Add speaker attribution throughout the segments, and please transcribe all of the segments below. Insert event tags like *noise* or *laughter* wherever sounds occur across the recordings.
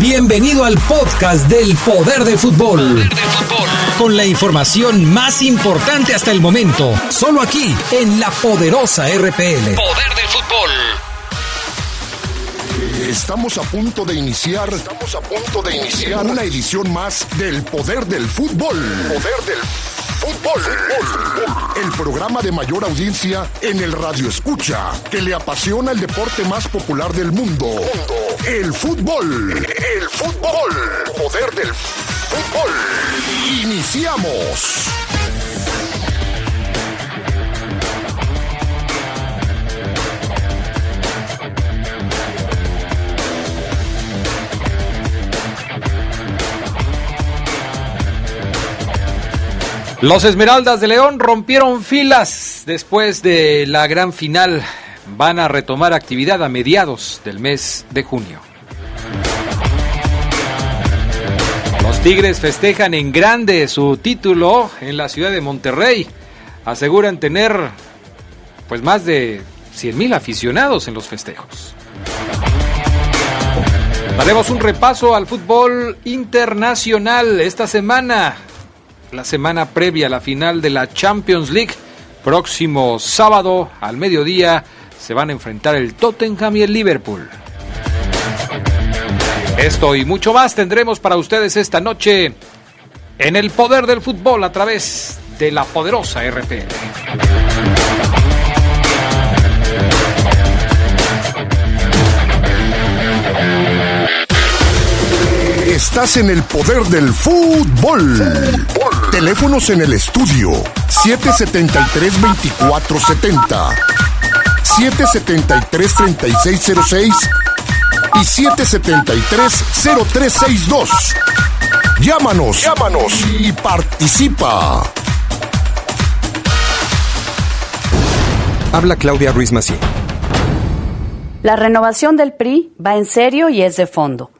Speaker 1: Bienvenido al podcast del Poder del Fútbol. Con la información más importante hasta el momento, solo aquí en la poderosa RPL.
Speaker 2: Poder del fútbol.
Speaker 3: Estamos a punto de iniciar, estamos a punto de iniciar una edición más del Poder del Fútbol. Poder del Fútbol. El programa de mayor audiencia en el radio escucha, que le apasiona el deporte más popular del mundo. El fútbol. El fútbol. Poder del Fútbol. Iniciamos.
Speaker 4: Los Esmeraldas de León rompieron filas después de la gran final. Van a retomar actividad a mediados del mes de junio. Los Tigres festejan en grande su título en la ciudad de Monterrey. Aseguran tener pues más de 100 mil aficionados en los festejos. Haremos un repaso al fútbol internacional esta semana la semana previa a la final de la Champions League. Próximo sábado al mediodía se van a enfrentar el Tottenham y el Liverpool. Esto y mucho más tendremos para ustedes esta noche en el poder del fútbol a través de la poderosa RPL.
Speaker 3: Estás en el poder del fútbol. Teléfonos en el estudio 773-2470, 773-3606 y 773-0362. Llámanos, llámanos y participa.
Speaker 5: Habla Claudia Ruiz Mací.
Speaker 6: La renovación del PRI va en serio y es de fondo.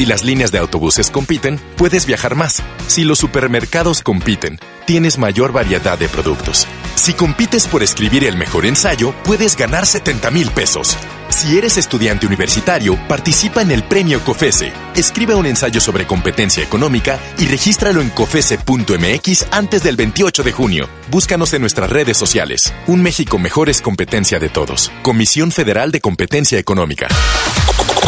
Speaker 7: Si las líneas de autobuses compiten, puedes viajar más. Si los supermercados compiten, tienes mayor variedad de productos. Si compites por escribir el mejor ensayo, puedes ganar 70 mil pesos. Si eres estudiante universitario, participa en el premio COFESE. Escribe un ensayo sobre competencia económica y regístralo en COFESE.mx antes del 28 de junio. Búscanos en nuestras redes sociales. Un México mejor es competencia de todos. Comisión Federal de Competencia Económica.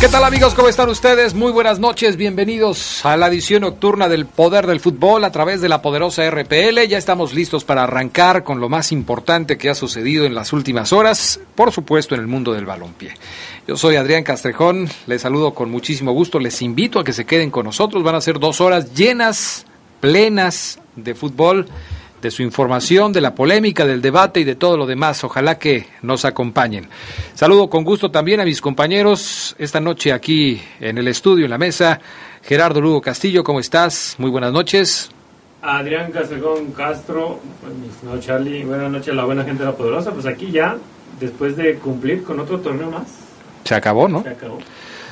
Speaker 4: ¿Qué tal amigos? ¿Cómo están ustedes? Muy buenas noches, bienvenidos a la edición nocturna del Poder del Fútbol a través de la poderosa RPL. Ya estamos listos para arrancar con lo más importante que ha sucedido en las últimas horas, por supuesto en el mundo del balompié. Yo soy Adrián Castrejón, les saludo con muchísimo gusto, les invito a que se queden con nosotros, van a ser dos horas llenas, plenas de fútbol de su información, de la polémica, del debate y de todo lo demás. Ojalá que nos acompañen. Saludo con gusto también a mis compañeros esta noche aquí en el estudio, en la mesa. Gerardo Lugo Castillo, ¿cómo estás? Muy buenas noches.
Speaker 8: Adrián Castrejón Castro, buenas noches Charlie, buenas noches a la buena gente de la Poderosa. Pues aquí ya, después de cumplir con otro torneo más.
Speaker 4: Se acabó, ¿no?
Speaker 8: Se acabó.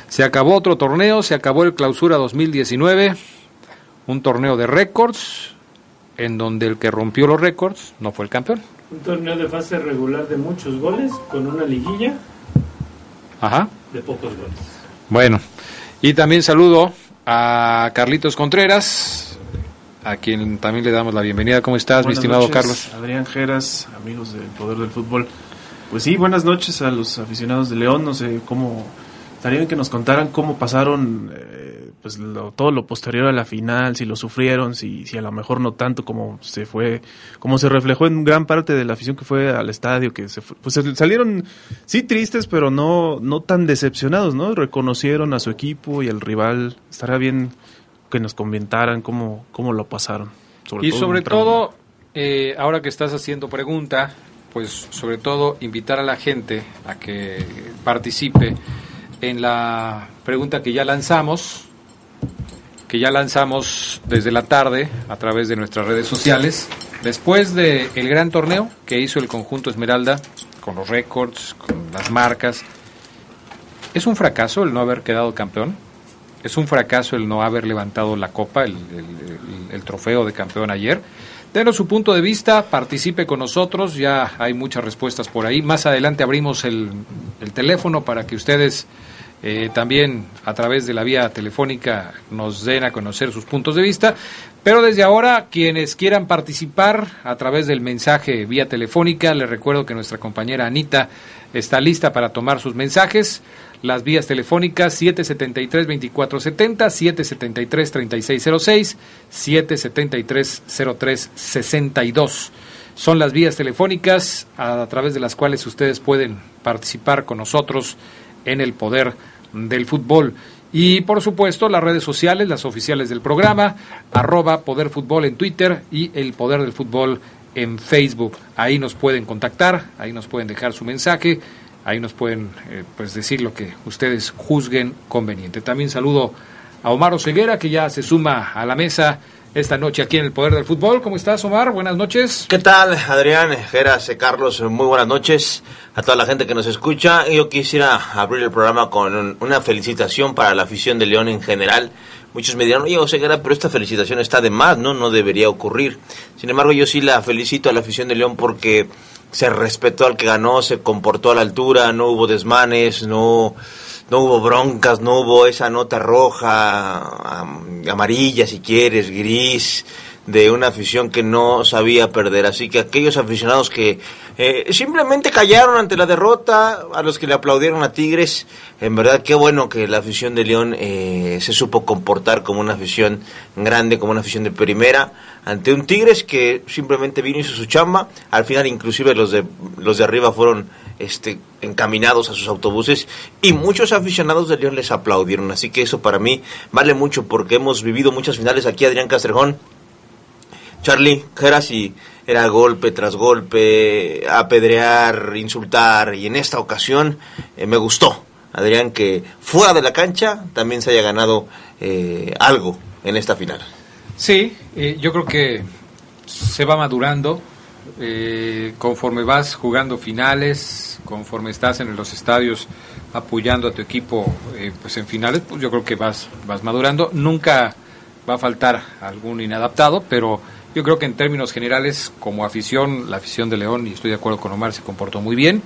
Speaker 4: Se acabó otro torneo, se acabó el Clausura 2019, un torneo de récords, en donde el que rompió los récords no fue el campeón.
Speaker 8: Un torneo de fase regular de muchos goles, con una liguilla
Speaker 4: Ajá.
Speaker 8: de pocos goles.
Speaker 4: Bueno, y también saludo a Carlitos Contreras, a quien también le damos la bienvenida. ¿Cómo estás, mi estimado Carlos?
Speaker 2: Adrián Geras, amigos del Poder del Fútbol. Pues sí, buenas noches a los aficionados de León. No sé cómo. Estaría bien que nos contaran cómo pasaron eh, pues todo lo posterior a la final, si lo sufrieron, si, si a lo mejor no tanto como se fue, como se reflejó en gran parte de la afición que fue al estadio, que se pues salieron sí tristes, pero no, no tan decepcionados, ¿no? Reconocieron a su equipo y al rival. Estaría bien que nos comentaran cómo, cómo lo pasaron.
Speaker 4: y sobre todo, eh, ahora que estás haciendo pregunta, pues sobre todo invitar a la gente a que participe en la pregunta que ya lanzamos, que ya lanzamos desde la tarde a través de nuestras redes sociales, después del el gran torneo que hizo el conjunto Esmeralda, con los récords, con las marcas, ¿es un fracaso el no haber quedado campeón? ¿Es un fracaso el no haber levantado la copa, el, el trofeo de campeón ayer? Denos su punto de vista, participe con nosotros, ya hay muchas respuestas por ahí. Más adelante abrimos el, teléfono para que ustedes eh, también a través de la vía telefónica nos den a conocer sus puntos de vista. Pero desde ahora, quienes quieran participar a través del mensaje vía telefónica, les recuerdo que nuestra compañera Anita está lista para tomar sus mensajes. Las vías telefónicas 773-2470, 773-3606, 773-0362. Son las vías telefónicas a, través de las cuales ustedes pueden participar con nosotros en el poder del fútbol. Y por supuesto las redes sociales, las oficiales del programa, arroba Poder Fútbol en Twitter y el Poder del Fútbol en Facebook. Ahí nos pueden contactar, ahí nos pueden dejar su mensaje Ahí nos pueden eh, pues decir lo que ustedes juzguen conveniente. También saludo a Omar Oseguera, que ya se suma a la mesa esta noche aquí en el Poder del Fútbol. ¿Cómo estás, Omar? Buenas noches.
Speaker 9: ¿Qué tal, Adrián, Geras, Carlos? Muy buenas noches a toda la gente que nos escucha. Yo quisiera abrir el programa con una felicitación para la afición de León en general. Muchos me dirán, oye, Oseguera, pero esta felicitación está de más, ¿no? No debería ocurrir. Sin embargo, yo sí la felicito a la afición de León porque se respetó al que ganó, se comportó a la altura, no hubo desmanes, no, no hubo broncas, no hubo esa nota roja, amarilla si quieres, gris, de una afición que no sabía perder. Así que aquellos aficionados que eh, simplemente callaron ante la derrota, a los que le aplaudieron a Tigres, en verdad qué bueno que la afición de León eh, se supo comportar como una afición grande, como una afición de primera, ante un Tigres que simplemente vino y hizo su chamba. Al final inclusive los de, los de arriba fueron este, encaminados a sus autobuses y muchos aficionados de León les aplaudieron. Así que eso para mí vale mucho porque hemos vivido muchas finales aquí, Adrián Castrejón Charlie y era golpe tras golpe, apedrear, insultar, y en esta ocasión eh, me gustó, Adrián, que fuera de la cancha también se haya ganado eh, algo en esta final.
Speaker 4: Sí, eh, yo creo que se va madurando conforme vas jugando finales, conforme estás en los estadios apoyando a tu equipo pues en finales, pues yo creo que vas, vas madurando. Nunca va a faltar algún inadaptado, pero yo creo que en términos generales, como afición, la afición de León, y estoy de acuerdo con Omar, se comportó muy bien.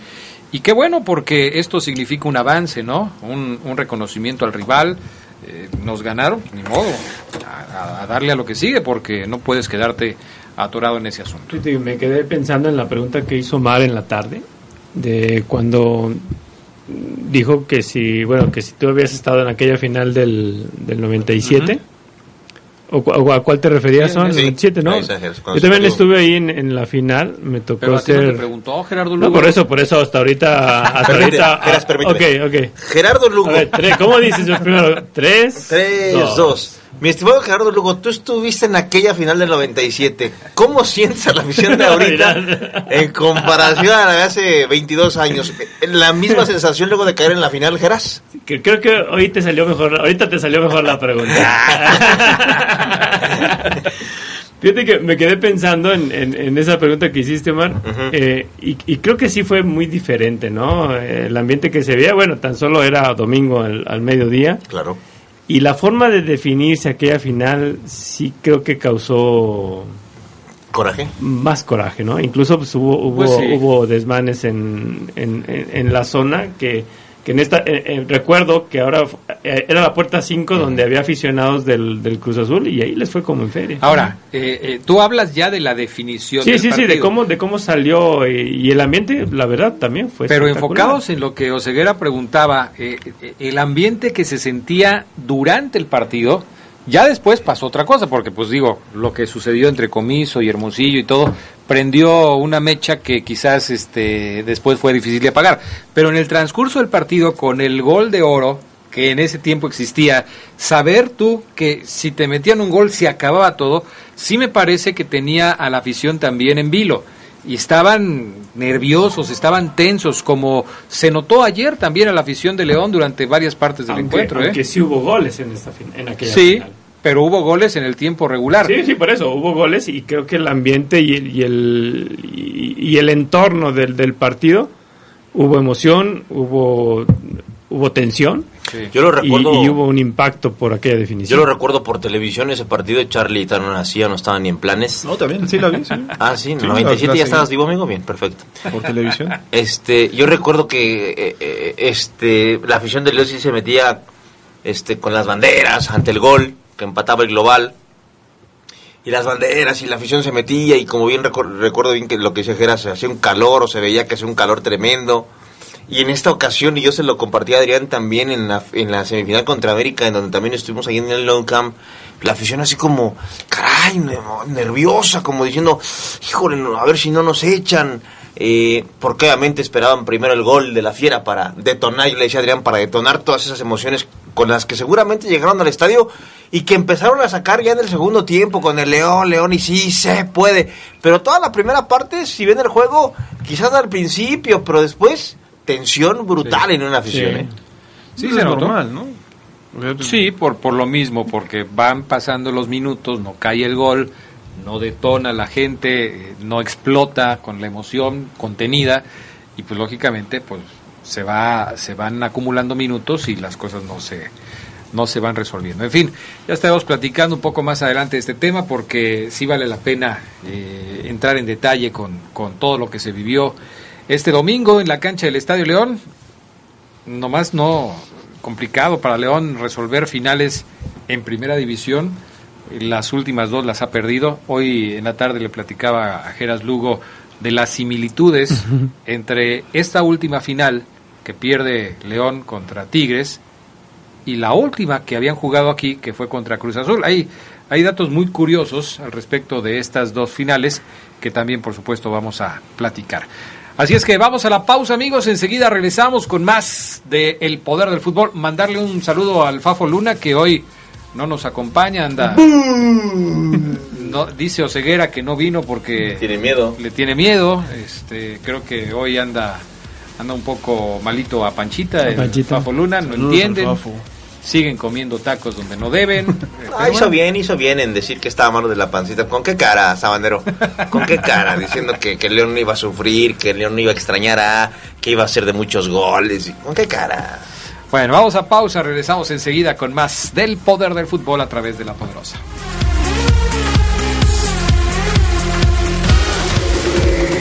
Speaker 4: Y qué bueno, porque esto significa un avance, ¿no? Un, reconocimiento al rival. Eh, nos ganaron, ni modo, a, darle a lo que sigue, porque no puedes quedarte atorado en ese asunto.
Speaker 8: Me quedé pensando en la pregunta que hizo Omar en la tarde, de cuando dijo que si, bueno, que si tú habías estado en aquella final del, del 97, ¿O, a cuál te referías? Son sí, ¿no? Yo también estuve ahí en, la final, me tocó
Speaker 4: Pero
Speaker 8: ser...
Speaker 4: te preguntó Gerardo Lugo?
Speaker 8: No, por eso, por eso, hasta ahorita... Hasta ahorita
Speaker 9: ok, ok. Gerardo Lugo. A
Speaker 8: ver, tres, ¿cómo dices yo primero? Tres,
Speaker 9: Tres, dos. Mi estimado Gerardo Lugo, tú estuviste en aquella final del 97. ¿Cómo *laughs* sientes a la afición de ahorita en comparación a la de hace 22 años? ¿La misma sensación luego de caer en la final, Geras?
Speaker 8: Creo que hoy te salió mejor, ahorita te salió mejor la pregunta. *laughs* Fíjate que me quedé pensando en, esa pregunta que hiciste, Omar, eh, y, creo que sí fue muy diferente, ¿no? El ambiente que se veía, bueno, tan solo era domingo al, al mediodía.
Speaker 9: Claro
Speaker 8: y la forma de definirse aquella final sí creo que causó
Speaker 9: coraje
Speaker 8: más coraje no incluso pues, hubo hubo, pues hubo desmanes en, en, en, la zona que que en esta eh, eh, recuerdo que ahora eh, era la puerta 5 donde había aficionados del, del, Cruz Azul y ahí les fue como en feria.
Speaker 4: Ahora, eh, tú hablas ya de la definición.
Speaker 8: Sí, del sí, partido. sí, de cómo, de cómo salió y, y, el ambiente, la verdad, también fue.
Speaker 4: Pero enfocados en lo que Oseguera preguntaba, el ambiente que se sentía durante el partido. Ya después pasó otra cosa, porque pues digo, lo que sucedió entre Comiso y Hermosillo y todo, prendió una mecha que quizás este después fue difícil de apagar. Pero en el transcurso del partido, con el gol de oro que en ese tiempo existía, saber tú que si te metían un gol se acababa todo, sí me parece que tenía a la afición también en vilo. Y estaban nerviosos, estaban tensos, como se notó ayer también a la afición de León durante varias partes del
Speaker 8: aunque,
Speaker 4: encuentro.
Speaker 8: Aunque
Speaker 4: ¿eh?
Speaker 8: sí hubo goles en, esta, en aquella
Speaker 4: sí,
Speaker 8: final.
Speaker 4: Pero hubo goles en el tiempo regular.
Speaker 8: Sí, sí, por eso hubo goles y creo que el ambiente y el, y el, y, y el entorno del, del, partido hubo emoción, hubo, hubo tensión.
Speaker 9: Sí. Yo lo recuerdo.
Speaker 8: Y, y, hubo un impacto por aquella definición.
Speaker 9: Yo lo recuerdo por televisión ese partido de Charlie no nacía, no estaba ni en planes.
Speaker 2: No, también, sí la vi. Sí. *laughs*
Speaker 9: Ah, sí, en sí, 97 la, la ya estabas vivo, amigo. Bien, perfecto.
Speaker 2: Por televisión. *laughs*
Speaker 9: Este, yo recuerdo que eh, este, la afición de León sí se metía este, con las banderas ante el gol que empataba el global. Y las banderas y la afición se metía y como bien recu recuerdo bien que lo que se era se hacía un calor o se veía que hacía un calor tremendo. Y en esta ocasión y yo se lo compartí a Adrián también en la, en la semifinal contra América en donde también estuvimos ahí en el Long Camp la afición así como caray nerviosa como diciendo híjole a ver si no nos echan eh, porque obviamente esperaban primero el gol de la fiera para detonar, yo le decía Adrián, para detonar todas esas emociones con las que seguramente llegaron al estadio y que empezaron a sacar ya en el segundo tiempo con el León, León y sí se puede, pero toda la primera parte, si ven el juego, quizás al principio, pero después tensión brutal
Speaker 2: sí.
Speaker 9: en una afición.
Speaker 2: Sí,
Speaker 9: ¿eh?
Speaker 2: sí es normal, ¿no?
Speaker 4: Sí, por, por lo mismo, porque van pasando los minutos, no cae el gol, no detona la gente, no explota con la emoción contenida y pues lógicamente pues se va se van acumulando minutos y las cosas no se no se van resolviendo. En fin, ya estaremos platicando un poco más adelante de este tema porque sí vale la pena eh, entrar en detalle con, con todo lo que se vivió este domingo en la cancha del Estadio León. Nomás no complicado para León resolver finales en primera división las últimas dos las ha perdido. Hoy en la tarde le platicaba a Geras Lugo de las similitudes uh -huh. entre esta última final que pierde León contra Tigres y la última que habían jugado aquí, que fue contra Cruz Azul. Hay, hay datos muy curiosos al respecto de estas dos finales que también, por supuesto, vamos a platicar. Así es que vamos a la pausa, amigos. Enseguida regresamos con más de El Poder del Fútbol. Mandarle un saludo al Fafo Luna, que hoy no nos acompaña, anda. No, dice Oseguera que no vino porque
Speaker 9: tiene miedo.
Speaker 4: Le tiene miedo. Este, creo que hoy anda anda un poco malito a Panchita,
Speaker 8: a Panchita.
Speaker 4: Fafo Luna, no entienden. Siguen comiendo tacos donde no deben. *laughs*
Speaker 9: Ah, hizo bueno. bien, hizo bien en decir que estaba malo de la pancita. ¿Con qué cara, Sabanero? ¿Con qué cara? Diciendo que, que León no iba a sufrir, que León no iba a extrañar a, que iba a ser de muchos goles. ¿Con qué cara?
Speaker 4: Bueno, vamos a pausa, regresamos enseguida con más del poder del fútbol a través de la poderosa.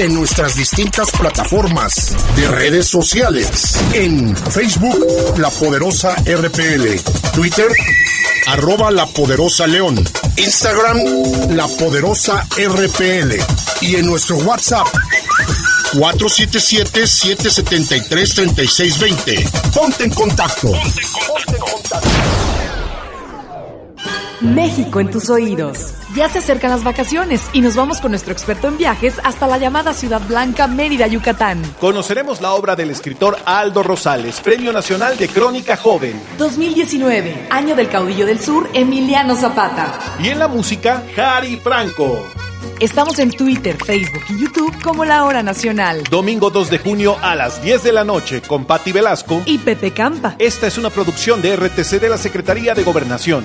Speaker 3: en nuestras distintas plataformas de redes sociales. En Facebook, La Poderosa RPL. Twitter, arroba La Poderosa León. Instagram, La Poderosa RPL. Y en nuestro WhatsApp, 477-773-3620. Ponte en contacto. Ponte en contacto.
Speaker 10: México en tus oídos. Ya se acercan las vacaciones y nos vamos con nuestro experto en viajes hasta la llamada Ciudad Blanca, Mérida, Yucatán.
Speaker 11: Conoceremos la obra del escritor Aldo Rosales, Premio Nacional de Crónica Joven.
Speaker 10: 2019, año del caudillo del sur, Emiliano Zapata.
Speaker 11: Y en la música, Harry Franco.
Speaker 10: Estamos en Twitter, Facebook y YouTube como La Hora Nacional.
Speaker 11: Domingo 2 de junio a las 10 de la noche con Patti Velasco
Speaker 10: y Pepe Campa.
Speaker 11: Esta es una producción de RTC de la Secretaría de Gobernación.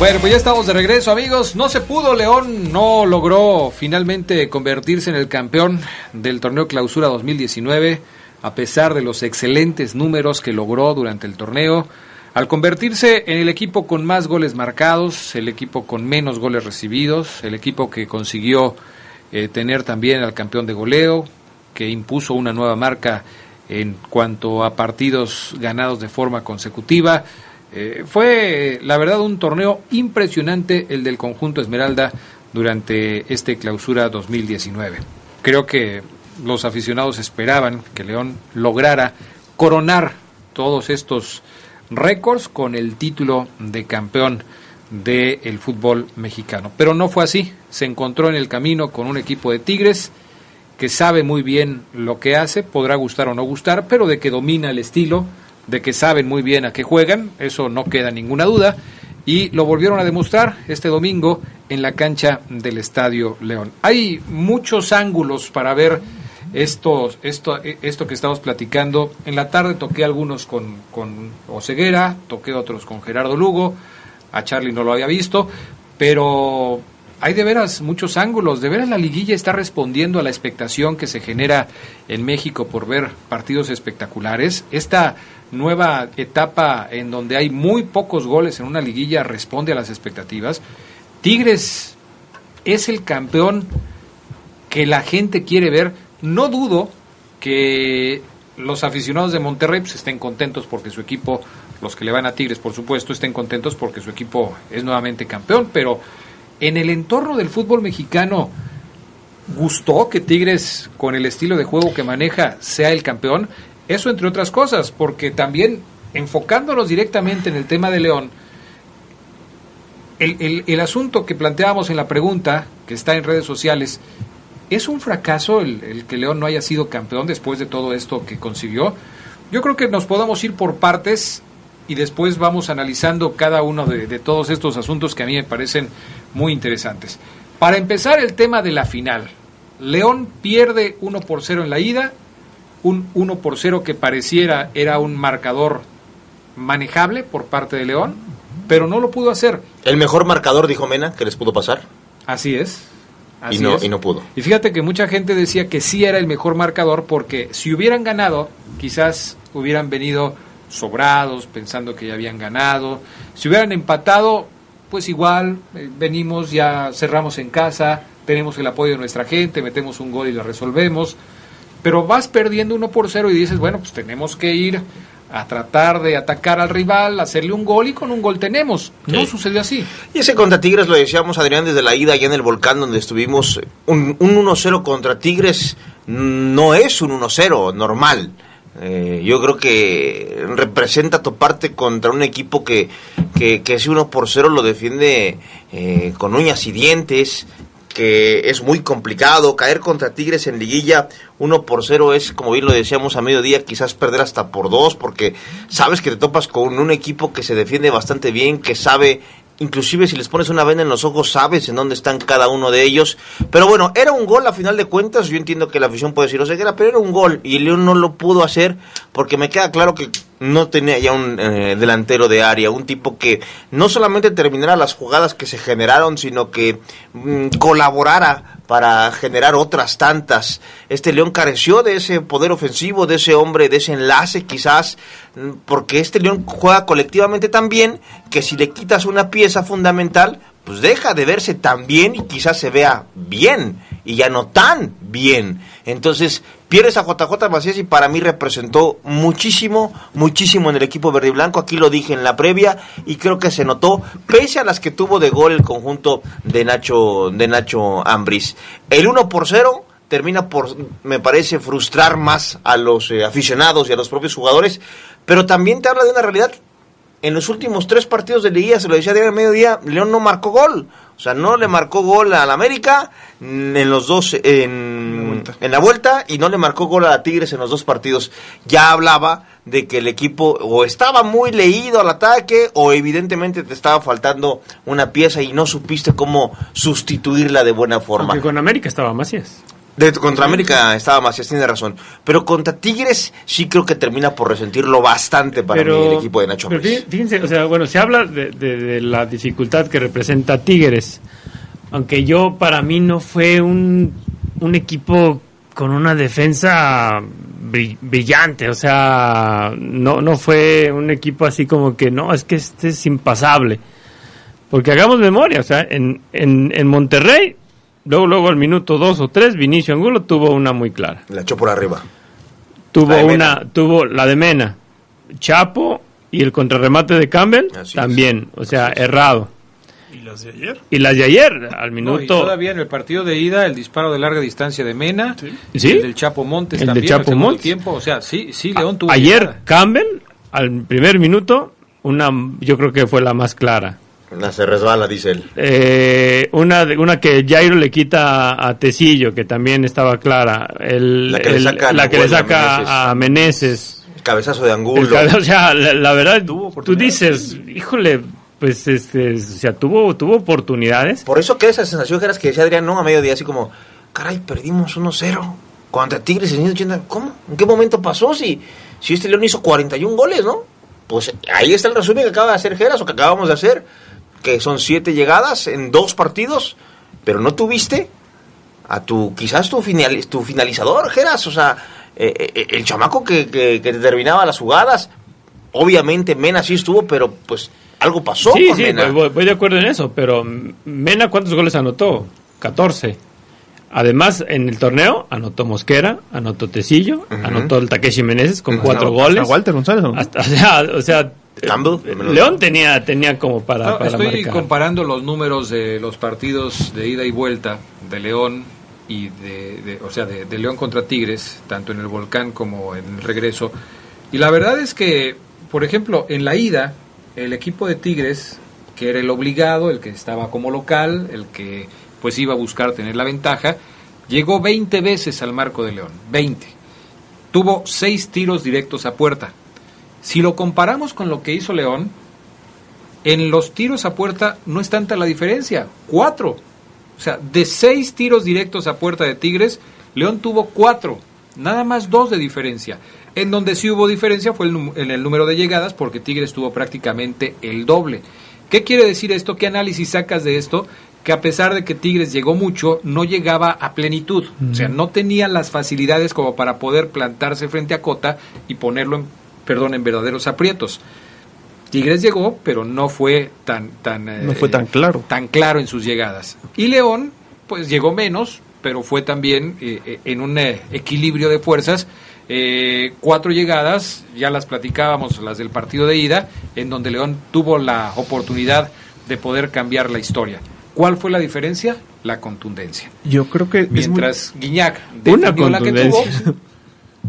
Speaker 4: Bueno, pues ya estamos de regreso, amigos. No se pudo, León no logró finalmente convertirse en el campeón del torneo Clausura 2019, a pesar de los excelentes números que logró durante el torneo. Al convertirse en el equipo con más goles marcados, el equipo con menos goles recibidos, el equipo que consiguió eh, tener también al campeón de goleo, que impuso una nueva marca en cuanto a partidos ganados de forma consecutiva. Eh, fue, la verdad, un torneo impresionante el del conjunto Esmeralda durante este clausura 2019. Creo que los aficionados esperaban que León lograra coronar todos estos récords con el título de campeón del fútbol mexicano. Pero no fue así. Se encontró en el camino con un equipo de Tigres que sabe muy bien lo que hace, podrá gustar o no gustar, pero de que domina el estilo, de que saben muy bien a qué juegan, eso no queda ninguna duda, y lo volvieron a demostrar este domingo en la cancha del Estadio León. Hay muchos ángulos para ver esto, esto, esto que estamos platicando. En la tarde toqué algunos con, con Oceguera, toqué otros con Gerardo Lugo, a Charlie no lo había visto, pero hay de veras muchos ángulos. De veras la liguilla está respondiendo a la expectación que se genera en México por ver partidos espectaculares. Esta nueva etapa en donde hay muy pocos goles en una liguilla responde a las expectativas. Tigres es el campeón que la gente quiere ver. No dudo que los aficionados de Monterrey pues, estén contentos porque su equipo, los que le van a Tigres por supuesto, estén contentos porque su equipo es nuevamente campeón, pero en el entorno del fútbol mexicano gustó que Tigres con el estilo de juego que maneja sea el campeón eso entre otras cosas, porque también enfocándonos directamente en el tema de León, el, el, asunto que planteábamos en la pregunta, que está en redes sociales, ¿es un fracaso el, que León no haya sido campeón después de todo esto que consiguió? Yo creo que nos podamos ir por partes y después vamos analizando cada uno de, de todos estos asuntos que a mí me parecen muy interesantes. Para empezar, el tema de la final. León pierde 1 por 0 en la ida un 1 por 0 que pareciera era un marcador manejable por parte de León, pero no lo pudo hacer.
Speaker 9: El mejor marcador, dijo Mena, que les pudo pasar.
Speaker 4: Así es.
Speaker 9: y, no, y no pudo.
Speaker 4: Y fíjate que mucha gente decía que sí era el mejor marcador porque si hubieran ganado, quizás hubieran venido sobrados, pensando que ya habían ganado. Si hubieran empatado, pues igual, eh, venimos, ya cerramos en casa, tenemos el apoyo de nuestra gente, metemos un gol y lo resolvemos. Pero vas perdiendo uno por cero y dices, bueno, pues tenemos que ir a tratar de atacar al rival, hacerle un gol y con un gol tenemos. No sucedió así.
Speaker 9: Y ese contra Tigres lo decíamos, Adrián, desde la ida allá en el volcán donde estuvimos. Un, un 1-0 contra Tigres no es un 1-0 normal. Eh, yo creo que representa toparte contra un equipo que, que, que ese 1 por 0 lo defiende eh, con uñas y dientes, que es muy complicado. Caer contra Tigres en liguilla 1 por 0 es, como bien lo decíamos a mediodía, quizás perder hasta por 2, porque sabes que te topas con un equipo que se defiende bastante bien, que sabe inclusive si les pones una venda en los ojos sabes en dónde están cada uno de ellos. Pero bueno, era un gol a final de cuentas, yo entiendo que la afición puede decir, o sea, que era, pero era un gol y León no lo pudo hacer porque me queda claro que no tenía ya un eh, delantero de área, un tipo que no solamente terminara las jugadas que se generaron, sino que mm, colaborara para generar otras tantas. Este León careció de ese poder ofensivo, de ese hombre, de ese enlace quizás, mm, porque este León juega colectivamente tan bien que si le quitas una pieza fundamental, pues deja de verse tan bien y quizás se vea bien y ya no tan bien. Entonces, pierdes a JJ Macías y para mí representó muchísimo, muchísimo en el equipo verde y blanco. Aquí lo dije en la previa y creo que se notó, pese a las que tuvo de gol el conjunto de Nacho, de Nacho Ambris. El 1 por 0 termina por, me parece, frustrar más a los eh, aficionados y a los propios jugadores, pero también te habla de una realidad en los últimos tres partidos de Liga, se lo decía ayer mediodía, León no marcó gol. O sea, no le marcó gol al América en los dos, en, en, la vuelta, y no le marcó gol a Tigres en los dos partidos. Ya hablaba de que el equipo o estaba muy leído al ataque o evidentemente te estaba faltando una pieza y no supiste cómo sustituirla de buena forma.
Speaker 8: Porque con América estaba Macías.
Speaker 9: De, contra América estaba Macías, tiene razón. Pero contra Tigres sí creo que termina por resentirlo bastante para mí el equipo de Nacho
Speaker 8: pero Fíjense, o sea, bueno, se habla de, de, la dificultad que representa Tigres. Aunque yo, para mí, no fue un, un equipo con una defensa brillante. O sea, no, no fue un equipo así como que no, es que este es impasable. Porque hagamos memoria, o sea, en, en, en Monterrey Luego, luego al minuto dos o tres, Vinicio Angulo tuvo una muy clara.
Speaker 9: La echó por arriba.
Speaker 8: Tuvo una, tuvo la de Mena, Chapo y el contrarremate de Campbell también, o sea, errado.
Speaker 2: ¿Y las de ayer?
Speaker 8: Y las de ayer, al minuto.
Speaker 4: todavía en el partido de ida, el disparo de larga distancia de Mena, ¿Sí? el del Chapo Montes el también.
Speaker 8: De Chapo Montes.
Speaker 4: Tiempo, o sea, sí, sí, León tuvo.
Speaker 8: Ayer, Campbell, al primer minuto, una, yo creo que fue la más clara.
Speaker 9: Una se resbala, dice él.
Speaker 8: Eh, una, una que Jairo le quita a Tecillo, que también estaba clara. El, la que le saca, a Meneses.
Speaker 9: El cabezazo de Angulo.
Speaker 8: o sea, la, verdad, tú dices, híjole, pues este, o sea, tuvo, tuvo oportunidades.
Speaker 9: Por eso que esa sensación que eras que decía Adrián, no, a mediodía, así como, caray, perdimos 1-0 contra Tigres en 180. ¿Cómo? ¿En qué momento pasó? Si, si este León hizo 41 goles, ¿no? Pues ahí está el resumen que acaba de hacer Geras o que acabamos de hacer que son siete llegadas en dos partidos, pero no tuviste a tu, quizás tu, final, tu finalizador, Geras, o sea, eh, eh, el chamaco que, que, determinaba las jugadas, obviamente Mena sí estuvo, pero pues algo pasó
Speaker 8: sí, sí, Voy, de acuerdo en eso, pero Mena, ¿cuántos goles anotó? 14. Además, en el torneo anotó Mosquera, anotó Tecillo, anotó el Takeshi Meneses con cuatro goles.
Speaker 2: Walter González. *laughs*
Speaker 8: o sea, León tenía, tenía como para,
Speaker 4: Estoy comparando los números de los partidos de ida y vuelta de León y de, o sea, de, León contra Tigres, tanto en el volcán como en el regreso. Y la verdad es que, por ejemplo, en la ida, el equipo de Tigres, que era el obligado, el que estaba como local, el que pues iba a buscar tener la ventaja, llegó 20 veces al marco de León, 20. Tuvo 6 tiros directos a puerta, si lo comparamos con lo que hizo León, en los tiros a puerta no es tanta la diferencia, cuatro. O sea, de seis tiros directos a puerta de Tigres, León tuvo cuatro, nada más dos de diferencia. En donde sí hubo diferencia fue en el número de llegadas, porque Tigres tuvo prácticamente el doble. ¿Qué quiere decir esto? ¿Qué análisis sacas de esto? Que a pesar de que Tigres llegó mucho, no llegaba a plenitud. O sea, no tenía las facilidades como para poder plantarse frente a Cota y ponerlo en perdón, en verdaderos aprietos. Tigres llegó, pero no fue tan tan
Speaker 2: no fue tan claro,
Speaker 4: tan claro en sus llegadas. Y León, pues llegó menos, pero fue también eh, eh, en un eh, equilibrio de fuerzas. cuatro llegadas, ya las platicábamos, las del partido de ida, en donde León tuvo la oportunidad de poder cambiar la historia. ¿Cuál fue la diferencia? La contundencia.
Speaker 2: Yo creo que
Speaker 4: mientras Guiñac
Speaker 8: defendió la que tuvo,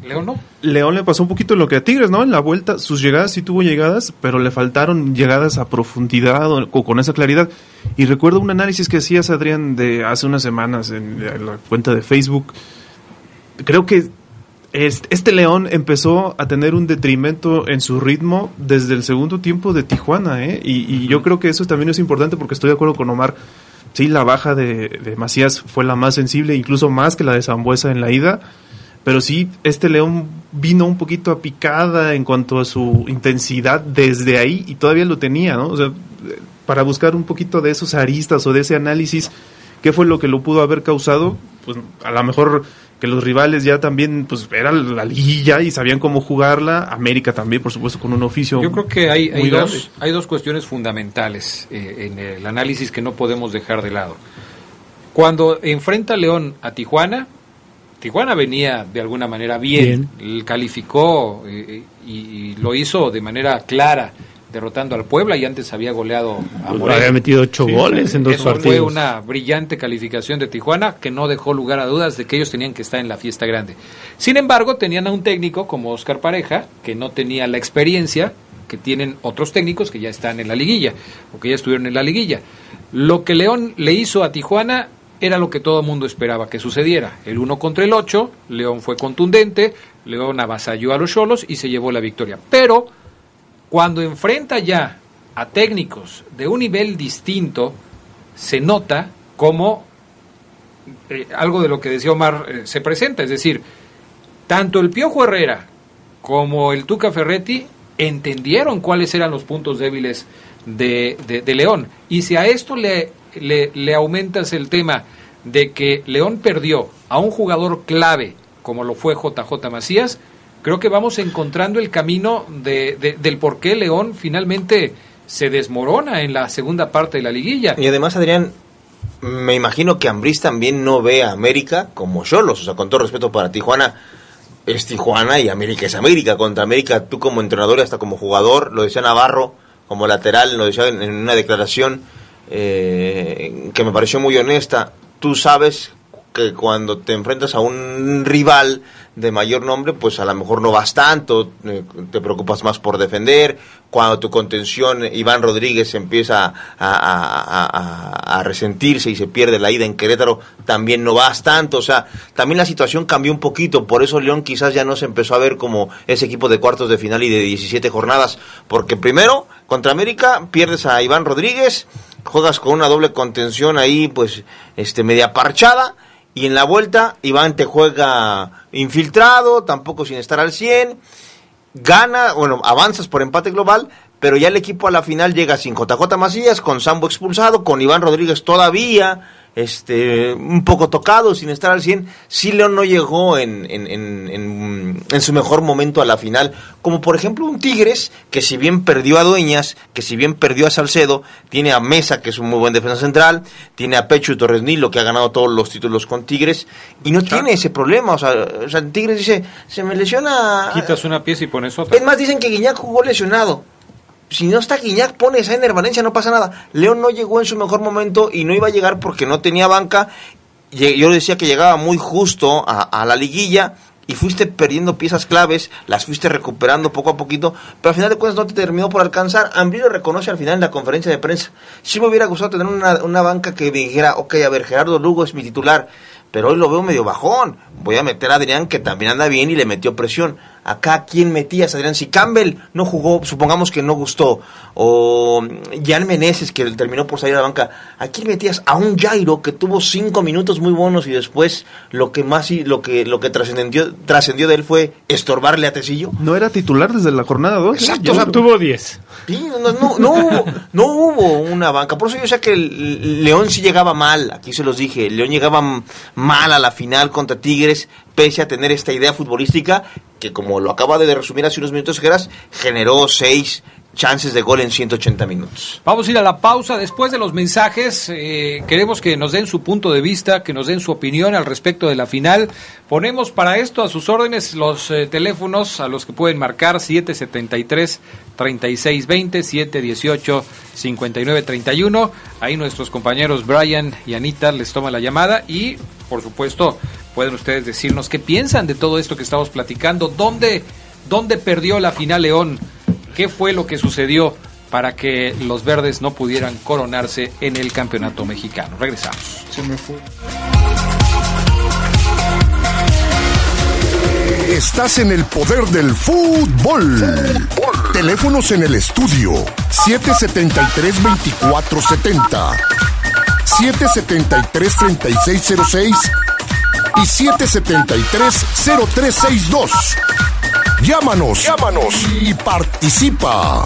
Speaker 4: León no.
Speaker 2: León le pasó un poquito lo que a Tigres, ¿no? En la vuelta, sus llegadas sí tuvo llegadas, pero le faltaron llegadas a profundidad o, con esa claridad. Y recuerdo un análisis que hacías, Adrián, de hace unas semanas en, la cuenta de Facebook. Creo que este León empezó a tener un detrimento en su ritmo desde el segundo tiempo de Tijuana, ¿eh? y, yo creo que eso también es importante porque estoy de acuerdo con Omar. Sí, la baja de, de Macías fue la más sensible, incluso más que la de Zambuesa en la ida. Pero sí, este León vino un poquito a picada en cuanto a su intensidad desde ahí y todavía lo tenía, ¿no? O sea, para buscar un poquito de esos aristas o de ese análisis, ¿qué fue lo que lo pudo haber causado? Pues a lo mejor que los rivales ya también, pues era la liguilla y sabían cómo jugarla. América también, por supuesto, con un oficio.
Speaker 4: Yo creo que hay, hay, dos, hay dos cuestiones fundamentales eh, en el análisis que no podemos dejar de lado. Cuando enfrenta León a Tijuana, Tijuana venía de alguna manera bien, calificó eh, y, lo hizo de manera clara derrotando al Puebla y antes había goleado a
Speaker 8: Morelia. Había metido ocho goles en dos Eso
Speaker 4: Fue una brillante calificación de Tijuana que no dejó lugar a dudas de que ellos tenían que estar en la fiesta grande. Sin embargo, tenían a un técnico como Oscar Pareja que no tenía la experiencia que tienen otros técnicos que ya están en la liguilla o que ya estuvieron en la liguilla. Lo que León le hizo a Tijuana era lo que todo el mundo esperaba que sucediera. El uno contra el 8, León fue contundente, León avasalló a los Cholos y se llevó la victoria. Pero cuando enfrenta ya a técnicos de un nivel distinto, se nota como eh, algo de lo que decía Omar eh, se presenta. Es decir, tanto el Piojo Herrera como el Tuca Ferretti entendieron cuáles eran los puntos débiles de, de, León. Y si a esto le, le, le aumentas el tema de que León perdió a un jugador clave como lo fue JJ Macías, creo que vamos encontrando el camino de, del por qué León finalmente se desmorona en la segunda parte de la liguilla.
Speaker 9: Y además, Adrián, me imagino que Ambriz también no ve a América como Cholos, o sea, con todo respeto para Tijuana, es Tijuana y América es América. Contra América, tú como entrenador y hasta como jugador, lo decía Navarro, como lateral, lo decía en, una declaración eh, que me pareció muy honesta. Tú sabes que cuando te enfrentas a un rival de mayor nombre, pues a lo mejor no vas tanto, eh, te preocupas más por defender. Cuando tu contención, Iván Rodríguez, empieza a, resentirse y se pierde la ida en Querétaro, también no vas tanto. O sea, también la situación cambió un poquito. Por eso León quizás ya no se empezó a ver como ese equipo de cuartos de final y de 17 jornadas. Porque primero, contra América, pierdes a Iván Rodríguez, juegas con una doble contención ahí, pues, este, media parchada y en la vuelta, Iván te juega infiltrado, tampoco sin estar al 100. Gana, bueno, avanzas por empate global, pero ya el equipo a la final llega sin JJ Macías, con Sambo expulsado, con Iván Rodríguez todavía este, un poco tocado, sin estar al 100. Sí, León no llegó en, en, en, en, su mejor momento a la final, como por ejemplo un Tigres, que si bien perdió a Dueñas, que si bien perdió a Salcedo, tiene a Mesa, que es un muy buen defensa central, tiene a Pecho y Torres Nilo, que ha ganado todos los títulos con Tigres, y no tiene ese problema. O sea, o sea, Tigres dice, se me lesiona...
Speaker 4: Quitas una pieza y pones otra.
Speaker 9: Es más, dicen que Guiñac jugó lesionado si no está Guiñac, pones a Ener Valencia, no pasa nada. León no llegó en su mejor momento y no iba a llegar porque no tenía banca. Yo decía que llegaba muy justo a, la liguilla y fuiste perdiendo piezas claves, las fuiste recuperando poco a poquito, pero al final de cuentas no te terminó por alcanzar. Ambrillo reconoce al final en la conferencia de prensa. Si me hubiera gustado tener una, una banca que dijera, ok, a ver, Gerardo Lugo es mi titular, pero hoy lo veo medio bajón. Voy a meter a Adrián, que también anda bien y le metió presión. Acá, ¿quién metías, Adrián? Si Campbell no jugó, supongamos que no gustó, o Jan Meneses, que terminó por salir a la banca, ¿a quién metías? A un Jairo que tuvo cinco minutos muy buenos y después lo que más y lo que, lo que trascendió, trascendió de él fue estorbarle a Tecillo.
Speaker 2: No era titular desde la jornada 2.
Speaker 8: Exacto. O sea, tuvo 10.
Speaker 9: no, no, no, hubo, no hubo una banca. Por eso yo sé que el León sí llegaba mal, aquí se los dije, León llegaba mal a la final contra Tigres, pese a tener esta idea futbolística que como lo acaba de resumir hace unos minutos Geras, generó seis chances de gol en 180 minutos.
Speaker 4: Vamos a ir a la pausa. Después de los mensajes, eh, queremos que nos den su punto de vista, que nos den su opinión al respecto de la final. Ponemos para esto a sus órdenes los eh, teléfonos a los que pueden marcar 773 3620 718 5931. Ahí nuestros compañeros Brian y Anita les toman la llamada y, por supuesto, pueden ustedes decirnos qué piensan de todo esto que estamos platicando, dónde, dónde perdió la final León, qué fue lo que sucedió para que los verdes no pudieran coronarse en el campeonato mexicano. Regresamos.
Speaker 3: Estás en el poder del fútbol. Teléfonos en el estudio 773-2470, 773-3606 y 773-0362. Llámanos, llámanos y participa.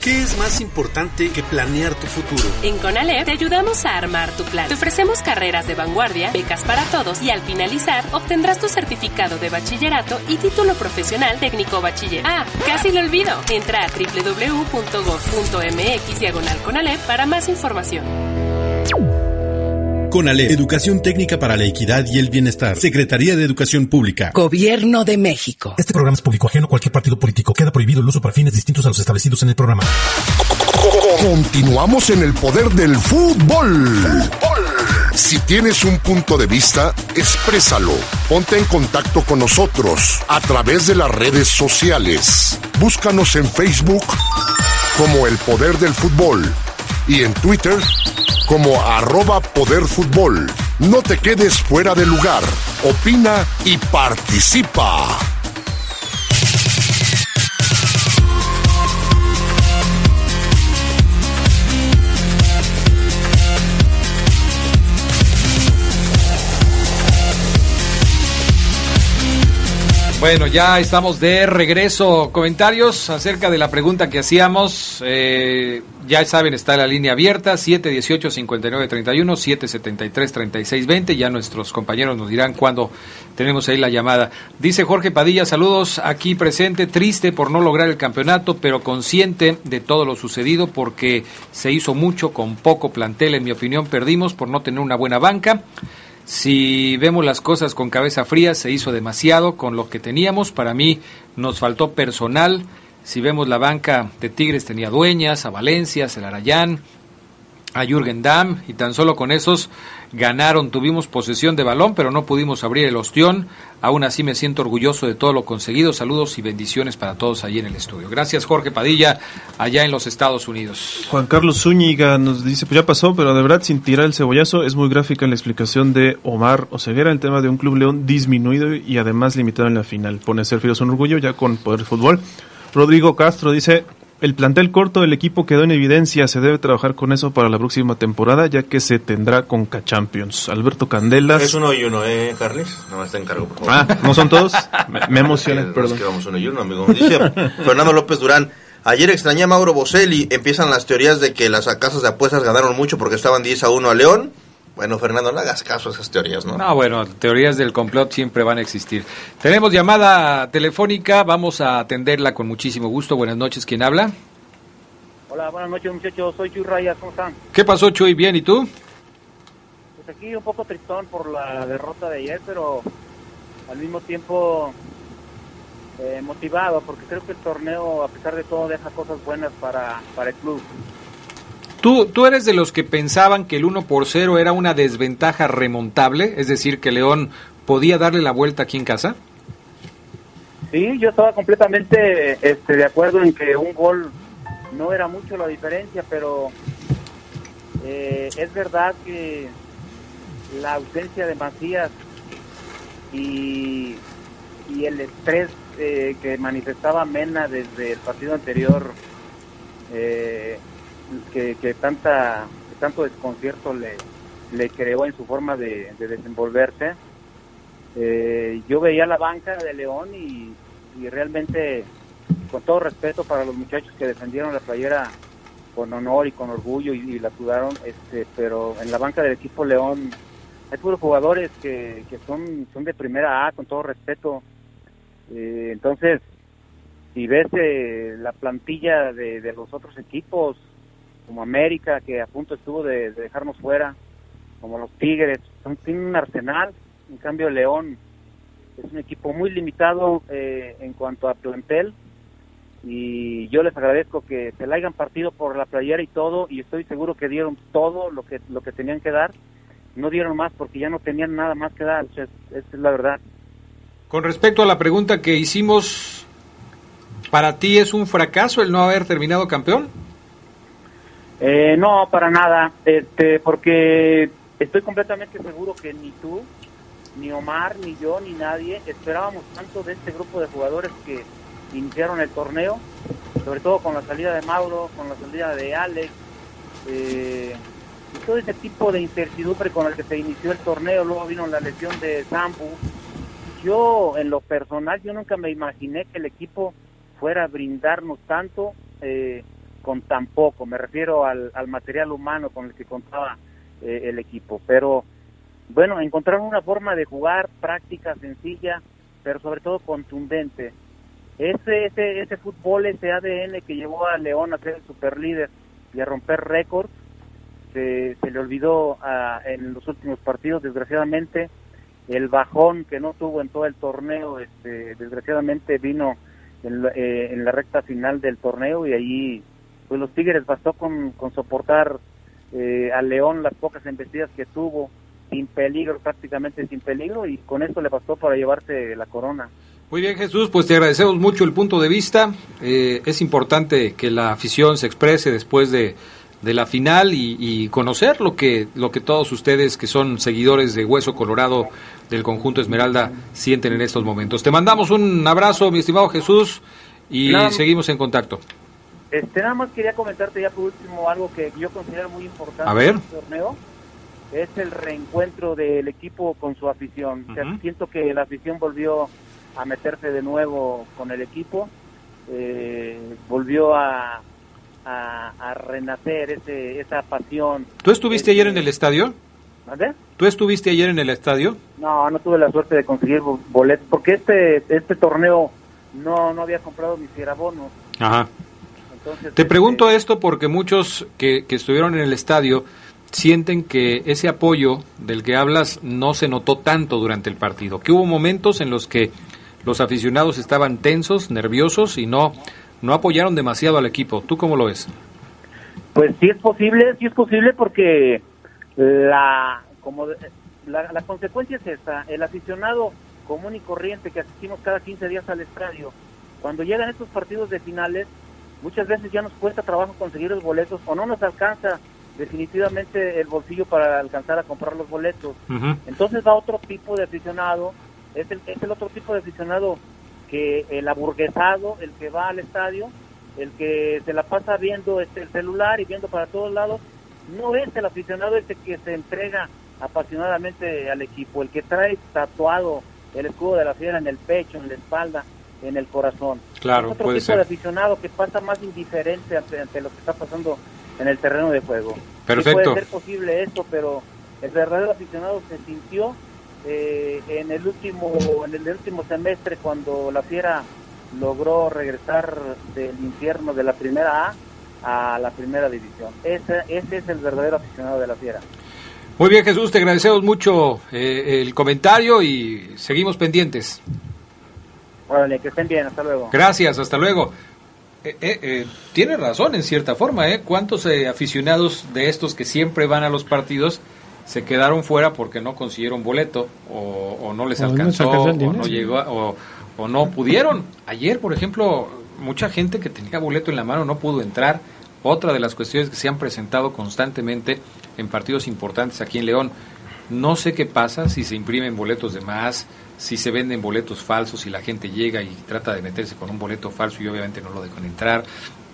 Speaker 12: ¿Qué es más importante que planear tu futuro?
Speaker 13: En CONALEP te ayudamos a armar tu plan. Te ofrecemos carreras de vanguardia, becas para todos y al finalizar obtendrás tu certificado de bachillerato y título profesional técnico bachiller. Ah, casi lo olvido. Entra a www.gov.mx diagonal CONALEP para más información.
Speaker 14: CONALEP, Educación Técnica para la Equidad y el Bienestar. Secretaría de Educación Pública.
Speaker 15: Gobierno de México.
Speaker 16: Este programa es público ajeno a cualquier partido político. Queda prohibido el uso para fines distintos a los establecidos en el programa.
Speaker 3: Continuamos en el poder del fútbol. Si tienes un punto de vista, exprésalo. Ponte en contacto con nosotros a través de las redes sociales. Búscanos en Facebook como El Poder del Fútbol y en Twitter como arroba Poder Fútbol. No te quedes fuera de lugar. Opina y participa.
Speaker 4: Bueno, ya estamos de regreso. Comentarios acerca de la pregunta que hacíamos. Eh, ya saben, está la línea abierta, 718-5931, 773-3620. Ya nuestros compañeros nos dirán cuándo tenemos ahí la llamada. Dice Jorge Padilla, saludos aquí presente, triste por no lograr el campeonato, pero consciente de todo lo sucedido porque se hizo mucho con poco plantel. En mi opinión, perdimos por no tener una buena banca. Si vemos las cosas con cabeza fría, se hizo demasiado con lo que teníamos. Para mí nos faltó personal. Si vemos la banca de Tigres tenía dueñas, a Valencia, a Celarayán, a Jürgen Damm y tan solo con esos ganaron, tuvimos posesión de balón, pero no pudimos abrir el ostión. Aún así me siento orgulloso de todo lo conseguido. Saludos y bendiciones para todos allí en el estudio. Gracias Jorge Padilla, allá en los Estados Unidos.
Speaker 2: Juan Carlos Zúñiga nos dice, pues ya pasó, pero de verdad sin tirar el cebollazo es muy gráfica la explicación de Omar Oseguera, el tema de un club león disminuido y además limitado en la final. Pone Sergio un orgullo ya con poder de fútbol. Rodrigo Castro dice, el plantel corto del equipo quedó en evidencia, se debe trabajar con eso para la próxima temporada, ya que se tendrá con K-Champions. Alberto Candelas.
Speaker 9: Es uno y uno, ¿eh, Carles? No me está encargo, por favor.
Speaker 2: Ah, ¿no son todos? Me, me *laughs* emociona, perdón.
Speaker 9: Es que vamos uno y uno, amigo. Dice *laughs* Fernando López Durán. Ayer extrañé a Mauro Boselli. Empiezan las teorías de que las casas de apuestas ganaron mucho porque estaban 10 a 1 a León. Bueno, Fernando, no hagas caso a esas teorías, ¿no?
Speaker 4: No, bueno, teorías del complot siempre van a existir. Tenemos llamada telefónica, vamos a atenderla con muchísimo gusto. Buenas noches, ¿quién habla?
Speaker 17: Hola, buenas noches muchachos, soy Chuy Rayas, ¿cómo están?
Speaker 4: ¿Qué pasó, Chuy? ¿Bien? ¿Y tú?
Speaker 17: Pues aquí un poco tristón por la derrota de ayer, pero al mismo tiempo eh, motivado, porque creo que el torneo, a pesar de todo, deja cosas buenas para, para el club.
Speaker 4: ¿Tú, ¿Tú eres de los que pensaban que el 1 por 0 era una desventaja remontable? Es decir, que León podía darle la vuelta aquí en casa?
Speaker 17: Sí, yo estaba completamente este, de acuerdo en que un gol no era mucho la diferencia, pero eh, es verdad que la ausencia de Macías y, y el estrés eh, que manifestaba Mena desde el partido anterior, eh, que, que, tanta, tanto desconcierto le, le creó en su forma de, de desenvolverse. Eh, yo veía la banca de León y, y realmente con todo respeto para los muchachos que defendieron la playera con honor y con orgullo y, la sudaron, este, pero en la banca del equipo León hay puros jugadores que, que son, son de primera A, con todo respeto. Eh, entonces, si ves eh, la plantilla de, los otros equipos, como América, que a punto estuvo de, de dejarnos fuera, como los Tigres, son, tienen un arsenal En cambio, León es un equipo muy limitado eh, en cuanto a plantel y yo les agradezco que se la hayan partido por la playera y todo y estoy seguro que dieron todo lo que lo que tenían que dar no dieron más porque ya no tenían nada más que dar esa es la verdad.
Speaker 4: Con respecto a la pregunta que hicimos para ti es un fracaso el no haber terminado campeón
Speaker 17: eh, no para nada este porque estoy completamente seguro que ni tú ni Omar ni yo ni nadie esperábamos tanto de este grupo de jugadores que iniciaron el torneo, sobre todo con la salida de Mauro, con la salida de Alex, eh, y todo ese tipo de incertidumbre con el que se inició el torneo, luego vino la lesión de Zambu. Yo, en lo personal, yo nunca me imaginé que el equipo fuera a brindarnos tanto eh, con tan me refiero al, material humano con el que contaba eh, el equipo, pero bueno, encontraron una forma de jugar práctica, sencilla, pero sobre todo contundente ese, ese, ese fútbol, ese ADN que llevó a León a ser el superlíder y a romper récords, se, se le olvidó ah, en los últimos partidos, desgraciadamente. El bajón que no tuvo en todo el torneo, este, desgraciadamente vino en, eh, en la recta final del torneo y allí pues los Tigres bastó con, con soportar eh, a León las pocas embestidas que tuvo sin peligro, prácticamente sin peligro, y con eso le bastó para llevarse la corona.
Speaker 4: Muy bien, Jesús, pues te agradecemos mucho el punto de vista. Eh, es importante que la afición se exprese después de, la final y, conocer lo que, lo que todos ustedes que son seguidores de Hueso Colorado del conjunto Esmeralda sienten en estos momentos. Te mandamos un abrazo, mi estimado Jesús, y seguimos en contacto.
Speaker 17: Este, nada más quería comentarte ya por último algo que yo considero muy importante
Speaker 4: A ver.
Speaker 17: en este torneo. Es el reencuentro del equipo con su afición. siento que la afición volvió a meterse de nuevo con el equipo, eh, volvió a, a, renacer ese, esa pasión.
Speaker 4: ¿Tú estuviste ayer en el estadio?
Speaker 17: ¿Vale?
Speaker 4: ¿Tú estuviste ayer en el estadio?
Speaker 17: No, no tuve la suerte de conseguir boletos, porque este este torneo no, no había comprado mis abonos.
Speaker 4: Ajá. Te pregunto este, esto porque muchos que, que estuvieron en el estadio sienten que ese apoyo del que hablas no se notó tanto durante el partido, que hubo momentos en los que los aficionados estaban tensos, nerviosos y no, no apoyaron demasiado al equipo. ¿Tú cómo lo ves?
Speaker 17: Pues sí es posible, sí es posible porque la, como la, la consecuencia es esta, el aficionado común y corriente que asistimos cada 15 días al estadio, cuando llegan estos partidos de finales, muchas veces ya nos cuesta trabajo conseguir los boletos o no nos alcanza definitivamente el bolsillo para alcanzar a comprar los boletos. Entonces va otro tipo de aficionado es el, es el otro tipo de aficionado que el aburguesado, el que va al estadio, el que se la pasa viendo este, el celular y viendo para todos lados, no es el aficionado ese que se entrega apasionadamente al equipo, el que trae tatuado el escudo de la fiera en el pecho, en la espalda, en el corazón.
Speaker 4: Claro,
Speaker 17: es otro tipo de aficionado que pasa más indiferente ante, lo que está pasando en el terreno de juego.
Speaker 4: Perfecto.
Speaker 17: puede ser posible esto, pero el verdadero aficionado se sintió eh, en el último en el último semestre cuando la Fiera logró regresar del infierno de la primera A a la primera división. Ese, ese es el verdadero aficionado de la Fiera.
Speaker 4: Muy bien Jesús, te agradecemos mucho eh, el comentario y seguimos pendientes.
Speaker 17: Órale, que estén bien, hasta luego.
Speaker 4: Gracias, hasta luego. Eh, eh tiene razón en cierta forma, ¿eh? ¿Cuántos aficionados de estos que siempre van a los partidos se quedaron fuera porque no consiguieron boleto o, no les alcanzó o no llegó o, o, no pudieron. Ayer, por ejemplo, mucha gente que tenía boleto en la mano no pudo entrar. Otra de las cuestiones que se han presentado constantemente en partidos importantes aquí en León. No sé qué pasa si se imprimen boletos de más, si se venden boletos falsos y la gente llega y trata de meterse con un boleto falso y obviamente no lo dejan entrar.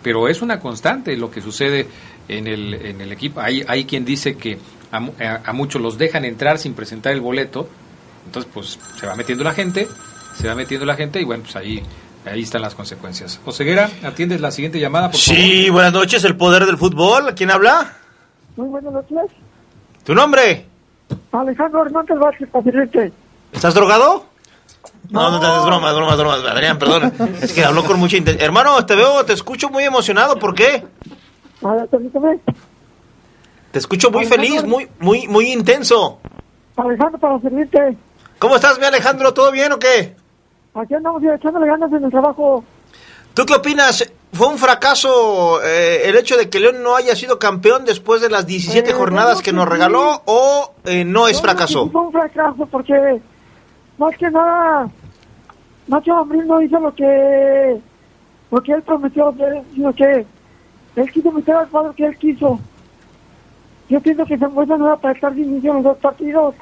Speaker 4: Pero es una constante lo que sucede en el, en el equipo. Hay, hay quien dice que a, muchos los dejan entrar sin presentar el boleto, entonces pues se va metiendo la gente, se va metiendo la gente y bueno, pues ahí ahí están las consecuencias. Oseguera, atiendes la siguiente llamada, por
Speaker 9: favor. Sí, buenas noches, el poder del fútbol, ¿quién habla?
Speaker 18: Muy buenas noches.
Speaker 9: ¿Tu nombre?
Speaker 18: Alejandro Hernández Vázquez.
Speaker 9: ¿Estás drogado? No, no, no, es broma, es broma, es broma. Adrián, perdón. Es que habló con mucha intensidad. Hermano, te veo, te escucho muy emocionado. ¿Por qué? Te escucho muy feliz, muy muy muy intenso.
Speaker 18: Alejandro, para servirte.
Speaker 9: ¿Cómo estás, mi Alejandro? ¿Todo bien o qué?
Speaker 18: Aquí andamos ya echándole ganas en el trabajo.
Speaker 9: ¿Tú qué opinas? ¿Fue un fracaso eh, el hecho de que León no haya sido campeón después de las 17
Speaker 18: Eh,
Speaker 9: jornadas que nos regaló o eh, no es fracaso?
Speaker 18: sí Fue un fracaso porque más que nada Nacho Ambriz no hizo lo que lo que él prometió, sino que él quiso meter al cuadro que él quiso. Yo pienso que Zambuesa no era para estar de inicio los dos partidos.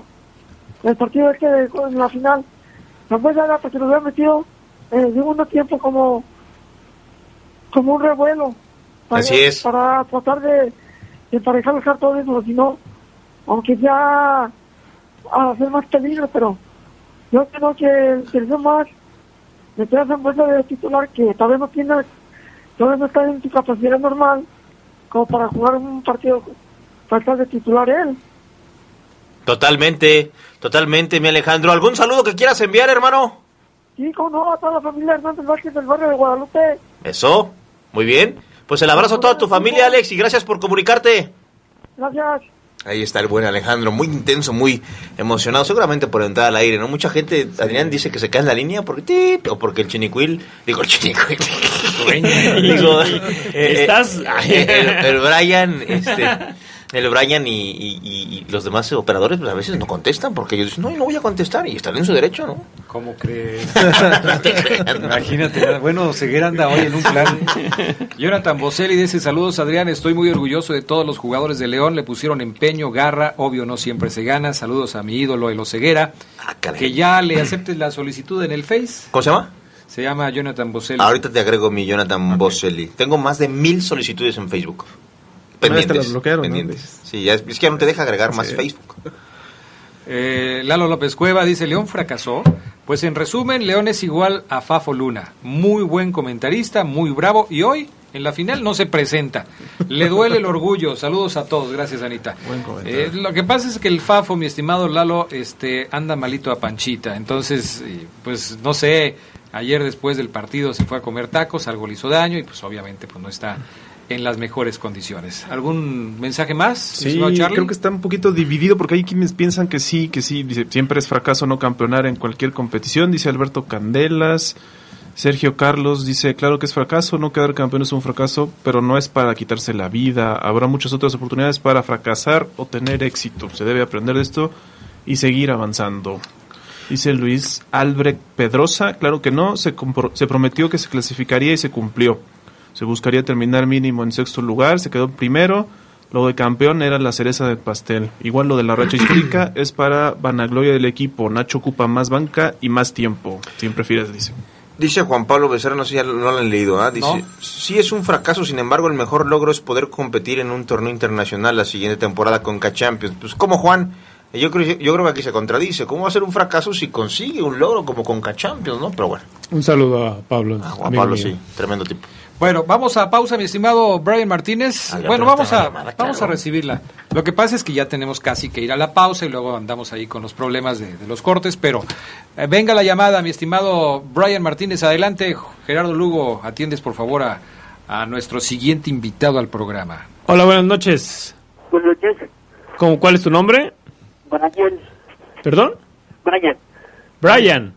Speaker 18: El partido este de- en la final. Zambuesa era para que lo hubiera metido en el segundo tiempo como como un revuelo. Para,
Speaker 9: Así es.
Speaker 18: Para tratar de, de emparejar los cartones, o si no, aunque sea a hacer más peligro, pero yo creo que interesó más meter a Zambuesa de titular que tal vez no tiene, tal vez no está en su capacidad normal como para jugar un partido estar de titular él.
Speaker 9: Totalmente, totalmente, mi Alejandro. ¿Algún saludo que quieras enviar, hermano?
Speaker 18: Sí, como no, a toda la familia Hernández Vázquez del barrio de Guadalupe.
Speaker 9: Eso, muy bien. Pues el abrazo a toda tu familia, Alex, y gracias por comunicarte.
Speaker 18: Gracias.
Speaker 9: Ahí está el buen Alejandro, muy intenso, muy emocionado, seguramente por entrar al aire, ¿no? Mucha gente, Adrián dice que se cae en la línea porque tit, o porque el chinicuil, digo el chinicuil, digo, *laughs* eh,
Speaker 8: Estás-
Speaker 9: eh, el, el Brian, este, el Brian y, y- y- y los demás operadores pues, a veces no contestan porque ellos dicen, no, yo no voy a contestar y están en su derecho, ¿no?
Speaker 4: ¿Cómo crees? *laughs* Imagínate, bueno, Ceguera anda hoy en un plan. Jonathan Boselli dice, saludos Adrián, estoy muy orgulloso de todos los jugadores de León, le pusieron empeño, garra, obvio no siempre se gana, saludos a mi ídolo Elo Ceguera, que ya le aceptes la solicitud en el Face.
Speaker 9: ¿Cómo se llama?
Speaker 4: Se llama Jonathan Boselli.
Speaker 9: Ahorita te agrego mi Jonathan Boselli. Tengo más de mil solicitudes en Facebook. Pendientes.
Speaker 2: las bloquearon, ¿no?
Speaker 9: pendientes. Sí, ya es, es que ya no te deja agregar más Facebook.
Speaker 4: Eh, Lalo López Cueva dice, León fracasó. Pues en resumen, León es igual a Fafo Luna. Muy buen comentarista, muy bravo. Y hoy, en la final, no se presenta. Le duele el orgullo. Saludos a todos. Gracias, Anita. Eh, lo que pasa es que el Fafo, mi estimado Lalo, este, anda malito a Panchita. Entonces, eh, pues no sé, ayer después del partido se fue a comer tacos, algo le hizo daño y pues obviamente pues no está en las mejores condiciones. ¿Algún mensaje más?
Speaker 2: Sí, creo que está un poquito dividido porque hay quienes piensan que sí, que sí, dice, siempre es fracaso no campeonar en cualquier competición, dice Alberto Candelas. Sergio Carlos dice, claro que es fracaso, no quedar campeón es un fracaso, pero no es para quitarse la vida. Habrá muchas otras oportunidades para fracasar o tener éxito. Se debe aprender de esto y seguir avanzando. Dice Luis Albrecht Pedrosa, claro que no, se, se prometió que se clasificaría y se cumplió. Se buscaría terminar mínimo en sexto lugar, se quedó primero. Lo de campeón era la cereza del pastel. Igual lo de la racha histórica *clears throat* es para vanagloria del equipo. Nacho ocupa más banca y más tiempo. Siempre prefieres, dice.
Speaker 9: Dice Juan Pablo Becerra, no sé si ya lo, no lo han leído, ¿ah? Dice,
Speaker 2: No.
Speaker 9: sí es un fracaso, sin embargo el mejor logro es poder competir en un torneo internacional la siguiente temporada con K-Champions. Pues como Juan, yo creo, yo creo que aquí se contradice. ¿Cómo va a ser un fracaso si consigue un logro como con K-Champions, no? Pero bueno,
Speaker 8: Un saludo a Pablo.
Speaker 9: Juan
Speaker 8: amigo
Speaker 9: Pablo
Speaker 8: mío.
Speaker 9: sí, tremendo tipo.
Speaker 4: Bueno, vamos a pausa, mi estimado Brian Martínez.
Speaker 9: Ah,
Speaker 4: bueno, vamos a,
Speaker 9: llamada,
Speaker 4: vamos a recibirla. Lo que pasa es que ya tenemos casi que ir a la pausa y luego andamos ahí con los problemas de, de los cortes, pero eh, venga la llamada, mi estimado Brian Martínez. Adelante, Gerardo Lugo, atiendes por favor a, a nuestro siguiente invitado al programa.
Speaker 8: Hola, buenas noches.
Speaker 18: Buenas noches,
Speaker 8: ¿Cómo, ¿Cuál es tu nombre?
Speaker 18: Brian.
Speaker 8: ¿Perdón?
Speaker 18: Brian.
Speaker 8: Brian.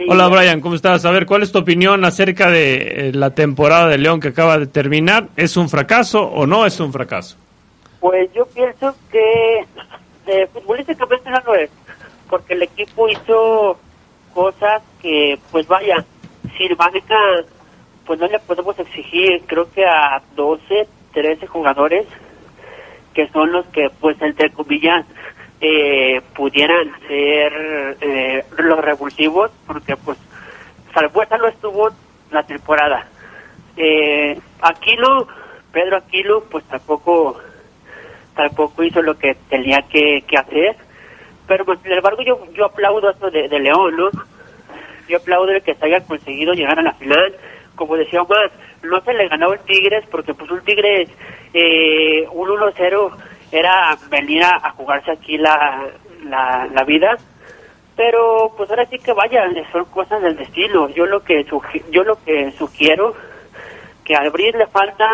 Speaker 18: Sí.
Speaker 8: Hola Brian, ¿cómo estás? A ver, ¿cuál es tu opinión acerca de eh, la temporada de León que acaba de terminar? ¿Es un fracaso o no es un fracaso?
Speaker 19: Pues yo pienso que eh, futbolísticamente no lo es, porque el equipo hizo cosas que, pues vaya, sin banca, pues no le podemos exigir, creo que a 12, 13 jugadores, que son los que, pues entre comillas, eh, pudieran ser eh, los revulsivos, porque pues Salvuesa no estuvo la temporada. Eh, Aquilo, Pedro Aquilo, pues tampoco tampoco hizo lo que tenía que, hacer. Pero pues, sin embargo yo, yo aplaudo esto de, de León, ¿no? Yo aplaudo el que se haya conseguido llegar a la final. Como decía Omar, no se le ganó el Tigres porque pues un Tigres, eh, un 1-0 era venir a, a jugarse aquí la, la, la vida. Pero pues ahora sí que vaya, son cosas del destino. Yo lo que yo lo que sugiero que al Bris le falta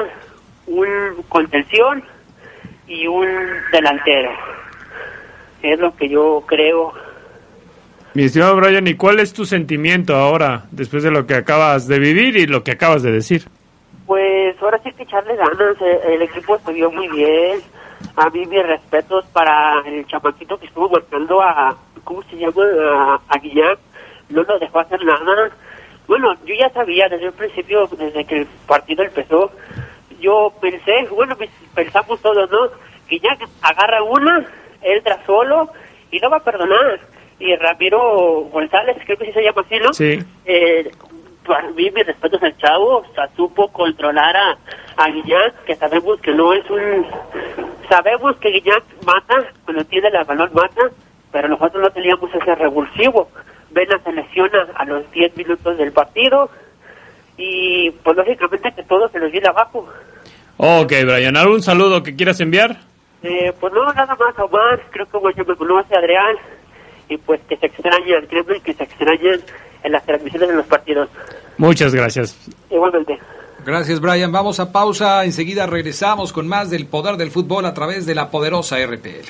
Speaker 19: un contención y un delantero. Es lo que yo creo
Speaker 8: Mi estimado Brian, ¿y cuál es tu sentimiento ahora, después de lo que acabas de vivir y lo que acabas de decir?
Speaker 19: Pues ahora sí que echarle ganas, eh, el equipo estuvo muy bien. A mí mis respetos para el chamaquito que estuvo marcando a, ¿cómo se llama? A, a Guillán. No nos dejó hacer nada. Bueno, yo ya sabía desde el principio, desde que el partido empezó, yo pensé, bueno, pues, pensamos todos, ¿no? Guillán agarra una, entra solo y no va a perdonar. Y Ramiro González, creo que sí se llama así, ¿no?
Speaker 8: Sí.
Speaker 19: Eh, para mí, mis respetos al chavo, o sea, supo controlar a, a Guiñac, que sabemos que no es un... Sabemos que Guiñac mata, cuando tiene la balón mata, pero nosotros no teníamos ese revulsivo. Vena se lesiona a los 10 minutos del partido y pues lógicamente que todo se nos viene abajo.
Speaker 8: Ok, Brian, ¿algún saludo que quieras enviar?
Speaker 19: Eh, pues no, nada más, Omar, creo que bueno, me conoce Adrián y pues que se extrañan, créeme que se extrañan en las transmisiones de los partidos.
Speaker 8: Muchas gracias.
Speaker 19: Igualmente.
Speaker 4: Gracias, Brian. Vamos a pausa. Enseguida regresamos con más del poder del fútbol a través de la poderosa RPL.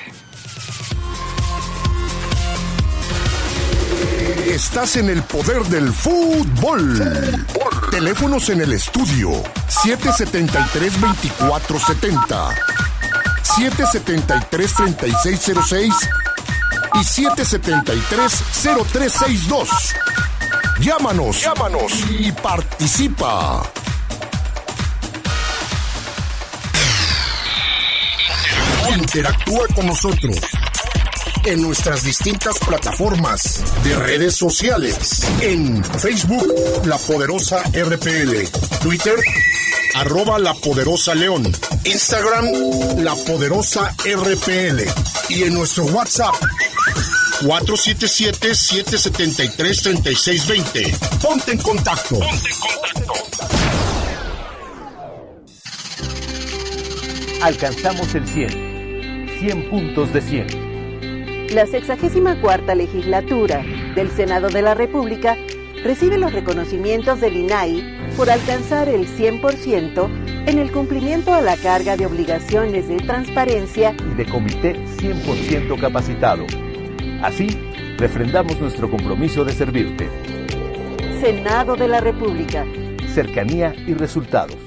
Speaker 3: Estás en el poder del fútbol. Teléfonos en el estudio 773-2470, 773-3606 y 773-0362. Llámanos, llámanos y participa. Interactúa con nosotros en nuestras distintas plataformas de redes sociales. En Facebook, La Poderosa RPL. Twitter, arroba La Poderosa León. Instagram, La Poderosa RPL. Y en nuestro WhatsApp, 477-773-3620. Ponte en contacto. Ponte en contacto.
Speaker 20: Alcanzamos el 100. 100 puntos de 100.
Speaker 21: La 64 legislatura del Senado de la República recibe los reconocimientos del INAI por alcanzar el 100% en el cumplimiento a la carga de obligaciones de transparencia
Speaker 20: y de comité 100% capacitado. Así, refrendamos nuestro compromiso de servirte.
Speaker 21: Senado de la República.
Speaker 20: Cercanía y resultados.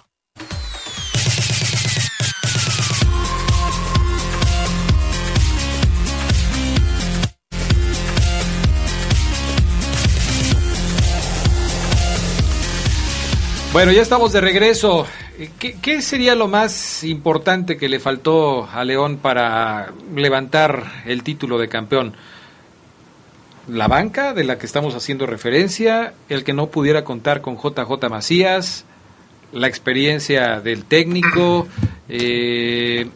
Speaker 4: Bueno, ya estamos de regreso. ¿Qué, ¿Qué, sería lo más importante que le faltó a León para levantar el título de campeón? La banca de la que estamos haciendo referencia, el que no pudiera contar con JJ Macías, la experiencia del técnico, eh,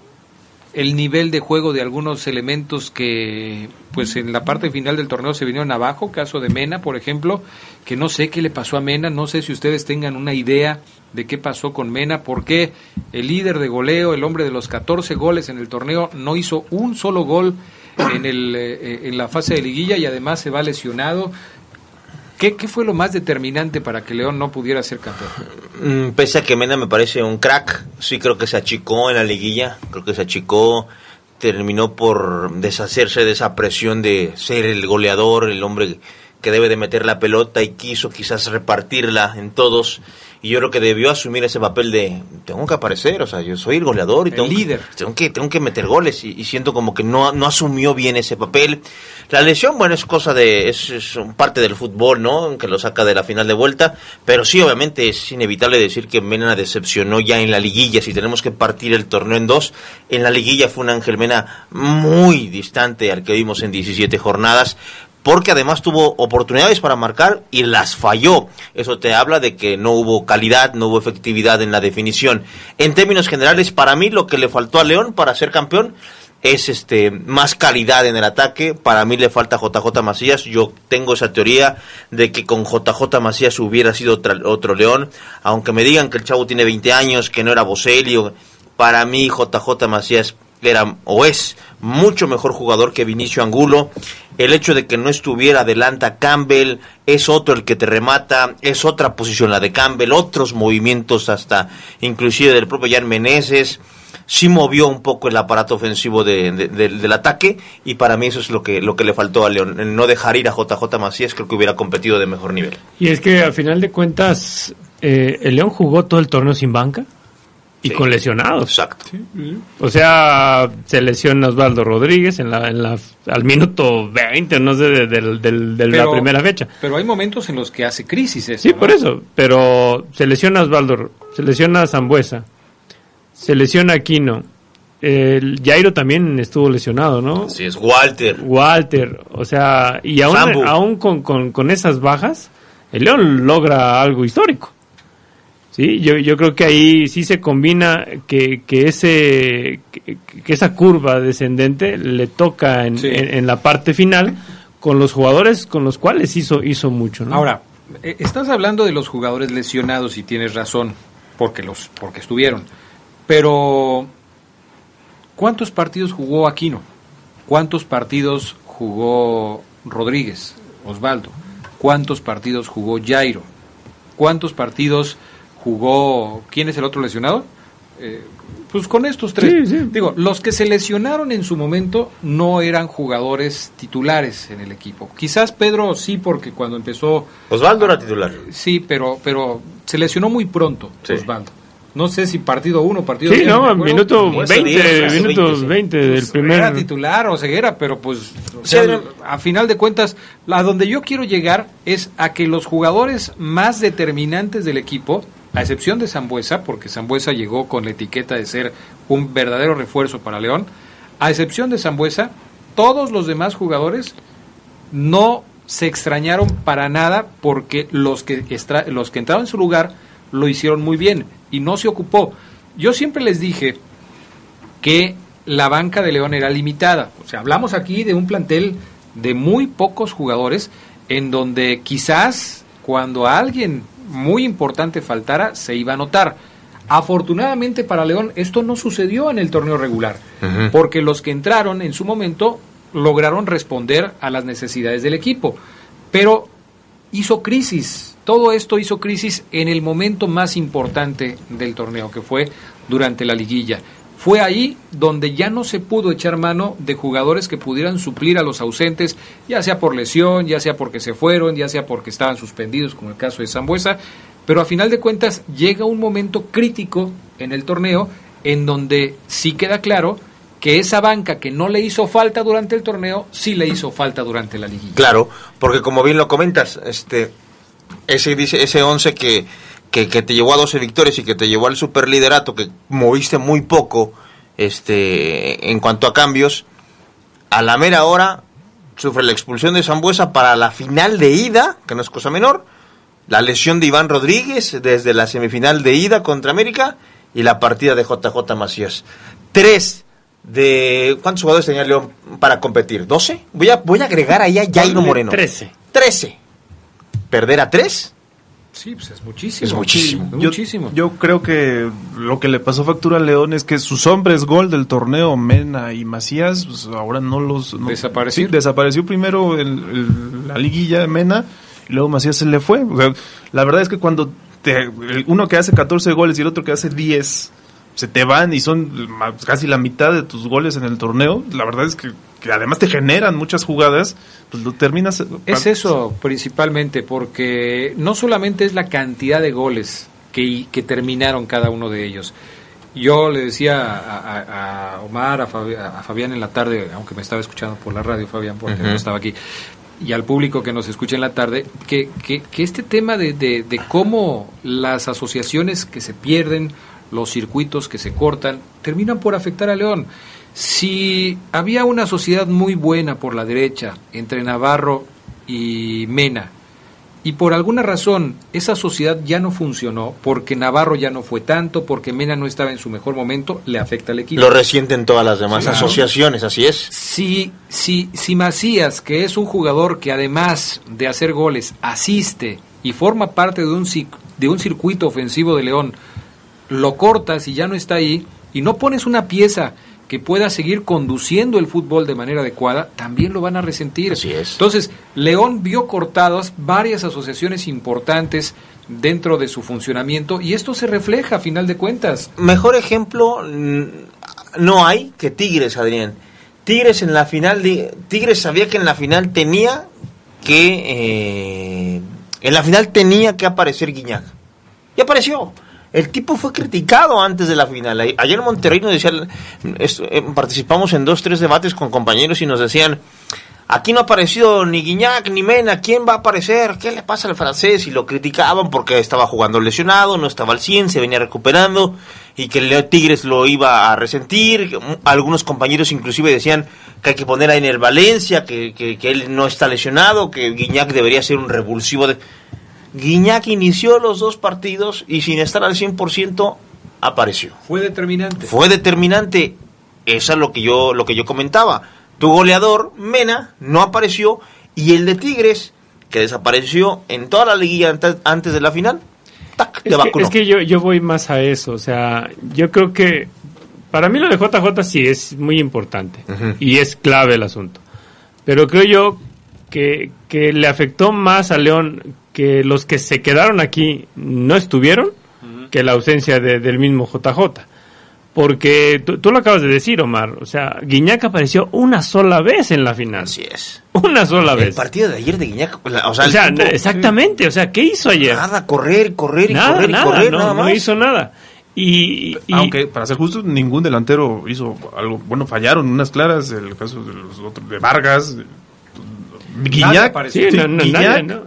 Speaker 4: el nivel de juego de algunos elementos que pues en la parte final del torneo se vinieron abajo, caso de Mena, por ejemplo, que no sé qué le pasó a Mena, no sé si ustedes tengan una idea de qué pasó con Mena, por qué el líder de goleo, el hombre de los 14 goles en el torneo, no hizo un solo gol en, el, eh, en la fase de liguilla y además se va lesionado. ¿Qué, ¿Qué, fue lo más determinante para que León no pudiera ser campeón?
Speaker 9: Mm, pese a que Mena me parece un crack, sí creo que se achicó en la liguilla, creo que se achicó, terminó por deshacerse de esa presión de ser el goleador, el hombre que debe de meter la pelota y quiso quizás repartirla en todos y yo creo que debió asumir ese papel de tengo que aparecer, o sea, yo soy el goleador y
Speaker 4: el
Speaker 9: tengo,
Speaker 4: líder.
Speaker 9: Que, tengo que tengo que meter goles y, y, siento como que no, no asumió bien ese papel. La lesión, bueno, es cosa de es, es parte del fútbol, ¿no? Que lo saca de la final de vuelta, pero sí obviamente es inevitable decir que Mena decepcionó ya en la liguilla, si tenemos que partir el torneo en dos, en la liguilla fue un Ángel Mena muy distante al que vimos en 17 jornadas, porque además tuvo oportunidades para marcar y las falló. Eso te habla de que no hubo calidad, no hubo efectividad en la definición. En términos generales, para mí lo que le faltó a León para ser campeón es este más calidad en el ataque. Para mí le falta JJ Macías. Yo tengo esa teoría de que con JJ Macías hubiera sido otro León. Aunque me digan que el chavo tiene 20 años, que no era Boselli. Para mí JJ Macías era o es mucho mejor jugador que Vinicio Angulo. El hecho de que no estuviera adelanta Campbell es otro el que te remata, es otra posición la de Campbell, otros movimientos hasta inclusive del propio Jan Meneses sí movió un poco el aparato ofensivo de- de- del- ataque y para mí eso es lo que lo que le faltó a León, no dejar ir a JJ Macías, creo que hubiera competido de mejor nivel.
Speaker 8: Y es que a final de cuentas, eh, el León jugó todo el torneo sin banca y con lesionados.
Speaker 9: Exacto.
Speaker 8: O sea, se lesiona Osvaldo Rodríguez en la, en la, al minuto 20, no sé, de, de la
Speaker 4: Pero-
Speaker 8: primera fecha.
Speaker 4: Pero hay momentos en los que hace crisis eso.
Speaker 8: Sí,
Speaker 4: ¿no?
Speaker 8: por eso. Pero se lesiona Osvaldo, se lesiona Zambuesa, se lesiona Aquino. El Jairo también estuvo lesionado, ¿no?
Speaker 9: Así es, Walter.
Speaker 8: Walter, o sea, y aún, aún con, con, con esas bajas, el León logra algo histórico. Sí, yo, yo creo que ahí sí se combina que, que ese que, que esa curva descendente le toca en,
Speaker 4: Sí.
Speaker 8: en- en la parte final con los jugadores con los cuales hizo hizo mucho, ¿no?
Speaker 4: Ahora, eh, estás hablando de los jugadores lesionados y tienes razón, porque los porque estuvieron. Pero ¿cuántos partidos jugó Aquino? ¿Cuántos partidos jugó Rodríguez, Osvaldo? ¿Cuántos partidos jugó Jairo? ¿Cuántos partidos jugó quién es el otro lesionado? Eh, pues con estos tres. Digo, los que se lesionaron en su momento no eran jugadores titulares en el equipo. Quizás Pedro sí, porque cuando empezó
Speaker 9: Osvaldo era titular.
Speaker 4: Sí, pero, pero se lesionó muy pronto, Osvaldo. No sé si partido 1, partido
Speaker 8: Sí,
Speaker 4: diez,
Speaker 8: no,
Speaker 4: me acuerdo.
Speaker 8: minuto 20,
Speaker 4: diez,
Speaker 8: minutos
Speaker 4: sí.
Speaker 8: 20 del
Speaker 4: Pues,
Speaker 8: primer-
Speaker 4: Era titular o ceguera, pero pues, o
Speaker 9: Sí,
Speaker 4: sea,
Speaker 9: era-
Speaker 4: a final de cuentas, a donde yo quiero llegar es a que los jugadores más determinantes del equipo, a excepción de Zambuesa, porque Zambuesa llegó con la etiqueta de ser un verdadero refuerzo para León, a excepción de Zambuesa, todos los demás jugadores no se extrañaron para nada porque los que, extra- los que entraron en su lugar lo hicieron muy bien y no se ocupó. Yo siempre les dije que la banca de León era limitada. O sea, hablamos aquí de un plantel de muy pocos jugadores en donde quizás cuando alguien muy importante faltara se iba a notar. Afortunadamente para León esto no sucedió en el torneo regular, porque los que entraron en su momento lograron responder a las necesidades del equipo, pero hizo crisis, todo esto hizo crisis en el momento más importante del torneo, que fue durante la liguilla. Fue ahí donde ya no se pudo echar mano de jugadores que pudieran suplir a los ausentes, ya sea por lesión, ya sea porque se fueron, ya sea porque estaban suspendidos, como el caso de Zambuesa, pero a final de cuentas llega un momento crítico en el torneo en donde sí queda claro que esa banca que no le hizo falta durante el torneo, sí le hizo falta durante la liguilla.
Speaker 9: Claro, porque como bien lo comentas, este ese dice ese 11 que, que, que te llevó a 12 victorias y que te llevó al superliderato, que moviste muy poco este en cuanto a cambios, a la mera hora sufre la expulsión de Zambuesa para la final de ida, que no es cosa menor, la lesión de Iván Rodríguez desde la semifinal de ida contra América y la partida de JJ Macías. Tres de... ¿Cuántos jugadores tenía León para competir? ¿12? Voy a, voy a agregar ahí a Jairo Moreno.
Speaker 8: 13.
Speaker 9: 13. ¿Perder a tres?
Speaker 4: Sí, pues es muchísimo.
Speaker 9: Es muchísimo.
Speaker 4: Sí,
Speaker 2: Yo,
Speaker 4: muchísimo.
Speaker 2: yo creo que lo que le pasó factura a León es que sus hombres gol del torneo, Mena y Macías, pues ahora no los... no-. Sí, desapareció primero el- el- la liguilla de Mena y luego Macías se le fue. O sea, la verdad es que cuando te- uno que hace 14 goles y el otro que hace 10 se te van y son casi la mitad de tus goles en el torneo, la verdad es que, que además te generan muchas jugadas, pues lo terminas...
Speaker 4: Es eso principalmente, porque no solamente es la cantidad de goles que, que terminaron cada uno de ellos. Yo le decía a, a- a Omar, a, Fabi- a Fabián en la tarde, aunque me estaba escuchando por la radio, Fabián, porque no estaba aquí, y al público que nos escucha en la tarde, que, que, que este tema de, de, de cómo las asociaciones que se pierden, los circuitos que se cortan, terminan por afectar a León. Si había una sociedad muy buena por la derecha entre Navarro y Mena, y por alguna razón esa sociedad ya no funcionó, porque Navarro ya no fue tanto, porque Mena no estaba en su mejor momento, le afecta al equipo.
Speaker 9: Lo resienten todas las demás
Speaker 4: Claro.
Speaker 9: asociaciones, así es.
Speaker 4: Si, si, si Macías, que es un jugador que además de hacer goles, asiste y forma parte de un, de un circuito ofensivo de León, lo cortas y ya no está ahí, y no pones una pieza que pueda seguir conduciendo el fútbol de manera adecuada, también lo van a resentir.
Speaker 9: Así es.
Speaker 4: Entonces, León vio cortadas varias asociaciones importantes dentro de su funcionamiento y esto se refleja a final de cuentas.
Speaker 9: Mejor ejemplo mm, no hay que Tigres, Adrián. Tigres en la final, de, Tigres sabía que en la final tenía que, eh, en la final tenía que aparecer Guiñac. Y apareció. El tipo fue criticado antes de la final. Ayer en Monterrey nos decían, eh, participamos en dos, tres debates con compañeros y nos decían, aquí no ha aparecido ni Guiñac ni Mena, ¿quién va a aparecer? ¿Qué le pasa al francés? Y lo criticaban porque estaba jugando lesionado, no estaba al 100, se venía recuperando y que el Leo Tigres lo iba a resentir. Algunos compañeros inclusive decían que hay que poner a el Valencia, que, que, que él no está lesionado, que Guiñac debería ser un revulsivo de... Guiñac inició los dos partidos y sin estar al 100% apareció.
Speaker 4: Fue determinante.
Speaker 9: Fue determinante. Eso es lo que yo lo que yo comentaba. Tu goleador Mena no apareció y el de Tigres que desapareció en toda la liguilla antes, de la final. tac, te
Speaker 8: Es que, es que yo, yo voy más a eso, o sea, yo creo que para mí lo de JJ sí es muy importante y es clave el asunto. Pero creo yo que, que le afectó más a León que los que se quedaron aquí no estuvieron que la ausencia de- del mismo JJ. Porque tú, lo acabas de decir, Omar, o sea, Guiñac apareció una sola vez en la final.
Speaker 9: Así es.
Speaker 8: Una sola
Speaker 9: el
Speaker 8: vez.
Speaker 9: partido de ayer de Guiñac, o sea,
Speaker 8: O
Speaker 9: el
Speaker 8: sea,
Speaker 9: tipo-
Speaker 8: exactamente, o sea, ¿qué hizo ayer?
Speaker 9: Nada, correr, correr y
Speaker 8: Nada,
Speaker 9: correr y
Speaker 8: nada,
Speaker 9: correr,
Speaker 8: no,
Speaker 9: nada
Speaker 8: no hizo nada. Y, y-
Speaker 2: Aunque, para ser justo, ningún delantero hizo algo. Bueno, fallaron unas claras. El caso de los otros, de Vargas, Guiñac.
Speaker 8: Sí, no, no, nadie, no.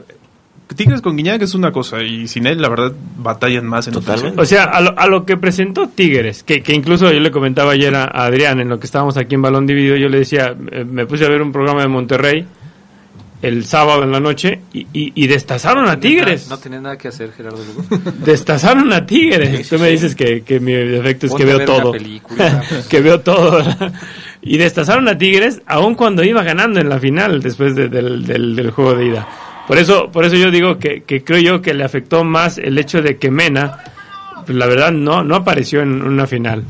Speaker 2: Tigres con Guiñac es una cosa. Y sin él, la verdad, batallan más en ofensiva.
Speaker 8: O sea, a lo, a lo que presentó Tigres, que, que incluso yo le comentaba ayer a, Adrián, en lo que estábamos aquí en Balón Dividido, yo le decía, eh, me puse a ver un programa de Monterrey el sábado en la noche y, y- y destazaron a Tigres.
Speaker 4: No tenía nada que hacer, Gerardo Lugo. *laughs*
Speaker 8: Destazaron a Tigres. Tú me dices que, que mi defecto es que veo todo.
Speaker 4: película. *laughs*
Speaker 8: que veo todo. *laughs* y destazaron a Tigres aun cuando iba ganando en la final después de- del, del- del juego de ida. Por eso, por eso yo digo que, que creo yo que le afectó más el hecho de que Mena, pues, la verdad, no, no apareció en una final.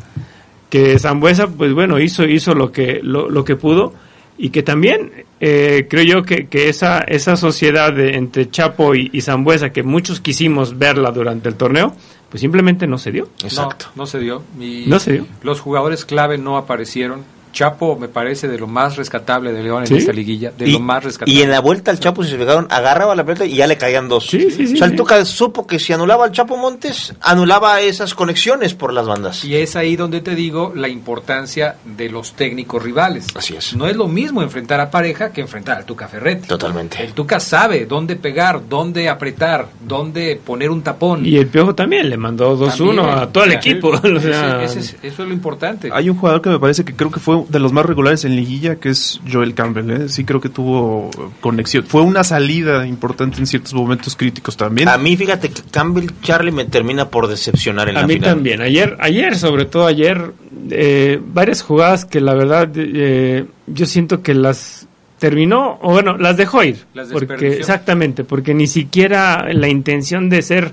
Speaker 8: Que Zambuesa, pues bueno, hizo, hizo lo que, lo, lo que pudo. Y que también eh, creo yo que, que esa, esa sociedad de- entre Chapo y, y Zambuesa, que muchos quisimos verla durante el torneo, pues simplemente no se dio.
Speaker 4: No, no se dio. Y
Speaker 8: No se dio.
Speaker 4: Los jugadores clave no aparecieron. Chapo me parece de lo más rescatable de León en
Speaker 9: ¿Sí?
Speaker 4: esta liguilla, de
Speaker 9: y,
Speaker 4: lo más rescatable.
Speaker 9: y en la vuelta al Chapo, si se fijaron, agarraba la pelota y ya le caían dos.
Speaker 4: sí,
Speaker 9: o sea, el
Speaker 4: sí.
Speaker 9: Tuca supo que si anulaba al Chapo Montes, anulaba esas conexiones por las bandas.
Speaker 4: Y es ahí donde te digo la importancia de los técnicos rivales.
Speaker 9: Así es.
Speaker 4: No es lo mismo enfrentar a pareja que enfrentar al Tuca Ferretti.
Speaker 9: Totalmente.
Speaker 4: El Tuca sabe dónde pegar, dónde apretar, dónde poner un tapón.
Speaker 8: Y el Piojo también le mandó 2-1
Speaker 4: También.
Speaker 8: a todo el *laughs*
Speaker 4: O sea,
Speaker 8: equipo. o sea,
Speaker 4: ese- ese es- eso es lo importante.
Speaker 2: Hay un jugador que me parece que creo que fue de los más regulares en liguilla, que es Joel Campbell. ¿eh? Sí creo que tuvo conexión. Fue una salida importante en ciertos momentos críticos también.
Speaker 9: A mí, fíjate que Campbell Charlie me termina por decepcionar en
Speaker 8: a
Speaker 9: la
Speaker 8: mí
Speaker 9: final.
Speaker 8: también. Ayer, ayer, sobre todo ayer, eh, varias jugadas que la verdad eh, yo siento que las terminó, o bueno, las dejó ir.
Speaker 4: Las
Speaker 8: porque. Exactamente, porque ni siquiera la intención de ser,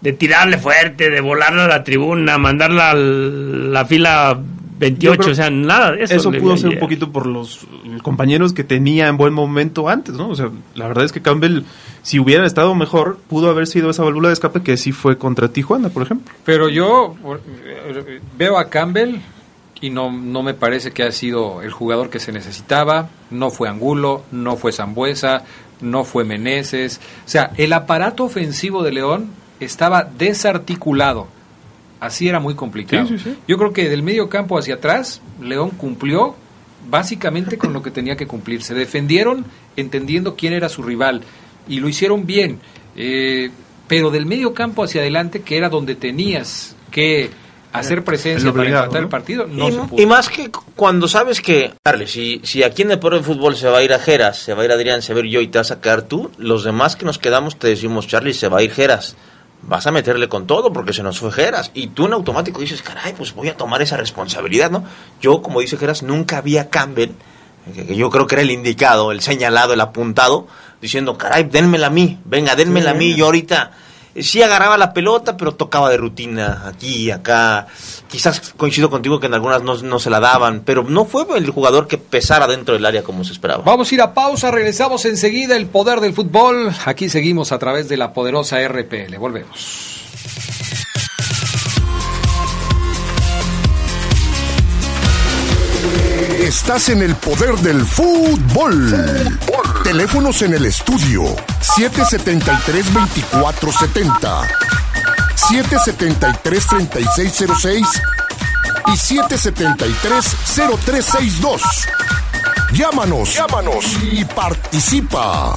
Speaker 8: de tirarle fuerte, de volarla a la tribuna, mandarla a la fila 28,
Speaker 2: Yo creo
Speaker 8: o sea, nada de eso.
Speaker 2: Pudo ser un poquito por los compañeros que tenía en buen momento antes, ¿no? O sea, la verdad es que Campbell, si hubiera estado mejor, pudo haber sido esa válvula de escape que sí fue contra Tijuana, por ejemplo.
Speaker 4: Pero yo eh, veo a Campbell y no, no me parece que ha sido el jugador que se necesitaba. No fue Angulo, no fue Zambuesa, no fue Meneses. O sea, el aparato ofensivo de León estaba desarticulado. Así era muy complicado.
Speaker 2: Sí, sí, sí.
Speaker 4: Yo creo que del medio campo hacia atrás, León cumplió básicamente con lo que tenía que cumplir. Se defendieron entendiendo quién era su rival y lo hicieron bien. Eh, pero del medio campo hacia adelante, que era donde tenías que hacer presencia para
Speaker 2: obligado,
Speaker 4: empatar el
Speaker 2: ¿no?
Speaker 4: partido, no
Speaker 9: y,
Speaker 4: se pudo.
Speaker 9: y más que cuando sabes que, Carles, si, si aquí en el Poder del Fútbol se va a ir a Geras, se va a ir Adrián, se va a ir yo y te vas a quedar tú, los demás que nos quedamos te decimos, Charlie, se va a ir Geras. Vas a meterle con todo porque se nos fue Geras. Y tú en automático dices, caray, pues voy a tomar esa responsabilidad, ¿no? Yo, como dice Geras, nunca vi a Campbell, que, yo creo que era el indicado, el señalado, el apuntado, diciendo, caray, dénmela a mí, venga, dénmela a mí, yo ahorita sí agarraba la pelota, pero tocaba de rutina aquí, acá. Quizás coincido contigo que en algunas no, no se la daban, pero no fue el jugador que pesara dentro del área como se esperaba.
Speaker 4: Vamos a ir a pausa, regresamos enseguida. El poder del fútbol. Aquí seguimos a través de la poderosa RPL. Volvemos.
Speaker 3: Estás en el poder del fútbol. Teléfonos en el estudio 773-2470, 773-3606 y 773-0362. Llámanos, llámanos y participa.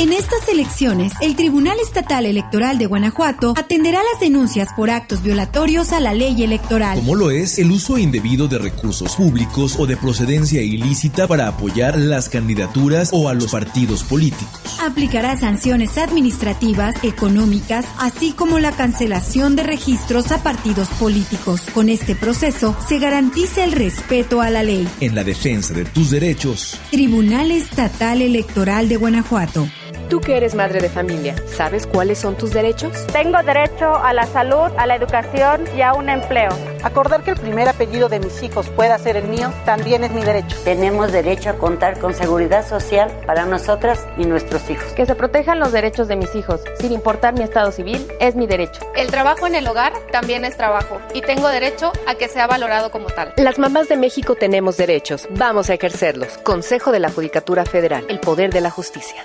Speaker 22: En estas elecciones, el Tribunal Estatal Electoral de Guanajuato atenderá las denuncias por actos violatorios a la ley electoral.
Speaker 23: Como lo es el uso indebido de recursos públicos o de procedencia ilícita para apoyar las candidaturas o a los partidos políticos.
Speaker 22: Aplicará sanciones administrativas, económicas, así como la cancelación de registros a partidos políticos. Con este proceso se garantiza el respeto a la ley.
Speaker 23: En la defensa de tus derechos,
Speaker 22: Tribunal Estatal Electoral de Guanajuato.
Speaker 24: Tú que eres madre de familia, ¿sabes cuáles son tus derechos?
Speaker 25: Tengo derecho a la salud, a la educación y a un empleo.
Speaker 26: Acordar que el primer apellido de mis hijos pueda ser el mío también es mi derecho.
Speaker 27: Tenemos derecho a contar con seguridad social para nosotras y nuestros hijos.
Speaker 25: Que se protejan los derechos de mis hijos, sin importar mi estado civil, es mi derecho.
Speaker 28: El trabajo en el hogar también es trabajo y tengo derecho a que sea valorado como tal.
Speaker 24: Las mamás de México tenemos derechos, vamos a ejercerlos. Consejo de la Judicatura Federal, el poder de la justicia.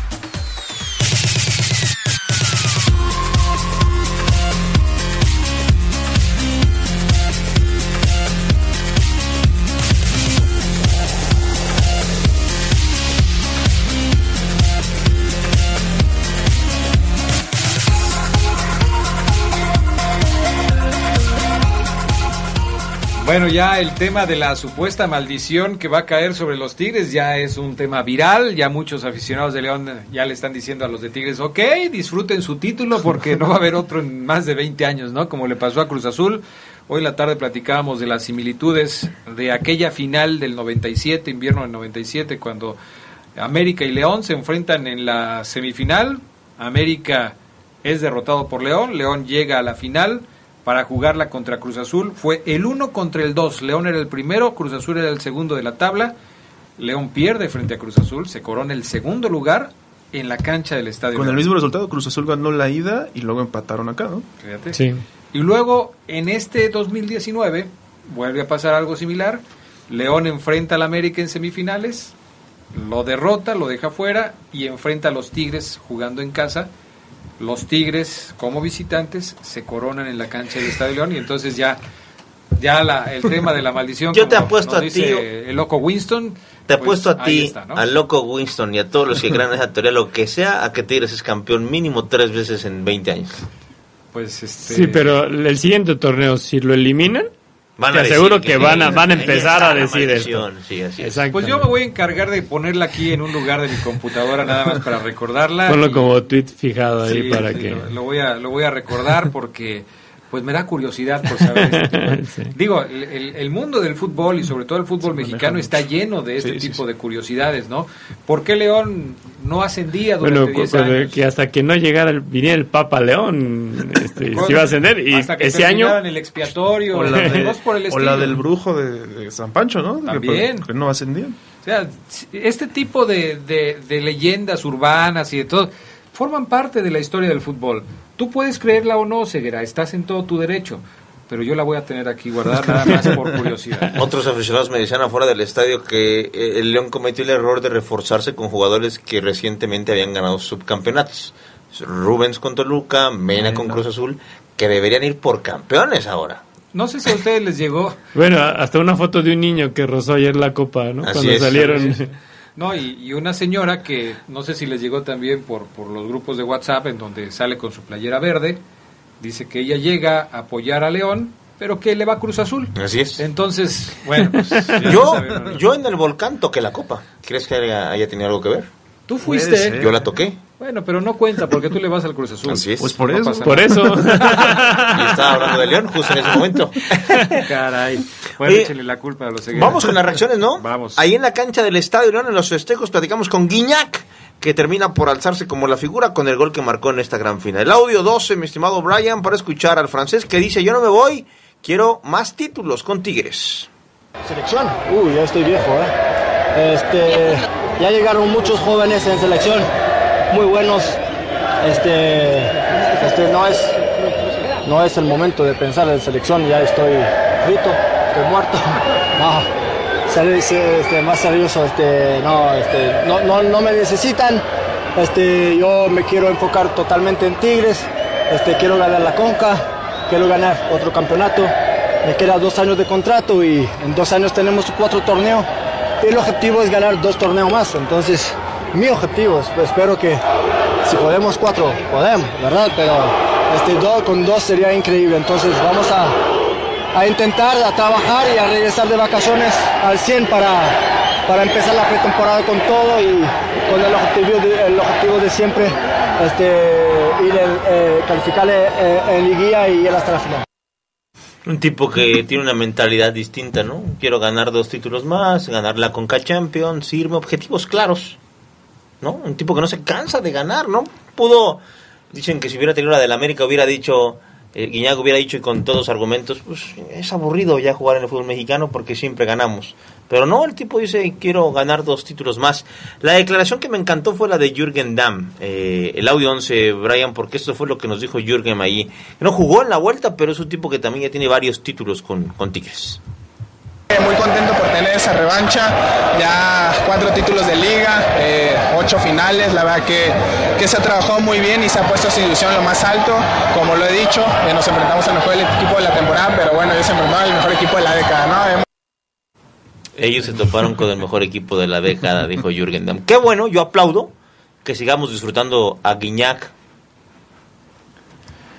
Speaker 4: Bueno, ya el tema de la supuesta maldición que va a caer sobre los Tigres ya es un tema viral. Ya muchos aficionados de León ya le están diciendo a los de Tigres, ok, disfruten su título porque no va a haber otro en más de 20 años, ¿no? Como le pasó a Cruz Azul. Hoy en la tarde platicábamos de las similitudes de aquella final del 97, invierno del 97, cuando América y León se enfrentan en la semifinal. América es derrotado por León, León llega a la final para jugarla contra Cruz Azul. Fue el 1 contra el 2. León era el primero, Cruz Azul era el segundo de la tabla. León pierde frente a Cruz Azul, se corona el segundo lugar en la cancha del estadio.
Speaker 2: Con el mismo resultado, Cruz Azul ganó la ida y luego empataron acá, ¿no?
Speaker 4: Fíjate.
Speaker 8: Sí.
Speaker 4: Y luego, en este 2019, vuelve a pasar algo similar. León enfrenta al América en semifinales, lo derrota, lo deja fuera y enfrenta a los Tigres jugando en casa. Los Tigres, como visitantes, se coronan en la cancha del Estadio León y entonces ya, ya la, el tema de la maldición.
Speaker 9: Yo te
Speaker 4: como
Speaker 9: apuesto a ti-
Speaker 4: El loco Winston.
Speaker 9: Te
Speaker 4: pues,
Speaker 9: apuesto a
Speaker 4: ahí
Speaker 9: ti,
Speaker 4: está, ¿no?
Speaker 9: al loco Winston y a todos los que crean esa teoría, lo que sea, a que Tigres es campeón mínimo tres veces en 20 años.
Speaker 4: Pues este.
Speaker 8: Sí, pero el siguiente torneo, si lo eliminan,
Speaker 9: Van
Speaker 8: te aseguro
Speaker 9: que
Speaker 8: que van a, van a *laughs* empezar a decir esto.
Speaker 9: sí, así es.
Speaker 8: Exacto.
Speaker 4: Pues yo me voy a encargar de ponerla aquí en un lugar de mi computadora nada más para recordarla.
Speaker 8: Ponlo
Speaker 4: Y-
Speaker 8: como tweet fijado ahí
Speaker 4: Sí,
Speaker 8: para
Speaker 4: sí,
Speaker 8: que...
Speaker 4: Lo, lo voy a, lo voy a recordar porque pues me da curiosidad por saber este *laughs*
Speaker 8: Sí.
Speaker 4: Digo, el, mundo del fútbol y sobre todo el fútbol mexicano está lleno de este
Speaker 2: Sí, sí,
Speaker 4: tipo de curiosidades, ¿no? ¿Por qué León no ascendía durante
Speaker 8: Bueno,
Speaker 4: 10
Speaker 8: cu- cuando-
Speaker 4: años?
Speaker 8: que hasta que no llegara el, viniera el Papa León, este, *laughs* se iba a ascender. Y
Speaker 4: hasta que
Speaker 8: ese año...
Speaker 4: el expiatorio,
Speaker 2: O la, de-
Speaker 4: por el
Speaker 2: o la del brujo de, de San Pancho, ¿no? Que-
Speaker 4: También.
Speaker 2: Que, no ascendían.
Speaker 4: O sea, este tipo de, de- de leyendas urbanas y de todo forman parte de la historia del fútbol. Tú puedes creerla o no, Ceguera, estás en todo tu derecho. pero yo la voy a tener aquí guardada nada más por curiosidad. *laughs*
Speaker 9: Otros aficionados me decían afuera del estadio que eh, el León cometió el error de reforzarse con jugadores que recientemente habían ganado subcampeonatos. Rubens con Toluca, Mena con Cruz Azul, que deberían ir por campeones ahora.
Speaker 4: No sé si a ustedes les llegó.
Speaker 8: Bueno, hasta una foto de un niño que rozó ayer la copa, ¿no?
Speaker 9: Así
Speaker 8: Cuando
Speaker 9: es.
Speaker 8: salieron.
Speaker 4: No, y, y una señora que no sé si les llegó también por, por los grupos de WhatsApp en donde sale con su playera verde, dice que ella llega a apoyar a León, pero que le va a Cruz Azul.
Speaker 9: Así es.
Speaker 4: Entonces, bueno, pues, *laughs*
Speaker 9: Yo, yo en el volcán toqué la copa. ¿Crees que haya, haya tenido algo que ver?
Speaker 4: Tú fuiste.
Speaker 9: Yo la toqué.
Speaker 4: Bueno, pero no cuenta porque tú le vas al Cruz Azul.
Speaker 9: Así es.
Speaker 4: Pues por eso.
Speaker 8: Por eso. *laughs*
Speaker 9: Y estaba hablando de León justo en ese momento. *laughs*
Speaker 4: Caray. Bueno,
Speaker 9: Eh,
Speaker 4: échale la culpa a los cegueros.
Speaker 9: Vamos con las reacciones, ¿no?
Speaker 4: Vamos.
Speaker 9: Ahí en la cancha del Estadio León, en los festejos, platicamos con Guiñac, que termina por alzarse como la figura con el gol que marcó en esta gran final. El audio 12, mi estimado Brian, para escuchar al francés que dice, yo no me voy, quiero más títulos con Tigres.
Speaker 29: ¿Selección? Uy, ya estoy viejo, ¿eh? Este, ya llegaron muchos jóvenes en selección, muy buenos. Este, este no es, no es el momento de pensar en selección, ya estoy frito, estoy muerto. *laughs* No, este, más serioso, este, no, este, no, no, no me necesitan. Este, yo me quiero enfocar totalmente en Tigres. Este, quiero ganar la Conca, quiero ganar otro campeonato. Me quedan dos años de contrato y en dos años tenemos cuatro torneos. El objetivo es ganar dos torneos más. Entonces, mi objetivo, es- espero que si podemos cuatro, podemos, ¿verdad? Pero este, dos, con dos sería increíble. Entonces, vamos a, a intentar, a trabajar y a regresar de vacaciones al 100 para, para empezar la pretemporada con todo y con el objetivo de, el objetivo de siempre este, ir el, eh, calificar eh, en liguilla y ir hasta la final.
Speaker 9: Un tipo que tiene una mentalidad distinta, ¿no? Quiero ganar dos títulos más, ganar la Conca Champions, irme objetivos claros, ¿no? Un tipo que no se cansa de ganar, ¿no? Pudo, dicen que si hubiera tenido la del América hubiera dicho, eh, Guiñac hubiera dicho y con todos los argumentos, pues es aburrido ya jugar en el fútbol mexicano porque siempre ganamos. Pero no, el tipo dice, quiero ganar dos títulos más. La declaración que me encantó fue la de Jürgen Damm, eh, el audio 11, Brian, porque esto fue lo que nos dijo Jürgen ahí. No jugó en la vuelta, pero es un tipo que también ya tiene varios títulos con, con Tigres.
Speaker 30: Muy contento por tener esa revancha, ya cuatro títulos de liga, eh, ocho finales, la verdad que, que se ha trabajado muy bien y se ha puesto su ilusión lo más alto, como lo he dicho, eh, nos enfrentamos al mejor equipo de la temporada, pero bueno, se enfrentaron al mejor equipo de la década, ¿no?
Speaker 9: Ellos se toparon con el mejor equipo de la década, dijo Jürgen Damm. Qué bueno, yo aplaudo que sigamos disfrutando a Guiñac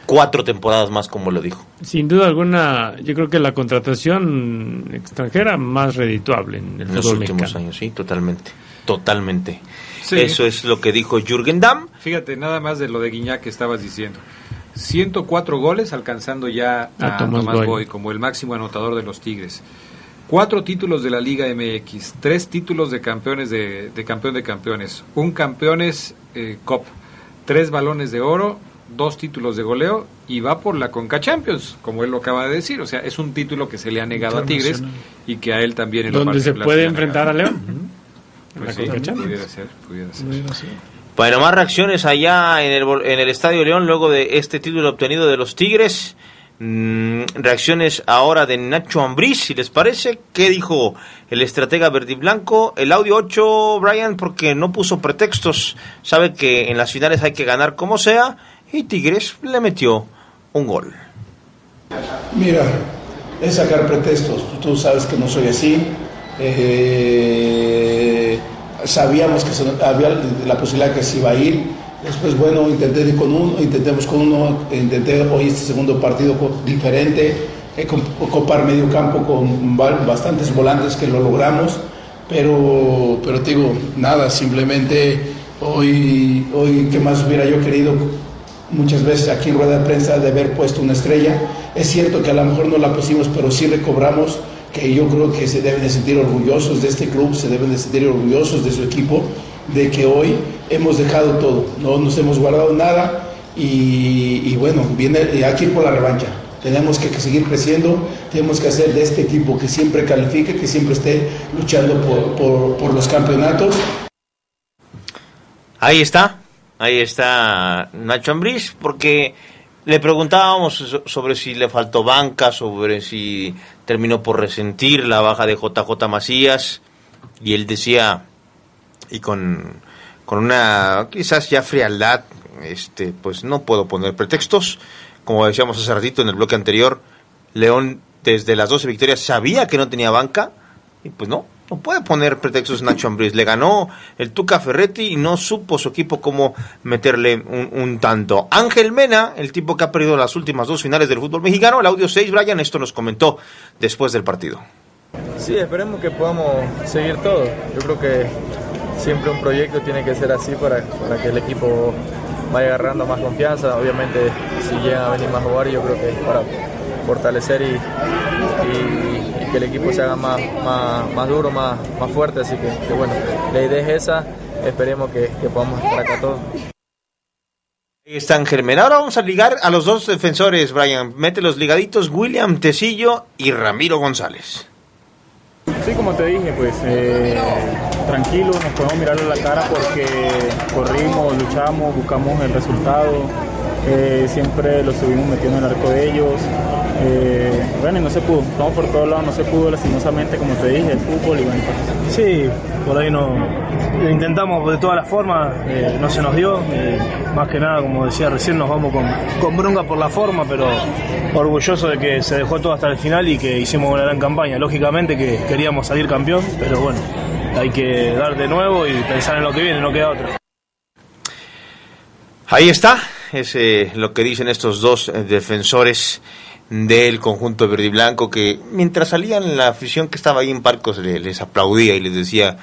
Speaker 9: cuatro temporadas más, como lo dijo.
Speaker 8: Sin duda alguna, yo creo que la contratación extranjera más redituable en el
Speaker 9: En los últimos
Speaker 8: mexicano.
Speaker 9: años, sí, totalmente. Totalmente.
Speaker 4: Sí.
Speaker 9: Eso es lo que dijo Jürgen Damm.
Speaker 4: Fíjate, nada más de lo de Guiñac que estabas diciendo. 104 goles alcanzando ya a,
Speaker 8: A Tomás
Speaker 4: Tomás,
Speaker 8: Boy.
Speaker 4: Boy. como el máximo anotador de los Tigres. Cuatro títulos de la Liga MX, tres títulos de campeones de, de campeón de campeones, un campeones eh, Cup, tres balones de oro, dos títulos de goleo y va por la Conca Champions, como él lo acaba de decir. O sea, es un título que se le ha negado a Tigres y que a él también en lo
Speaker 8: Donde se puede enfrentar a. León.
Speaker 4: Pues
Speaker 8: La
Speaker 4: sí,
Speaker 8: Conca Champions.
Speaker 4: pudiera ser, pudiera ser.
Speaker 9: Bueno, más reacciones allá en el, en el Estadio León luego de este título obtenido de los Tigres. Mm, reacciones ahora de Nacho Ambriz, si les parece. ¿Qué dijo el estratega verde y blanco? El audio 8, Brian, porque no puso pretextos. Sabe que en las finales hay que ganar como sea. Y Tigres le metió un gol.
Speaker 31: Mira, es sacar pretextos. Tú sabes que no soy así. Eh, sabíamos que se- había la posibilidad que se iba a ir. Después, bueno, intenté con uno, intentemos con uno, intenté hoy este segundo partido diferente, eh, copar medio campo con ba- bastantes volantes que lo logramos, pero, pero te digo, nada, simplemente hoy, hoy, ¿qué más hubiera yo querido? muchas veces aquí en rueda de prensa de haber puesto una estrella. Es cierto que a lo mejor no la pusimos, pero sí recobramos que yo creo que se deben de sentir orgullosos de este club, se deben de sentir orgullosos de su equipo, de que hoy hemos dejado todo, no nos hemos guardado nada y, bueno, viene aquí por la revancha. Tenemos que, seguir creciendo, tenemos que hacer de este equipo que siempre califique, que siempre esté luchando por, por, los campeonatos.
Speaker 9: Ahí está, ahí está Nacho Ambriz, porque Le preguntábamos so- sobre si le faltó banca, sobre si terminó por resentir la baja de JJ Macías, y él decía, y con, con una quizás ya frialdad, este, pues no puedo poner pretextos. Como decíamos hace ratito en el bloque anterior, León desde las 12 victorias sabía que no tenía banca, y pues no, no puede poner pretextos Nacho Ambriz. Le ganó el Tuca Ferretti y no supo su equipo cómo meterle un, un tanto. Ángel Mena, el tipo que ha perdido las últimas dos finales del fútbol mexicano, el audio 6, Brian, esto nos comentó después del partido.
Speaker 32: Sí, esperemos que podamos seguir todo. Yo creo que siempre un proyecto tiene que ser así para, para que el equipo vaya agarrando más confianza. Obviamente, si llegan a venir más jugadores, yo creo que es para fortalecer y, que el equipo se haga más, más, más duro, más, más fuerte. Así que, bueno, la idea es esa. Esperemos que, podamos estar acá todos.
Speaker 9: Ahí está Ángel Mena. Ahora vamos a ligar a los dos defensores, Brian. Mete los ligaditos, William Tecillo y Ramiro González.
Speaker 33: Sí, como te dije, pues eh, tranquilo, nos podemos mirar a la cara porque corrimos, luchamos, buscamos el resultado, eh, siempre lo estuvimos metiendo en el arco de ellos. Eh, bueno, y no se pudo, estamos por todos lados, no se pudo lastimosamente, como te dije, el fútbol y bueno. pues,
Speaker 34: Sí, por ahí no lo intentamos de todas las formas, eh, no se nos dio. eh, más que nada, como decía recién, nos vamos con, con bronca por la forma, pero orgulloso de que se dejó todo hasta el final y que hicimos una gran campaña. Lógicamente que queríamos salir campeón, pero bueno, hay que dar de nuevo y pensar en lo que viene, no queda otra.
Speaker 9: Ahí está, es eh, lo que dicen estos dos eh, defensores del conjunto verde y blanco que mientras salían la afición que estaba ahí en Parcos le- les aplaudía y les decía,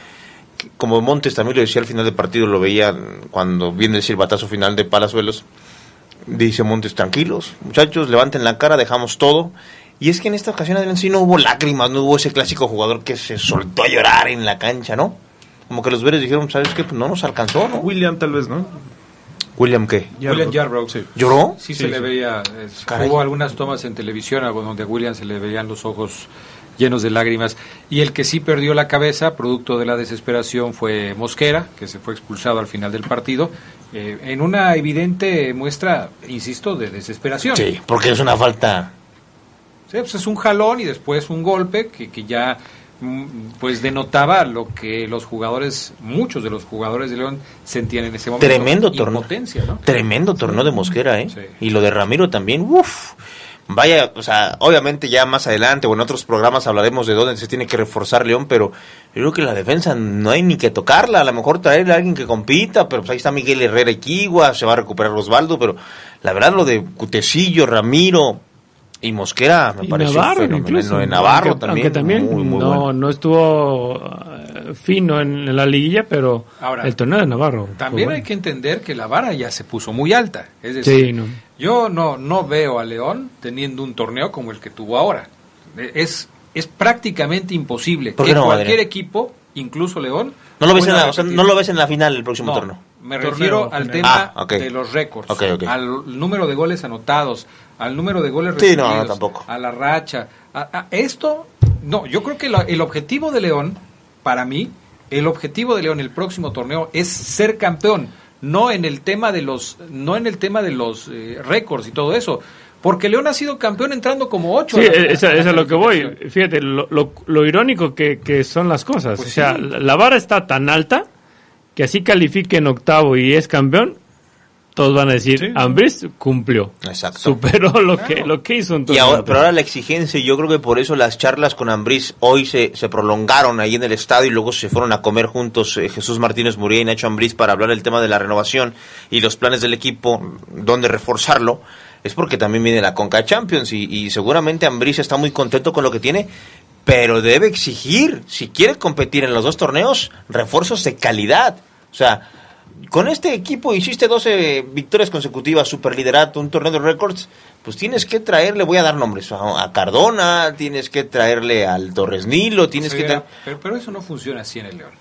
Speaker 9: como Montes también lo decía al final del partido, lo veía cuando viene el silbatazo final de Palazuelos, dice Montes, tranquilos, muchachos, levanten la cara, dejamos todo. Y es que en esta ocasión, Adrián, sí no hubo lágrimas, no hubo ese clásico jugador que se soltó a llorar en la cancha, ¿no? Como que los verdes dijeron, ¿sabes qué? Pues no nos alcanzó, ¿no?
Speaker 2: William tal vez, ¿no?
Speaker 9: William qué?
Speaker 4: William Yarbrough.
Speaker 9: ¿Lloró?
Speaker 4: Sí,
Speaker 9: Sí,
Speaker 4: se le
Speaker 9: sí.
Speaker 4: veía. eh, hubo algunas tomas en televisión algo donde a William se le veían los ojos llenos de lágrimas. Y el que sí perdió la cabeza, producto de la desesperación, fue Mosquera, que se fue expulsado al final del partido, eh, en una evidente muestra, insisto, de desesperación.
Speaker 9: Sí, porque es una falta.
Speaker 4: Sí, pues es un jalón y después un golpe que, que ya pues denotaba lo que los jugadores, muchos de los jugadores de León sentían en ese momento.
Speaker 9: Tremendo torneo.
Speaker 4: ¿no?
Speaker 9: Tremendo torneo de Mosquera, ¿eh? Y lo de Ramiro también, uff. Vaya, o sea, obviamente ya más adelante o en otros programas hablaremos de dónde se tiene que reforzar León, pero yo creo que la defensa no hay ni que tocarla. A lo mejor traerle a alguien que compita, pero pues ahí está Miguel Herrera Equigua, se va a recuperar Osvaldo, pero la verdad lo de Cutecillo, Ramiro y Mosquera me
Speaker 8: Y
Speaker 9: pareció
Speaker 8: Navarro
Speaker 9: fenomenal.
Speaker 8: incluso.
Speaker 9: De Navarro
Speaker 8: Aunque-
Speaker 9: también,
Speaker 8: aunque también
Speaker 9: muy, muy
Speaker 8: no,
Speaker 9: bueno.
Speaker 8: no estuvo eh, fino en, en la liguilla, pero
Speaker 4: Ahora,
Speaker 8: el torneo de Navarro.
Speaker 4: También
Speaker 8: bueno.
Speaker 4: hay que entender que la vara ya se puso muy alta. Es decir,
Speaker 8: Sí, no.
Speaker 4: yo no, no veo a León teniendo un torneo como el que tuvo ahora. Es, es prácticamente imposible
Speaker 9: ¿Por
Speaker 4: que
Speaker 9: no,
Speaker 4: cualquier
Speaker 9: Adrián?
Speaker 4: equipo, incluso León,
Speaker 9: No lo ves en la, o sea,
Speaker 4: repetir.
Speaker 9: no lo ves en la final del próximo
Speaker 4: No,
Speaker 9: torneo.
Speaker 4: Me
Speaker 9: Torneo
Speaker 4: refiero al tema
Speaker 9: Ah,
Speaker 4: de los récords, al número de goles anotados, al número de goles
Speaker 9: Sí, no, tampoco.
Speaker 4: a la racha. a- a- esto, no, yo creo que la- el objetivo de León, para mí, el objetivo de León el próximo torneo es ser campeón, no en el tema de los, no en el tema de los eh, récords y todo eso. Porque León ha sido campeón entrando como ocho.
Speaker 8: Sí,
Speaker 4: a la-
Speaker 8: es, lo que voy. Fíjate, lo, lo, lo irónico que, que son las cosas.
Speaker 4: Pues
Speaker 8: o sea,
Speaker 4: sí.
Speaker 8: la, la vara está tan alta que así califique en octavo y es campeón, todos van a decir, Ambris cumplió.
Speaker 9: Exacto.
Speaker 8: Superó lo que, lo que hizo en
Speaker 9: Y ahora, pero ahora la exigencia, y yo creo que por eso las charlas con Ambriz hoy se, se prolongaron ahí en el estadio y luego se fueron a comer juntos eh, Jesús Martínez Muría y Nacho Ambriz para hablar del tema de la renovación y los planes del equipo, dónde reforzarlo, es porque también viene la Conca Champions y, y seguramente Ambriz está muy contento con lo que tiene, pero debe exigir, si quiere competir en los dos torneos, refuerzos de calidad. O sea, con este equipo hiciste 12 victorias consecutivas, superliderato, un torneo de récords, pues tienes que traerle, voy a dar nombres, a, a Cardona, tienes que traerle al Torres Nilo, tienes que traer...
Speaker 4: pero, pero eso no funciona así en el León.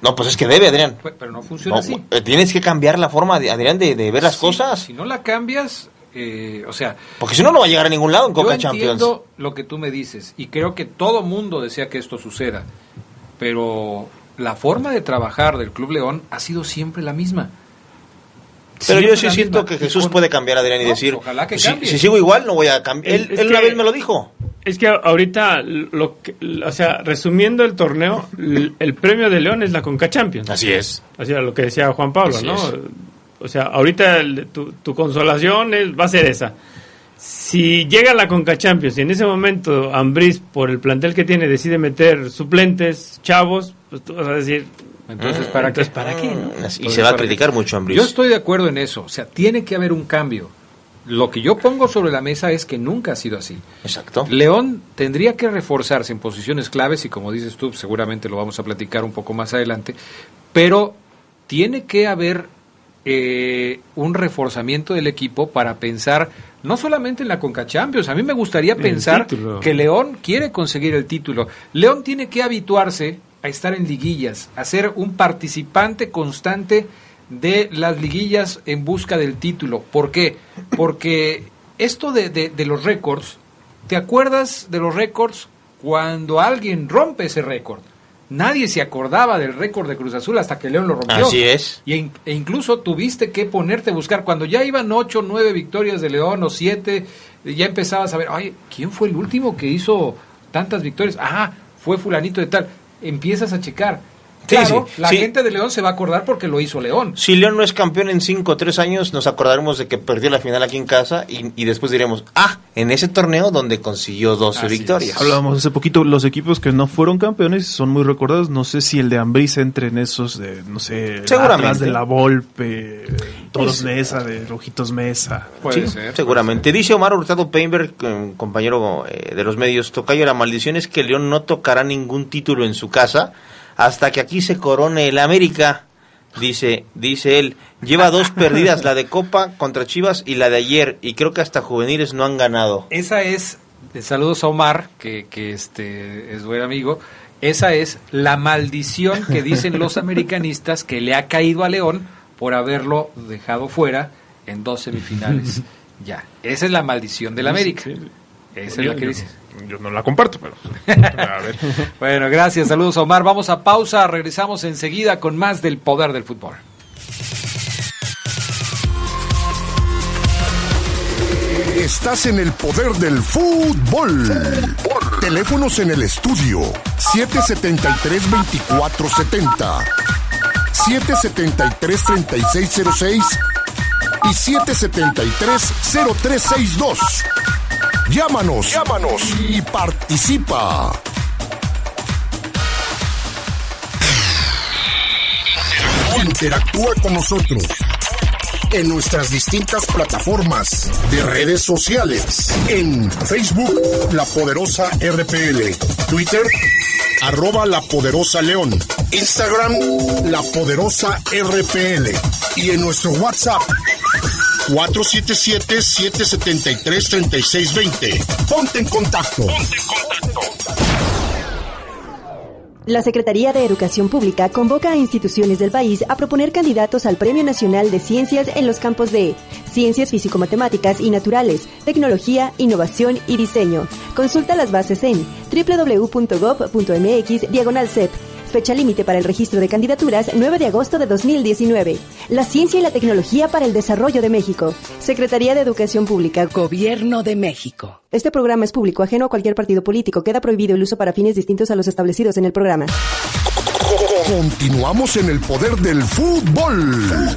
Speaker 9: No, pues es que debe, Adrián.
Speaker 4: Pero no funciona
Speaker 9: No,
Speaker 4: así.
Speaker 9: eh, tienes que cambiar la forma, de, Adrián, de, de ver las
Speaker 4: Sí,
Speaker 9: cosas,
Speaker 4: Si no la cambias, eh, o sea,
Speaker 9: porque si no, no va a llegar a ningún lado en Coca
Speaker 4: Yo
Speaker 9: Champions.
Speaker 4: entiendo lo que tú me dices y creo que todo mundo desea que esto suceda, pero la forma de trabajar del Club León ha sido siempre la misma.
Speaker 9: Pero
Speaker 4: Siempre
Speaker 9: yo sí siento
Speaker 4: misma.
Speaker 9: que Jesús
Speaker 4: con-
Speaker 9: puede cambiar, Adrián, y
Speaker 4: No,
Speaker 9: decir,
Speaker 4: ojalá que
Speaker 9: si,
Speaker 4: cambie.
Speaker 9: si sigo igual, no voy a cambiar. Él, él una
Speaker 8: que-
Speaker 9: vez me lo dijo.
Speaker 8: Es que ahorita, lo que, o sea, resumiendo el torneo, el premio de León es la Conca Champions.
Speaker 9: Así es.
Speaker 8: O sea, lo que decía Juan Pablo,
Speaker 9: Así
Speaker 8: ¿no?
Speaker 9: es.
Speaker 8: O sea, ahorita el- tu, tu consolación es- va a ser esa. Si llega la Conca Champions y en ese momento Ambriz, por el plantel que tiene, decide meter suplentes, chavos, pues tú vas a decir...
Speaker 4: Entonces, ¿para qué?
Speaker 8: Entonces, ¿para qué? no?
Speaker 9: Y
Speaker 4: Entonces,
Speaker 9: se va a criticar mucho a.
Speaker 4: Yo estoy de acuerdo en eso. O sea, tiene que haber un cambio. Lo que yo pongo sobre la mesa es que nunca ha sido así.
Speaker 9: Exacto.
Speaker 4: León tendría que reforzarse en posiciones claves y como dices tú, seguramente lo vamos a platicar un poco más adelante, pero tiene que haber eh, un reforzamiento del equipo para pensar no solamente en la Conca Champions, a mí me gustaría
Speaker 8: El
Speaker 4: pensar
Speaker 8: título.
Speaker 4: que León quiere conseguir el título. León tiene que habituarse a estar en liguillas, a ser un participante constante de las liguillas en busca del título. ¿Por qué? Porque esto de, de- de los récords, ¿te acuerdas de los récords cuando alguien rompe ese récord? Nadie se acordaba del récord de Cruz Azul hasta que León lo rompió.
Speaker 9: Así es.
Speaker 4: Y e incluso tuviste que ponerte a buscar. Cuando ya iban ocho, nueve victorias de León o siete, ya empezabas a ver, oye, ¿quién fue el último que hizo tantas victorias? Ah, fue fulanito de tal. Empiezas a checar.
Speaker 9: Sí,
Speaker 4: Claro,
Speaker 9: sí,
Speaker 4: la
Speaker 9: sí.
Speaker 4: gente de León se va a acordar porque lo hizo León.
Speaker 9: Si León no es campeón en 5 o 3 años, nos acordaremos de que perdió la final aquí en casa y, y después diremos, ah, en ese torneo donde consiguió 12
Speaker 4: Así
Speaker 9: victorias.
Speaker 2: Hablábamos hace poquito, los equipos que no fueron campeones son muy recordados. No sé si el de Ambriz entre en esos de, no sé,
Speaker 9: Seguramente.
Speaker 2: Atlas de la Volpe, Toros
Speaker 9: Sí.
Speaker 2: Mesa, de Rojitos Mesa.
Speaker 9: Sí, seguramente. Dice Omar Hurtado Peinberg, eh, compañero eh, de los medios, Tocayo, la maldición es que León no tocará ningún título en su casa hasta que aquí se corone el América. Dice, dice él, lleva dos *laughs* perdidas, la de Copa contra Chivas y la de ayer, y creo que hasta juveniles no han ganado.
Speaker 4: Esa es, eh, saludos a Omar, que, que este es buen amigo. Esa es la maldición que dicen los *laughs* americanistas que le ha caído a León por haberlo dejado fuera en dos semifinales. *laughs* ya, esa es la maldición del América. Esa es la que
Speaker 2: Yo-
Speaker 4: dices.
Speaker 2: Yo no la comparto, pero. *laughs* A ver.
Speaker 4: Bueno, gracias, saludos Omar. Vamos a pausa, regresamos enseguida con más del poder del fútbol.
Speaker 3: Estás en el poder del fútbol. Teléfonos en el estudio 773-2470, 773-3606 y 773-0362. Llámanos, llámanos y participa. Interactúa con nosotros en nuestras distintas plataformas de redes sociales. En Facebook, La Poderosa RPL. Twitter, arroba La Poderosa León. Instagram, La Poderosa RPL. Y en nuestro WhatsApp, 477-773-3620. Ponte en contacto.
Speaker 35: La Secretaría de Educación Pública convoca a instituciones del país a proponer candidatos al Premio Nacional de Ciencias en los campos de Ciencias Físico-Matemáticas y Naturales, Tecnología, Innovación y Diseño. Consulta las bases en www.gov.mx diagonal. Fecha límite para el registro de candidaturas 9 de agosto de 2019. La ciencia y la tecnología para el desarrollo de México. Secretaría de Educación Pública. Gobierno de México. Este programa es público, ajeno a cualquier partido político. Queda prohibido el uso para fines distintos a los establecidos en el programa.
Speaker 3: Continuamos en el poder del fútbol.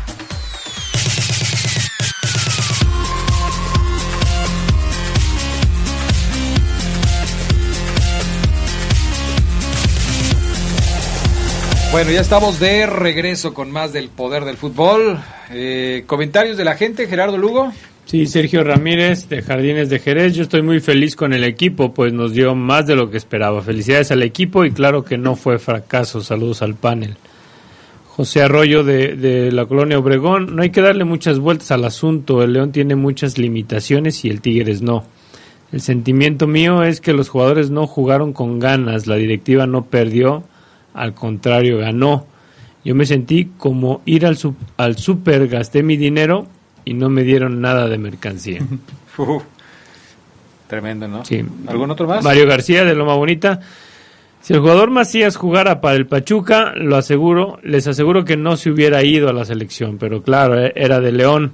Speaker 4: Bueno, ya estamos de regreso con más del poder del fútbol. Eh, comentarios de la gente, Gerardo Lugo.
Speaker 8: Sí, Sergio Ramírez de Jardines de Jerez. Yo estoy muy feliz con el equipo, pues nos dio más de lo que esperaba. Felicidades al equipo y claro que no fue fracaso. Saludos al panel. José Arroyo de, de la colonia Obregón. No hay que darle muchas vueltas al asunto. El León tiene muchas limitaciones y el Tigres no. El sentimiento mío es que los jugadores no jugaron con ganas, la directiva no perdió, al contrario, ganó. Yo me sentí como ir al, al super, gasté mi dinero y no me dieron nada de mercancía. *laughs*
Speaker 4: tremendo, ¿no?
Speaker 8: Sí.
Speaker 4: ¿Algún otro más?
Speaker 8: Mario García de Loma Bonita. Si el jugador Macías jugara para el Pachuca, lo aseguro, les aseguro que no se hubiera ido a la selección, pero claro, e-, era de León,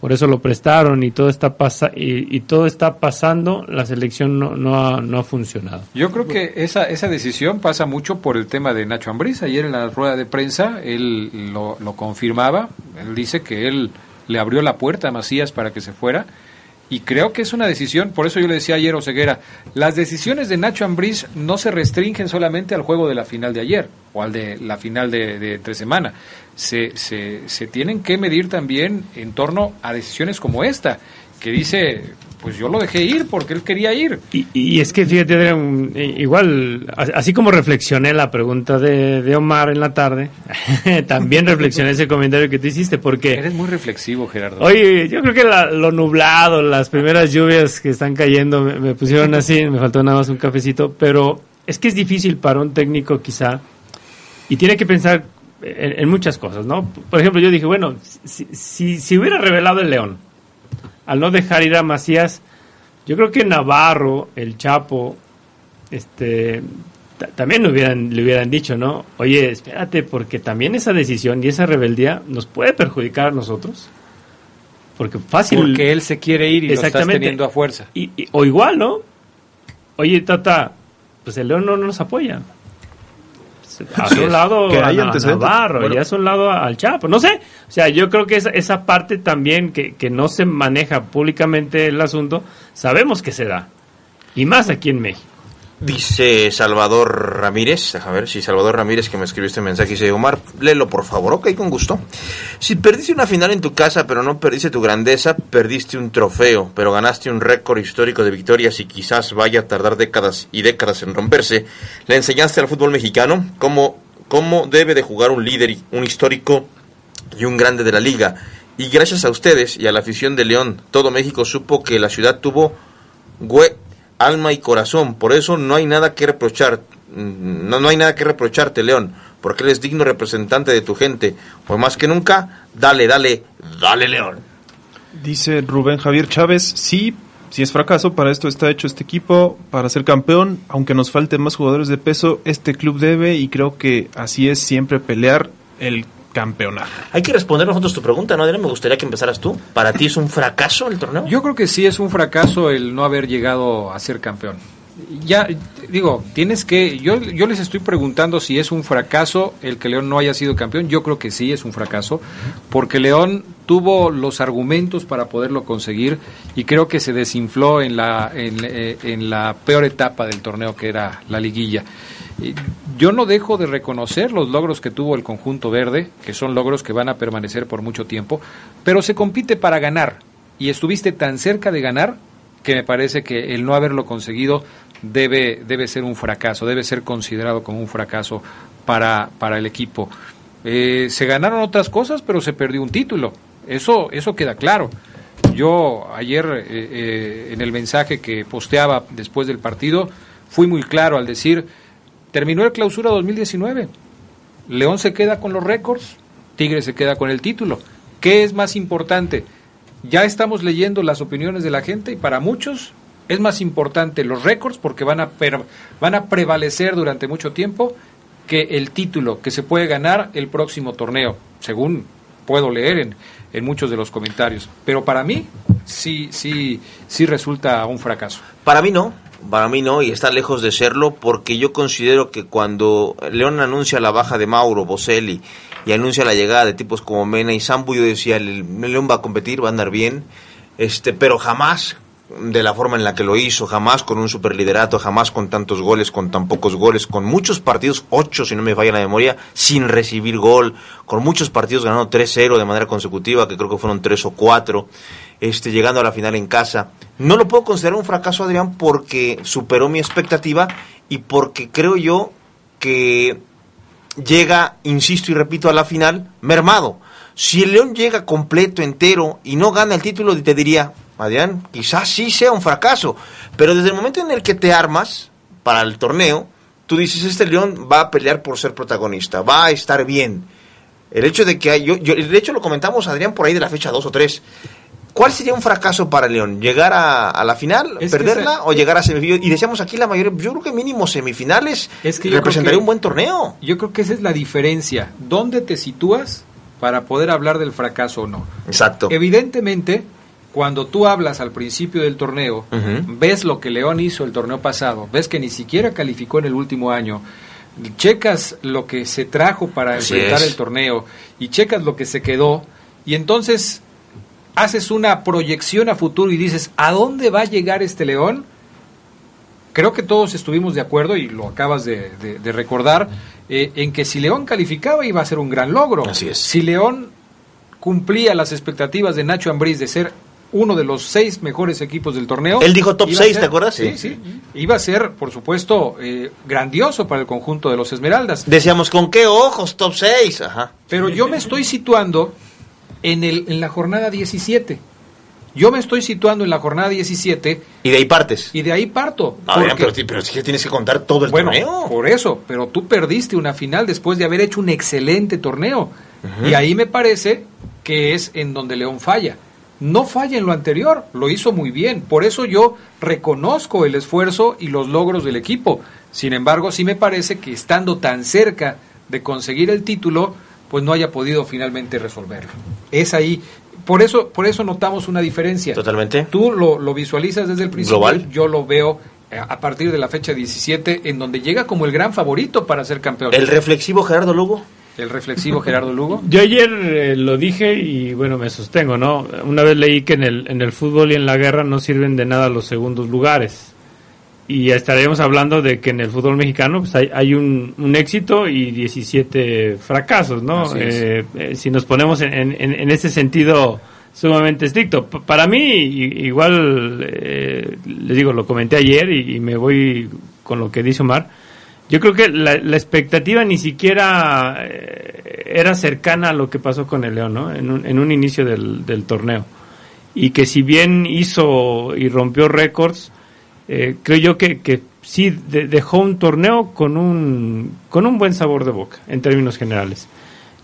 Speaker 8: por eso lo prestaron y todo está pasa y, todo está pasando, la selección no, no, ha, no ha funcionado.
Speaker 4: Yo creo que esa, esa decisión pasa mucho por el tema de Nacho Ambriz. Ayer en la rueda de prensa él lo, lo confirmaba, él dice que él le abrió la puerta a Macías para que se fuera y creo que es una decisión, por eso yo le decía ayer Oseguera, las decisiones de Nacho Ambriz no se restringen solamente al juego de la final de ayer o al de la final de, de tres semanas. Se, se, se tienen que medir también en torno a decisiones como esta, que dice, pues yo lo dejé ir porque él quería ir.
Speaker 8: Y, es que fíjate, igual, así como reflexioné la pregunta de, Omar en la tarde, *laughs* también reflexioné ese comentario que tú hiciste, porque...
Speaker 4: Eres muy reflexivo, Gerardo.
Speaker 8: Oye, yo creo que lo nublado, las primeras lluvias que están cayendo, me, pusieron así, me faltó nada más un cafecito, pero es que es difícil para un técnico quizá, y tiene que pensar en, muchas cosas, ¿no? Por ejemplo, yo dije, bueno, si, si, si hubiera revelado el León, al no dejar ir a Macías, yo creo que Navarro, el Chapo, este también le hubieran, le hubieran dicho, ¿no? Oye, espérate, porque también esa decisión y esa rebeldía nos puede perjudicar a nosotros. Porque fácil.
Speaker 4: Porque él se quiere ir y lo estás teniendo a fuerza.
Speaker 8: Y, o igual, ¿no? Oye, Tata, pues el León no nos apoya hace un lado que hay a, Navarro y hace un lado al Chapo. No sé, o sea, yo creo que esa, esa parte también que, que no se maneja públicamente el asunto, sabemos que se da. Y más aquí en México.
Speaker 9: Dice Salvador Ramírez, a ver si Salvador Ramírez que me escribió este mensaje dice, Omar, léelo por favor, ok, con gusto. Si perdiste una final en tu casa pero no perdiste tu grandeza, perdiste un trofeo, pero ganaste un récord histórico de victorias y quizás vaya a tardar décadas y décadas en romperse, le enseñaste al fútbol mexicano cómo, cómo debe de jugar un líder, un histórico y un grande de la liga. Y gracias a ustedes y a la afición de León, todo México supo que la ciudad tuvo alma y corazón. Por eso no hay nada que reprochar, no, no hay nada que reprocharte, León, porque eres digno representante de tu gente. Pues más que nunca, dale, dale, dale, León.
Speaker 2: Dice Rubén Javier Chávez, sí, si es fracaso, para esto está hecho este equipo, para ser campeón, aunque nos falten más jugadores de peso, este club debe, y creo que así es siempre pelear el campeonato.
Speaker 9: Hay que responder nosotros tu pregunta, ¿no, Adrián? Me gustaría que empezaras tú. ¿Para ti es un fracaso el torneo?
Speaker 4: Yo creo que sí es un fracaso el no haber llegado a ser campeón. Ya, digo, tienes que. Yo, yo les estoy preguntando si es un fracaso el que León no haya sido campeón. Yo creo que sí es un fracaso, porque León tuvo los argumentos para poderlo conseguir y creo que se desinfló en la, en, eh, en la peor etapa del torneo que era la liguilla yo no dejo de reconocer los logros que tuvo el conjunto verde, que son logros que van a permanecer por mucho tiempo, pero se compite para ganar y estuviste tan cerca de ganar que me parece que el no haberlo conseguido debe, debe ser un fracaso, debe ser considerado como un fracaso para, para el equipo. Eh, se ganaron otras cosas, pero se perdió un título. Eso, eso queda claro. Yo ayer eh, eh, en el mensaje que posteaba después del partido fui muy claro al decir Terminó el clausura 2019. León se queda con los récords, Tigre se queda con el título. ¿Qué es más importante? Ya estamos leyendo las opiniones de la gente y para muchos es más importante los récords porque van a, van a prevalecer durante mucho tiempo que el título que se puede ganar el próximo torneo, según puedo leer en, en muchos de los comentarios. Pero para mí sí, sí, sí resulta un fracaso.
Speaker 9: Para mí no, para mí no, y está lejos de serlo, porque yo considero que cuando León anuncia la baja de Mauro, Boselli, y anuncia la llegada de tipos como Mena y Sambu, yo decía, León va a competir, va a andar bien, este, pero jamás de la forma en la que lo hizo, jamás con un superliderato, jamás con tantos goles, con tan pocos goles, con muchos partidos, ocho si no me falla la memoria, sin recibir gol, con muchos partidos ganando 3-0 de manera consecutiva, que creo que fueron tres o cuatro, este, llegando a la final en casa. No lo puedo considerar un fracaso, Adrián, porque superó mi expectativa y porque creo yo que llega, insisto y repito, a la final mermado. Si el León llega completo, entero y no gana el título, te diría, Adrián, quizás sí sea un fracaso, pero desde el momento en el que te armas para el torneo, tú dices, este León va a pelear por ser protagonista, va a estar bien. El hecho de que hay, yo, de hecho lo comentamos Adrián por ahí de la fecha 2 o 3. ¿Cuál sería un fracaso para León? ¿Llegar a, a la final,
Speaker 4: Es
Speaker 9: perderla o llegar a semifinales? Y decíamos aquí la mayoría, yo creo que mínimo semifinales
Speaker 4: Es que yo
Speaker 9: representaría
Speaker 4: que-
Speaker 9: un buen torneo.
Speaker 4: Yo creo que esa es la diferencia. ¿Dónde te sitúas para poder hablar del fracaso o no?
Speaker 9: Exacto.
Speaker 4: Evidentemente, cuando tú hablas al principio del torneo, ves lo que León hizo el torneo pasado, ves que ni siquiera calificó en el último año, checas lo que se trajo para
Speaker 9: Así
Speaker 4: enfrentar
Speaker 9: es.
Speaker 4: el torneo y checas lo que se quedó y entonces haces una proyección a futuro y dices, ¿a dónde va a llegar este León? Creo que todos estuvimos de acuerdo, y lo acabas de, de- de recordar, eh, en que si León calificaba iba a ser un gran logro.
Speaker 9: Así es.
Speaker 4: Si León cumplía las expectativas de Nacho Ambriz de ser uno de los seis mejores equipos del torneo.
Speaker 9: Él dijo top
Speaker 4: iba a
Speaker 9: seis,
Speaker 4: ser-
Speaker 9: ¿te acuerdas?
Speaker 4: Sí, sí. Iba a ser, por supuesto, eh, grandioso para el conjunto de los Esmeraldas.
Speaker 9: Decíamos, ¿con qué ojos? Top 6. Ajá.
Speaker 4: Pero yo me estoy situando en, el, en la jornada 17. Yo me estoy situando en la jornada 17
Speaker 9: Y de ahí partes.
Speaker 4: y de ahí parto. Porque-
Speaker 9: pero, ti- pero sí que tienes que contar todo el
Speaker 4: bueno,
Speaker 9: torneo.
Speaker 4: por eso, pero tú perdiste una final después de haber hecho un excelente torneo. Y ahí me parece que es en donde León falla. No falla en lo anterior, lo hizo muy bien. Por eso yo reconozco el esfuerzo y los logros del equipo. Sin embargo, sí me parece que estando tan cerca de conseguir el título, pues no haya podido finalmente resolverlo. Es ahí. Por eso, por eso notamos una diferencia.
Speaker 9: Totalmente.
Speaker 4: Tú lo, lo visualizas desde el principio.
Speaker 9: Global.
Speaker 4: Yo lo veo eh, a partir de la fecha 17, en donde llega como el gran favorito para ser campeón.
Speaker 9: El reflexivo Gerardo Lugo.
Speaker 4: El reflexivo Gerardo Lugo.
Speaker 8: Yo ayer eh, lo dije y bueno, me sostengo, ¿no? Una vez leí que en el, en el fútbol y en la guerra no sirven de nada los segundos lugares. Y estaríamos hablando de que en el fútbol mexicano pues hay, hay un, un éxito y 17 fracasos, ¿no? Eh, eh, si nos ponemos en, en, en ese sentido sumamente estricto. P- para mí, igual, eh, les digo, lo comenté ayer y, y me voy con lo que dice Omar. Yo creo que la, la expectativa ni siquiera era cercana a lo que pasó con el León, ¿no? En un, en un inicio del, del torneo. Y que si bien hizo y rompió récords, eh, creo yo que, que sí de- dejó un torneo con un, con un buen sabor de boca, en términos generales.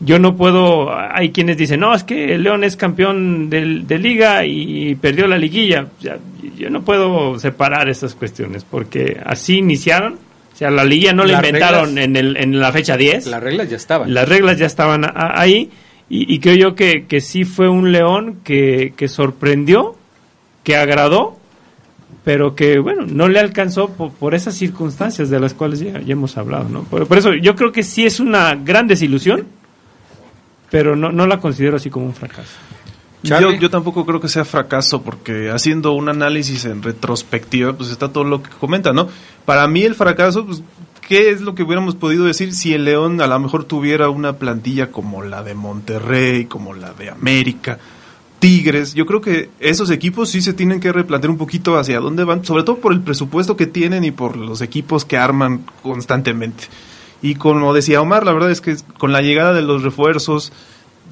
Speaker 8: Yo no puedo, hay quienes dicen, no, es que el León es campeón del- de, liga y perdió la liguilla. Sea, yo no puedo separar esas cuestiones, porque así iniciaron. O sea, la liguilla no la inventaron
Speaker 4: reglas-
Speaker 8: en, el, en la fecha 10.
Speaker 4: Las reglas ya estaban.
Speaker 8: Las reglas ya estaban a- a- ahí y, y creo yo que, que sí fue un león que, que sorprendió, que agradó, pero que, bueno, no le alcanzó por, por esas circunstancias de las cuales ya, ya hemos hablado, ¿no? Por, por eso yo creo que sí es una gran desilusión, pero no, no la considero así como un fracaso.
Speaker 2: Yo, yo tampoco creo que sea fracaso porque haciendo un análisis en retrospectiva, pues está todo lo que comenta, ¿no? Para mí el fracaso, pues, ¿qué es lo que hubiéramos podido decir si el León a lo mejor tuviera una plantilla como la de Monterrey, como la de América, Tigres? Yo creo que esos equipos sí se tienen que replantear un poquito hacia dónde van, sobre todo por el presupuesto que tienen y por los equipos que arman constantemente. Y como decía Omar, la verdad es que con la llegada de los refuerzos,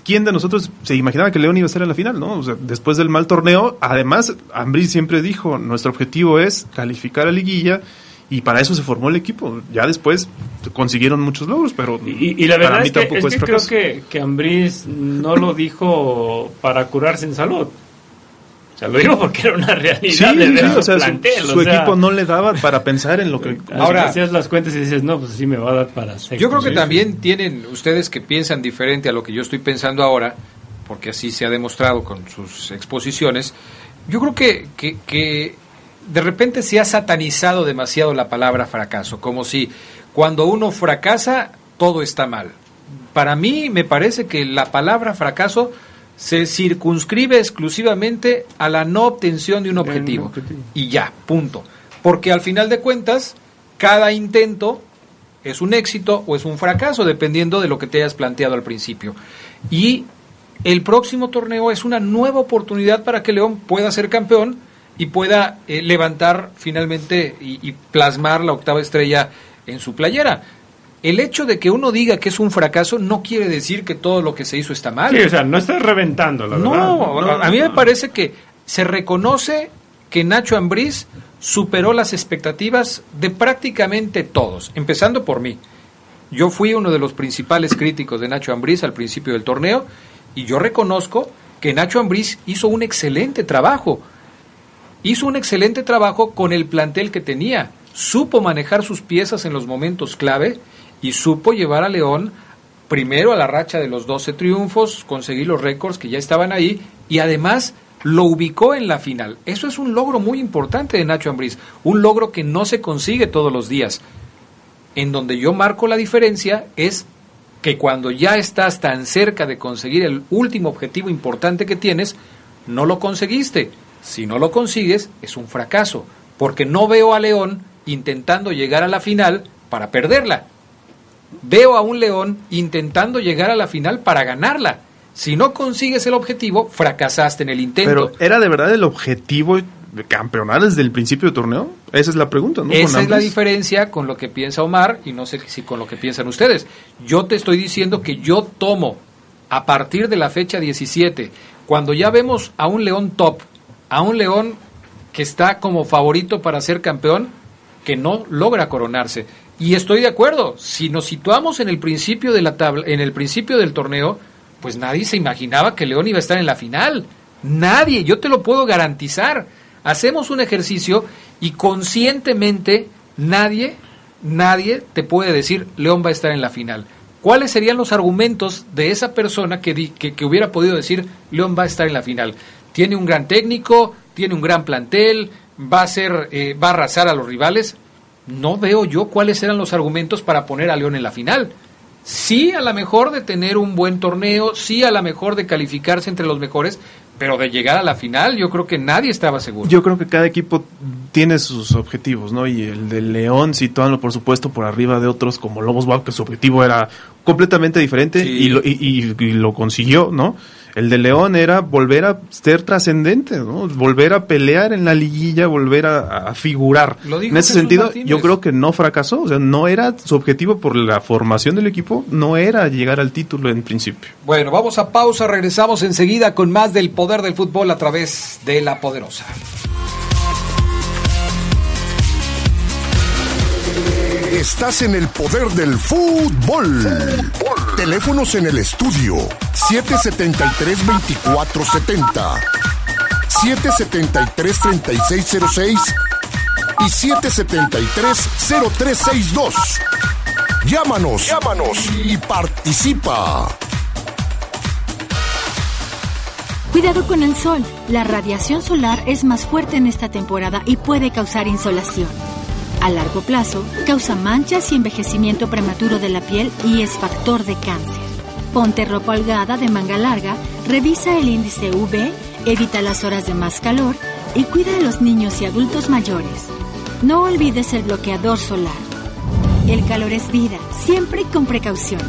Speaker 2: ¿quién de nosotros se imaginaba que León iba a estar en la final? ¿no? O sea, después del mal torneo, además, Ambrí siempre dijo, nuestro objetivo es calificar a liguilla y para eso se formó el equipo. Ya después consiguieron muchos logros, pero
Speaker 8: Y, y la
Speaker 2: para
Speaker 8: verdad
Speaker 2: mí
Speaker 8: es que,
Speaker 2: tampoco
Speaker 8: es
Speaker 2: es
Speaker 8: que creo que, que Ambriz no lo dijo para curarse en salud. O sea, lo dijo porque era una realidad
Speaker 2: Sí,
Speaker 8: de
Speaker 2: sí,
Speaker 8: ver
Speaker 2: o
Speaker 8: su
Speaker 2: sea, su-
Speaker 8: plantel,
Speaker 2: su,
Speaker 8: o sea,
Speaker 2: equipo no le daba para pensar en lo que...
Speaker 8: Ahora hacías las cuentas y dices, no, pues sí me va a dar para sexto.
Speaker 4: Yo creo que también tienen ustedes que piensan diferente a lo que yo estoy pensando ahora, porque así se ha demostrado con sus exposiciones. Yo creo que, que, que de repente se ha satanizado demasiado la palabra fracaso, como si cuando uno fracasa todo está mal. Para mí me parece que la palabra fracaso se circunscribe exclusivamente a la no obtención de un objetivo. Y ya, punto. Porque al final de cuentas, cada intento es un éxito o es un fracaso, dependiendo de lo que te hayas planteado al principio. Y el próximo torneo es una nueva oportunidad para que León pueda ser campeón y pueda eh, levantar finalmente y, y plasmar la octava estrella en su playera. El hecho de que uno diga que es un fracaso no quiere decir que todo lo que se hizo está mal.
Speaker 8: Sí, o sea, no estás reventando, la
Speaker 4: No,
Speaker 8: verdad.
Speaker 4: a, a mí me parece que se reconoce que Nacho Ambriz superó las expectativas de prácticamente todos, empezando por mí. Yo fui uno de los principales críticos de Nacho Ambriz al principio del torneo y yo reconozco que Nacho Ambriz hizo un excelente trabajo. Hizo un excelente trabajo con el plantel que tenía. Supo manejar sus piezas en los momentos clave y supo llevar a León primero a la racha de los 12 triunfos, conseguir los récords que ya estaban ahí y además lo ubicó en la final. Eso es un logro muy importante de Nacho Ambriz, un logro que no se consigue todos los días. En donde yo marco la diferencia es que cuando ya estás tan cerca de conseguir el último objetivo importante que tienes, no lo conseguiste. Si no lo consigues, es un fracaso, porque no veo a León intentando llegar a la final para perderla. Veo a un León intentando llegar a la final para ganarla. Si no consigues el objetivo, fracasaste en el intento.
Speaker 2: Pero ¿era de verdad el objetivo de campeonar desde el principio del torneo? Esa es la pregunta, ¿no?
Speaker 4: Esa es la diferencia con lo que piensa Omar y no sé si con lo que piensan ustedes. Yo te estoy diciendo que yo tomo a partir de la fecha 17, cuando ya vemos a un León top, a un León que está como favorito para ser campeón, que no logra coronarse. Y estoy de acuerdo, si nos situamos en el principio de la tabla, en el principio del torneo, pues nadie se imaginaba que León iba a estar en la final. Nadie, yo te lo puedo garantizar. Hacemos un ejercicio y conscientemente nadie, nadie te puede decir León va a estar en la final. ¿Cuáles serían los argumentos de esa persona que, que, hubiera podido decir León va a estar en la final? Tiene un gran técnico, tiene un gran plantel, va a ser, eh, va a arrasar a los rivales. No veo yo cuáles eran los argumentos para poner a León en la final sí a lo mejor de tener un buen torneo, sí a lo mejor de calificarse entre los mejores, pero de llegar a la final yo creo que nadie estaba seguro.
Speaker 2: Yo creo que cada equipo tiene sus objetivos, ¿no? Y el de León situándolo por supuesto por arriba de otros como Lobos Guau, que su objetivo era completamente diferente y, lo, y lo consiguió, ¿no? El de León era volver a ser trascendente, ¿no? volver a pelear en la liguilla, volver a, figurar. En ese sentido, yo creo que no fracasó, o sea, no era su objetivo por la formación del equipo, no era llegar al título en principio.
Speaker 4: Bueno, vamos a pausa, regresamos enseguida con más del poder del fútbol a través de la poderosa.
Speaker 3: Estás en el poder del fútbol. Teléfonos en el estudio 773-2470, 773-3606 y 773-0362. Llámanos, llámanos y participa.
Speaker 22: Cuidado con el sol. La radiación solar es más fuerte en esta temporada y puede causar insolación. A largo plazo, causa manchas y envejecimiento prematuro de la piel y es factor de cáncer. Ponte ropa holgada de manga larga, revisa el índice UV, evita las horas de más calor y cuida a los niños y adultos mayores. No olvides el bloqueador solar. El calor es vida, siempre con precaución.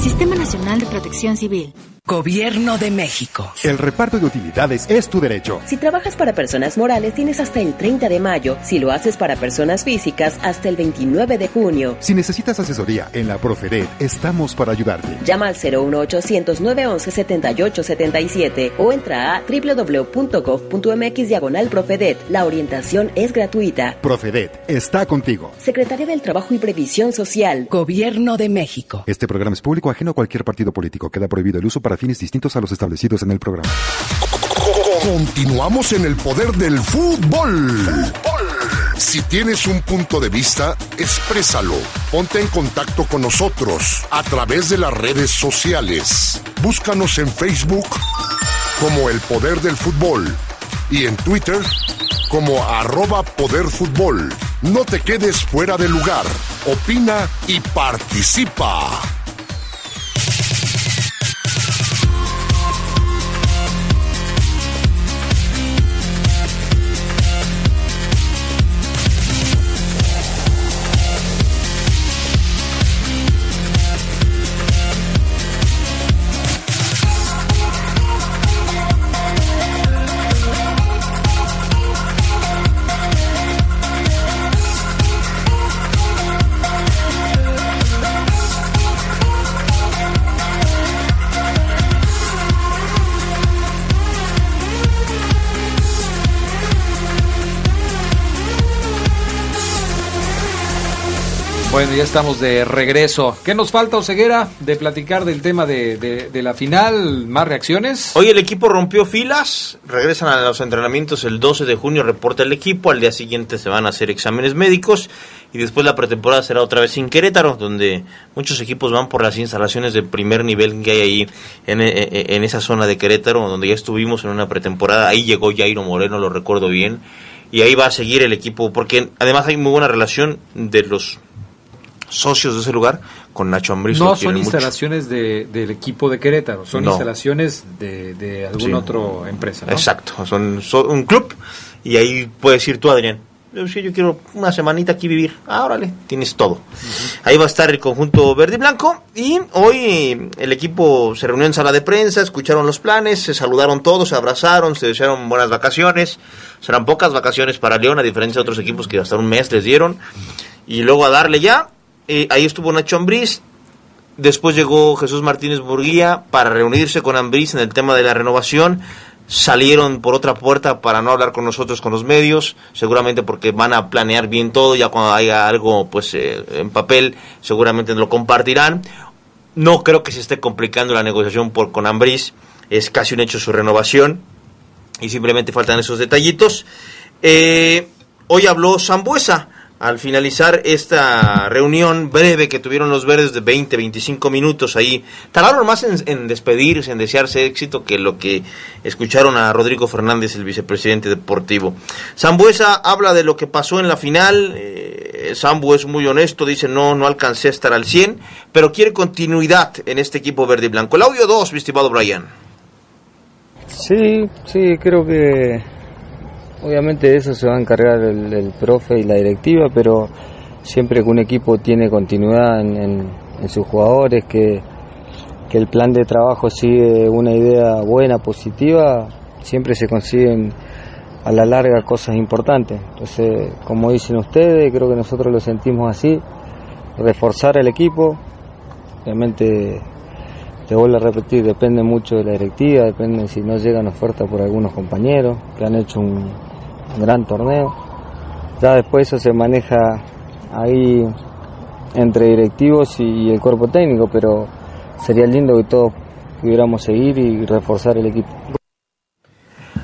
Speaker 22: Sistema Nacional de Protección Civil.
Speaker 36: Gobierno de México.
Speaker 37: El reparto de utilidades es tu derecho.
Speaker 36: Si trabajas para personas morales, tienes hasta el 30 de mayo. Si lo haces para personas físicas, hasta el 29 de junio.
Speaker 37: Si necesitas asesoría en la Profedet, estamos para ayudarte.
Speaker 36: Llama al 01800 911 7877 o entra a www.gov.mx diagonal Profedet. La orientación es gratuita.
Speaker 37: Profedet está contigo.
Speaker 36: Secretaría del Trabajo y Previsión Social. Gobierno de México.
Speaker 37: Este programa es público ajeno a cualquier partido político. Queda prohibido el uso para fines distintos a los establecidos en el programa.
Speaker 3: Continuamos en el poder del fútbol. Si tienes un punto de vista, exprésalo. Ponte en contacto con nosotros a través de las redes sociales. Búscanos en Facebook como El Poder del Fútbol y en Twitter como arroba Poder Fútbol. No te quedes fuera de lugar. Opina y participa.
Speaker 4: Bueno, ya estamos de regreso. ¿Qué nos falta, Oseguera, de platicar del tema de, de- la final? ¿Más reacciones?
Speaker 9: Hoy el equipo rompió filas, regresan a los entrenamientos el 12 de junio, reporta el equipo, al día siguiente se van a hacer exámenes médicos y después la pretemporada será otra vez en Querétaro, donde muchos equipos van por las instalaciones de primer nivel que hay ahí en, en- en esa zona de Querétaro, donde ya estuvimos en una pretemporada, ahí llegó Jairo Moreno, lo recuerdo bien, y ahí va a seguir el equipo, porque además hay muy buena relación de los socios de ese lugar con Nacho Ambriz.
Speaker 4: No son
Speaker 9: mucho.
Speaker 4: instalaciones de- del equipo de Querétaro, son
Speaker 9: No.
Speaker 4: instalaciones de, de alguna
Speaker 9: Sí.
Speaker 4: otra empresa. ¿no?
Speaker 9: Exacto, son, son un club y ahí puedes ir tú, Adrián. Yo, sí, yo quiero una semanita aquí vivir. Ah, órale, tienes todo. Ahí va a estar el conjunto verde y blanco. Y hoy eh, el equipo se reunió en sala de prensa, escucharon los planes, se saludaron todos, se abrazaron, se desearon buenas vacaciones. Serán pocas vacaciones para León, a diferencia de otros equipos que hasta un mes les dieron. Y luego a darle ya. Eh, ahí estuvo Nacho Ambriz, Después llegó Jesús Martínez Burguía para reunirse con Ambriz en el tema de la renovación. Salieron por otra puerta para no hablar con nosotros, con los medios, seguramente porque van a planear bien todo, ya cuando haya algo pues eh, en papel, seguramente lo compartirán. No creo que se esté complicando la negociación por, con Ambriz, es casi un hecho su renovación y simplemente faltan esos detallitos. Eh, hoy habló Zambuesa al finalizar esta reunión breve que tuvieron los verdes de 20, 25 minutos ahí. Tardaron más en, despedirse, en desearse éxito que lo que escucharon a Rodrigo Fernández, el vicepresidente deportivo. Zambuesa habla de lo que pasó en la final. Eh, es muy honesto, dice no, no alcancé a estar al 100, pero quiere continuidad en este equipo verde y blanco. El audio 2, mi estimado Brian.
Speaker 38: Sí, sí, creo que obviamente de eso se va a encargar el, el profe y la directiva, pero siempre que un equipo tiene continuidad en, sus jugadores, que, que el plan de trabajo sigue una idea buena, positiva, siempre se consiguen a la larga cosas importantes. Entonces, como dicen ustedes, creo que nosotros lo sentimos así, reforzar el equipo, obviamente te vuelvo a repetir, depende mucho de la directiva, depende si no llegan ofertas por algunos compañeros que han hecho un gran torneo. Ya después eso se maneja ahí entre directivos y el cuerpo técnico, pero sería lindo que todos pudiéramos seguir y reforzar el equipo.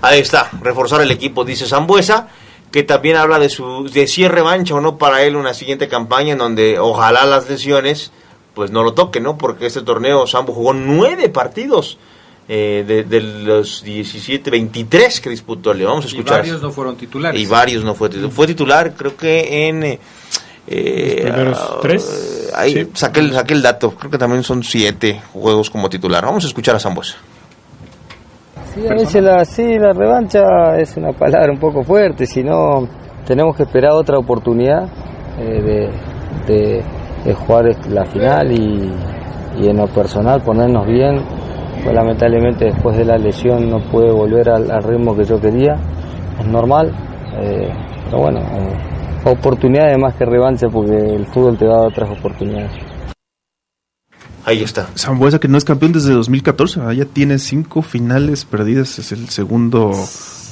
Speaker 9: Ahí está, reforzar el equipo, dice Zambuesa, que también habla de su de si es revancha o no para él una siguiente campaña en donde ojalá las lesiones pues no lo toquen, ¿no? Porque este torneo Sambu jugó nueve partidos eh, de, de los 17, 23 que disputó León. Vamos a
Speaker 4: Y
Speaker 9: escuchar.
Speaker 4: varios no fueron titulares.
Speaker 9: Y varios no fue titular. Fue titular, creo que en... eh, eh,
Speaker 8: primeros
Speaker 9: ah,
Speaker 8: tres,
Speaker 9: ahí
Speaker 8: sí.
Speaker 9: saqué, el, saqué el dato, creo que también son siete juegos como titular. Vamos a escuchar a Zambuesa.
Speaker 38: Sí, a veces la, sí, la revancha es una palabra un poco fuerte, si no tenemos que esperar otra oportunidad eh, de, de- de jugar la final y, y en lo personal ponernos bien. Pues lamentablemente después de la lesión no pude volver al, al ritmo que yo quería, es normal, eh, pero bueno, eh, oportunidades más que revancha porque el fútbol te da otras oportunidades.
Speaker 9: Ahí está.
Speaker 2: Zambuesa que no es campeón desde 2014, ah, ya tiene cinco finales perdidas, es el segundo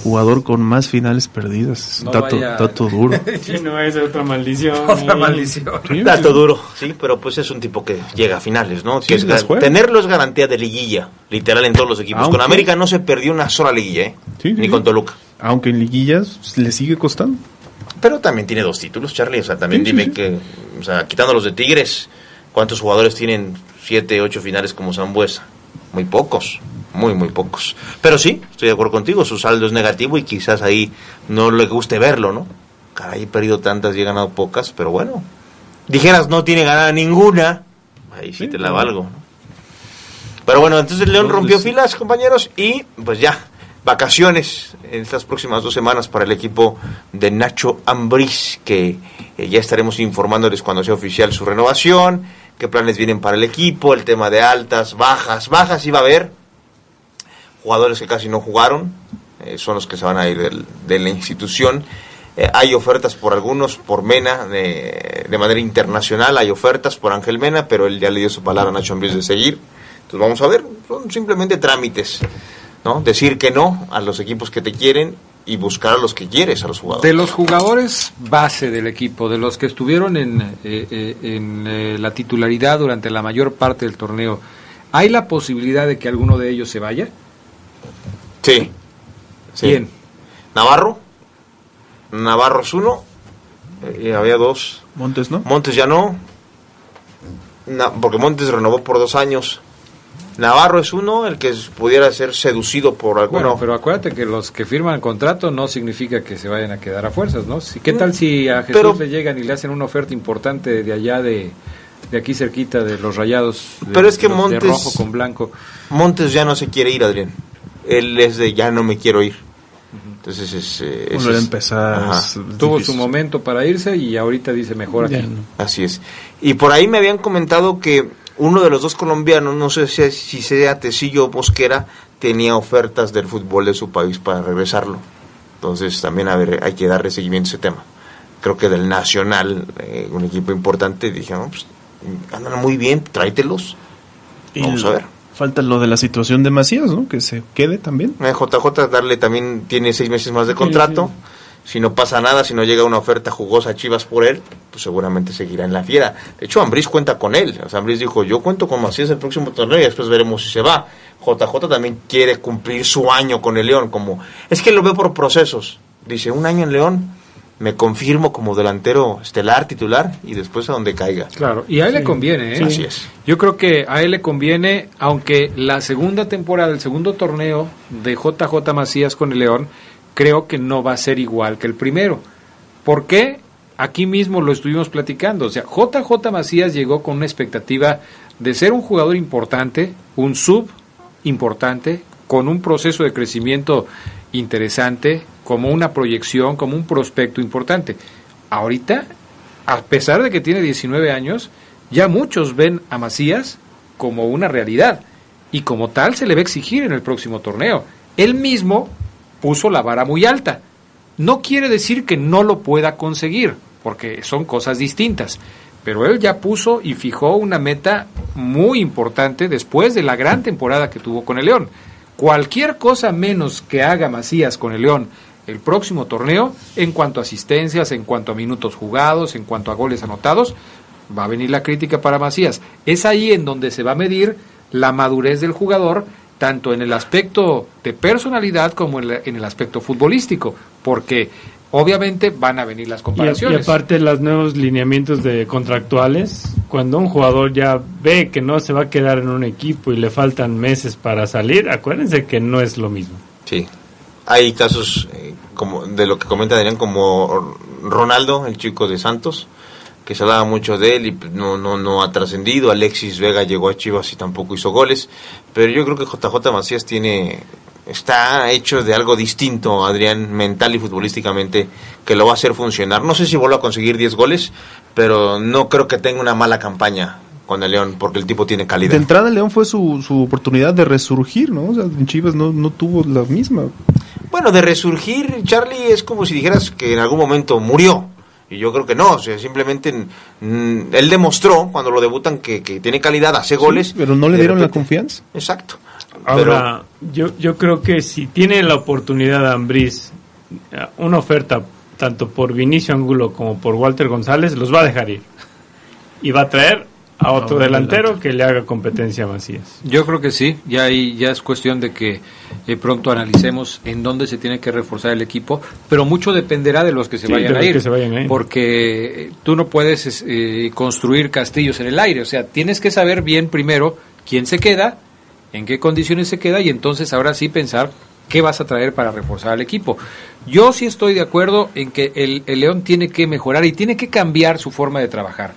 Speaker 2: jugador con más finales perdidas. Es un
Speaker 8: No
Speaker 2: dato, dato duro. *laughs*
Speaker 8: Sí, no es otra maldición. *laughs*
Speaker 4: Otra maldición.
Speaker 2: Sí,
Speaker 9: Dato
Speaker 2: sí.
Speaker 9: duro, sí, pero pues es un tipo que llega a finales, ¿no?
Speaker 2: Sí,
Speaker 9: es tenerlo es garantía de liguilla, literal en todos los equipos. Con América no se perdió una sola liguilla, ¿eh? Ni
Speaker 2: sí.
Speaker 9: con Toluca.
Speaker 2: Aunque en liguillas le sigue costando.
Speaker 9: Pero también tiene dos títulos, Charlie. O sea, también dime
Speaker 2: sí.
Speaker 9: que, o sea, quitando los de Tigres, ¿cuántos jugadores tienen siete, ocho finales como Zambuesa? Muy pocos, muy, muy pocos. Pero sí, estoy de acuerdo contigo, su saldo es negativo y quizás ahí no le guste verlo, ¿no? Caray, he perdido tantas y he ganado pocas, pero bueno. Dijeras, no tiene ganada ninguna, ahí sí, te la valgo. ¿no? Pero bueno, entonces León rompió filas, compañeros, y pues ya, vacaciones en estas próximas dos semanas para el equipo de Nacho Ambriz, que eh, ya estaremos informándoles cuando sea oficial su renovación, qué planes vienen para el equipo, el tema de altas, bajas, bajas iba a haber, jugadores que casi no jugaron, eh, son los que se van a ir del- de la institución. Eh, hay ofertas por algunos, por Mena, de, de manera internacional, hay ofertas por Ángel Mena, pero él ya le dio su palabra a Nacho Ambriz de seguir. Entonces vamos a ver, son simplemente trámites, ¿no? Decir que no a los equipos que te quieren y buscar a los que quieres, a los jugadores.
Speaker 4: De los jugadores base del equipo, de los que estuvieron en, eh, eh, en la titularidad durante la mayor parte del torneo, ¿hay la posibilidad de que alguno de ellos se vaya?
Speaker 9: Sí. sí.
Speaker 4: ¿Quién?
Speaker 9: Navarro. Navarro es uno. Y había dos.
Speaker 2: Montes, ¿no?
Speaker 9: Montes ya no. Na- porque Montes renovó por dos años. Navarro es uno, el que pudiera ser seducido por alguno.
Speaker 4: Bueno, pero acuérdate que los que firman contrato no significa que se vayan a quedar a fuerzas, ¿no? Si- ¿Qué tal si a Jesús
Speaker 9: Pero-
Speaker 4: le llegan y le hacen una oferta importante de allá de, de aquí cerquita de los rayados? de-
Speaker 9: Pero es que
Speaker 4: los de
Speaker 9: Montes-
Speaker 4: rojo con blanco.
Speaker 9: Montes ya no se quiere ir, Adrián. Él es de ya no me quiero ir. Entonces es... eh, es-
Speaker 4: Tuvo su momento para irse y ahorita dice mejor aquí.
Speaker 9: Así es. Y por ahí me habían comentado que uno de los dos colombianos, no sé si, si sea Tecillo o Mosquera, tenía ofertas del fútbol de su país para regresarlo. Entonces también a ver, hay que darle seguimiento a ese tema. Creo que del Nacional, eh, un equipo importante, dije, no, pues, andan muy bien, tráetelos.
Speaker 2: Y
Speaker 9: Vamos a ver.
Speaker 2: Falta lo de la situación de Macías, ¿no? Que se quede también.
Speaker 9: Eh, JJ darle también tiene seis meses más de contrato. Si no pasa nada, si no llega una oferta jugosa a Chivas por él, pues seguramente seguirá en la fiera. De hecho, Ambriz cuenta con él. O sea, Ambriz dijo, yo cuento con Macías el próximo torneo y después veremos si se va. JJ también quiere cumplir su año con el León. como Es que lo veo por procesos. Dice, un año en León, me confirmo como delantero estelar, titular, y después a donde caiga.
Speaker 4: Claro, y a él le conviene, ¿eh?
Speaker 9: Así es.
Speaker 4: Yo creo que a él le conviene, aunque la segunda temporada, el segundo torneo de JJ Macías con el León, creo que no va a ser igual que el primero. ¿Por qué? Aquí mismo lo estuvimos platicando. O sea, JJ Macías llegó con una expectativa de ser un jugador importante, un sub importante, con un proceso de crecimiento interesante, como una proyección, como un prospecto importante. Ahorita, a pesar de que tiene 19 años, ya muchos ven a Macías como una realidad y como tal se le va a exigir en el próximo torneo. Él mismo puso la vara muy alta. No quiere decir que no lo pueda conseguir, porque son cosas distintas. Pero él ya puso y fijó una meta muy importante después de la gran temporada que tuvo con el León. Cualquier cosa menos que haga Macías con el León el próximo torneo, en cuanto a asistencias, en cuanto a minutos jugados, en cuanto a goles anotados, va a venir la crítica para Macías. Es ahí en donde se va a medir la madurez del jugador, tanto en el aspecto de personalidad como en, la- en el aspecto futbolístico, porque obviamente van a venir las
Speaker 8: Y, y
Speaker 4: comparaciones.
Speaker 8: aparte los nuevos lineamientos de contractuales, cuando un jugador ya ve que no se va a quedar en un equipo y le faltan meses para salir, acuérdense que no es lo mismo.
Speaker 9: Sí. Hay casos eh, como de lo que comenta Adrián, como Ronaldo, el chico de Santos, que se hablaba mucho de él y pues, no, no, no ha trascendido. Alexis Vega llegó a Chivas y tampoco hizo goles. Pero yo creo que JJ Macías tiene está hecho de algo distinto, Adrián, mental y futbolísticamente, que lo va a hacer funcionar. No sé si vuelva a conseguir 10 goles, pero no creo que tenga una mala campaña con el León, porque el tipo tiene
Speaker 2: De
Speaker 9: calidad.
Speaker 2: entrada, León fue su, su oportunidad de resurgir, ¿no? O Chivas no, no tuvo la misma.
Speaker 9: Bueno, de resurgir, Charlie, es como si dijeras que en algún momento murió. Y yo creo que no, o sea, simplemente mm, él demostró cuando lo debutan que, que tiene calidad, hace goles.
Speaker 2: pero no le dieron la confianza.
Speaker 9: Exacto.
Speaker 8: Ahora, yo, yo creo que si tiene la oportunidad Ambriz eh, una oferta tanto por Vinicio Angulo como por Walter González, los va a dejar ir. Y va a traer a otro delantero que le haga competencia a Macías.
Speaker 4: Yo creo que sí, ya ahí ya es cuestión de que eh, pronto analicemos en dónde se tiene que reforzar el equipo, pero mucho dependerá de los que se
Speaker 8: Sí,
Speaker 4: vayan a ir,
Speaker 8: que se vayan a ir.
Speaker 4: porque eh, tú no puedes es, eh, construir castillos en el aire, o sea, tienes que saber bien primero quién se queda, en qué condiciones se queda y entonces ahora sí pensar qué vas a traer para reforzar al equipo. Yo sí estoy de acuerdo en que el, el León tiene que mejorar y tiene que cambiar su forma de trabajar.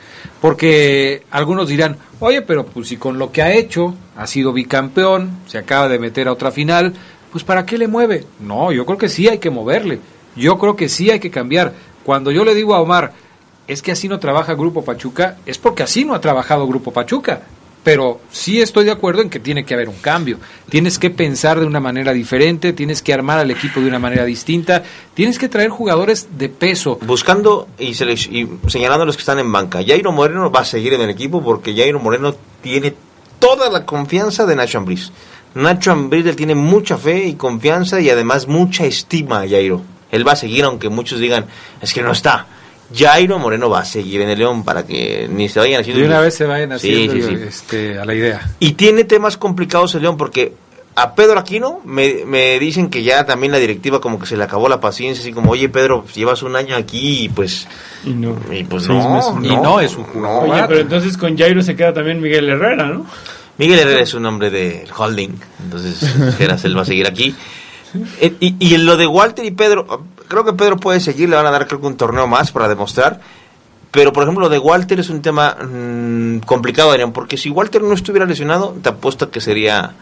Speaker 4: Porque algunos dirán, oye, pero pues si con lo que ha hecho, ha sido bicampeón, se acaba de meter a otra final, pues ¿para qué le mueve? No, yo creo que sí hay que moverle. Yo creo que sí hay que cambiar. Cuando yo le digo a Omar, es que así no trabaja Grupo Pachuca, es porque así no ha trabajado Grupo Pachuca. Pero sí estoy de acuerdo en que tiene que haber un cambio. Tienes que pensar de una manera diferente, tienes que armar al equipo de una manera distinta, tienes que traer jugadores de peso.
Speaker 9: Buscando y, y señalando a los que están en banca. Jairo Moreno va a seguir en el equipo porque Jairo Moreno tiene toda la confianza de Nacho Ambriz. Nacho Ambriz tiene mucha fe y confianza y además mucha estima a Jairo. Él va a seguir aunque muchos digan, es que no está. Jairo Moreno va a seguir en el León para que ni se vayan haciendo...
Speaker 4: De una vez se vayan
Speaker 9: Sí,
Speaker 4: haciendo
Speaker 9: sí, sí.
Speaker 4: Este, a la idea.
Speaker 9: Y tiene temas complicados el León porque a Pedro Aquino me, me dicen que ya también la directiva como que se le acabó la paciencia, así como, oye Pedro, pues, llevas un año aquí y pues...
Speaker 8: Y no.
Speaker 9: Y pues no, no,
Speaker 8: Y no
Speaker 4: es un jugador
Speaker 8: Oye, pero entonces con Jairo se queda también Miguel Herrera, ¿no?
Speaker 9: Miguel Herrera es un nombre del holding, entonces Geras él va a seguir aquí. *laughs* Eh, Y, y en lo de Walter y Pedro, creo que Pedro puede seguir, le van a dar creo que un torneo más para demostrar. Pero por ejemplo, lo de Walter es un tema mm, complicado, Adrián, porque si Walter no estuviera lesionado, te apuesto que sería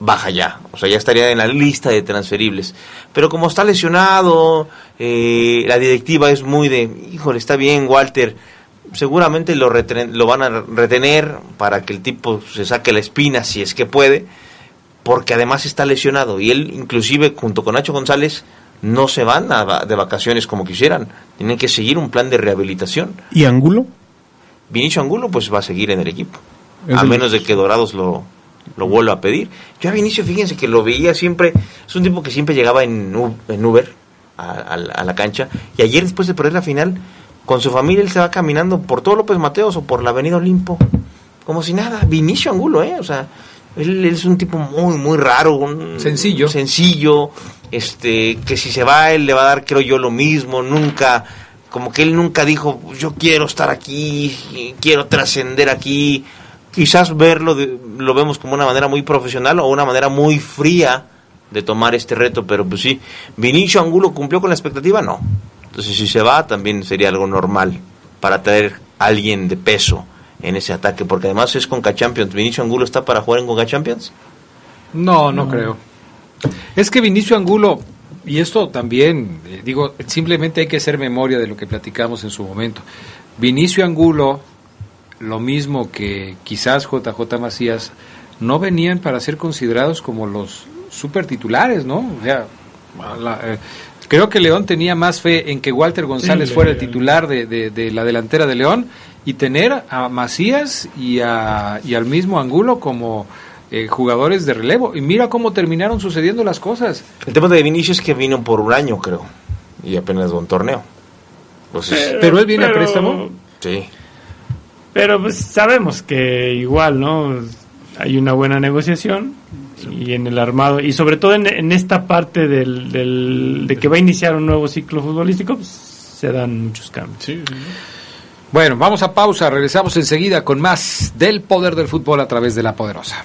Speaker 9: baja ya, o sea, ya estaría en la lista de transferibles. Pero como está lesionado, eh, la directiva es muy de, híjole, está bien Walter, seguramente lo, lo van a retener para que el tipo se saque la espina si es que puede, porque además está lesionado y él inclusive junto con Nacho González no se van a va- de vacaciones como quisieran, tienen que seguir un plan de rehabilitación.
Speaker 2: ¿Y Angulo?
Speaker 9: Vinicio Angulo pues va a seguir en el equipo,
Speaker 2: Es
Speaker 9: a
Speaker 2: el-
Speaker 9: menos de que Dorados lo, lo vuelva a pedir. Yo a Vinicio, fíjense que lo veía siempre, es un tipo que siempre llegaba en, U- en Uber a, a la- a la cancha, y ayer después de perder la final, con su familia él se va caminando por todo López Mateos o por la Avenida Olimpo, como si nada, Vinicio Angulo, ¿eh? O sea, él, él es un tipo muy, muy raro, un-
Speaker 4: Sencillo.
Speaker 9: sencillo, este, que si se va él le va a dar, creo yo, lo mismo, nunca, como que él nunca dijo, yo quiero estar aquí, quiero trascender aquí, quizás verlo, de- lo vemos como una manera muy profesional o una manera muy fría de tomar este reto, pero pues sí, Vinicio Angulo cumplió con la expectativa, no. Entonces si se va también sería algo normal para traer a alguien de peso en ese ataque, porque además es Conca Champions. Vinicio Angulo está para jugar en Conca Champions.
Speaker 4: No, no, creo. Es que Vinicio Angulo, y esto también, eh, digo, simplemente hay que hacer memoria de lo que platicamos en su momento. Vinicio Angulo, lo mismo que quizás JJ Macías, no venían para ser considerados como los super titulares, ¿no? O sea, la- eh, creo que León tenía más fe en que Walter González
Speaker 8: Sí,
Speaker 4: fuera el titular de, de- de la delantera de León y tener a Macías y, a, y al mismo Angulo como eh, jugadores de relevo. Y mira cómo terminaron sucediendo las cosas.
Speaker 9: El tema de Vinicio es que vino por un año, creo, y apenas de un torneo. Entonces,
Speaker 4: Pero él viene a préstamo.
Speaker 9: sí.
Speaker 8: Pero pues sabemos que igual, ¿no? Hay una buena negociación y en el armado, y sobre todo en, en esta parte del, del- de que va a iniciar un nuevo ciclo futbolístico, pues, se dan muchos cambios.
Speaker 4: Bueno, vamos a pausa, regresamos enseguida con más del poder del fútbol a través de la poderosa.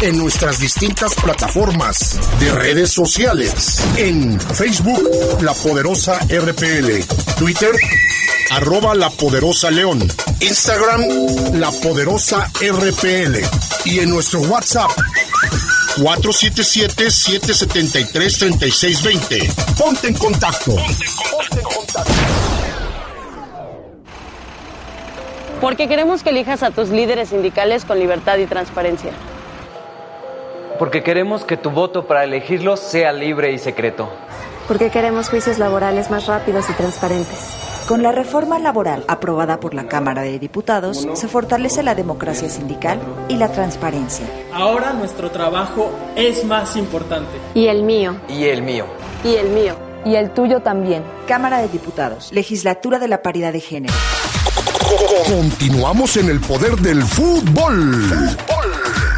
Speaker 3: en nuestras distintas plataformas de redes sociales. En Facebook, La Poderosa RPL. Twitter, arroba La Poderosa León. Instagram, La Poderosa RPL. Y en nuestro WhatsApp, 477-773-3620. Ponte en contacto.
Speaker 39: Porque queremos que elijas a tus líderes sindicales con libertad y transparencia.
Speaker 40: Porque queremos que tu voto para elegirlos sea libre y secreto.
Speaker 41: Porque queremos juicios laborales más rápidos y transparentes.
Speaker 42: Con la reforma laboral aprobada por la Cámara de Diputados, se fortalece la democracia sindical y la transparencia.
Speaker 43: Ahora nuestro trabajo es más importante.
Speaker 41: Y el mío.
Speaker 40: Y el mío.
Speaker 39: Y el mío.
Speaker 41: Y el tuyo también.
Speaker 42: Cámara de Diputados, Legislatura de la Paridad de Género.
Speaker 3: Continuamos en el poder del fútbol.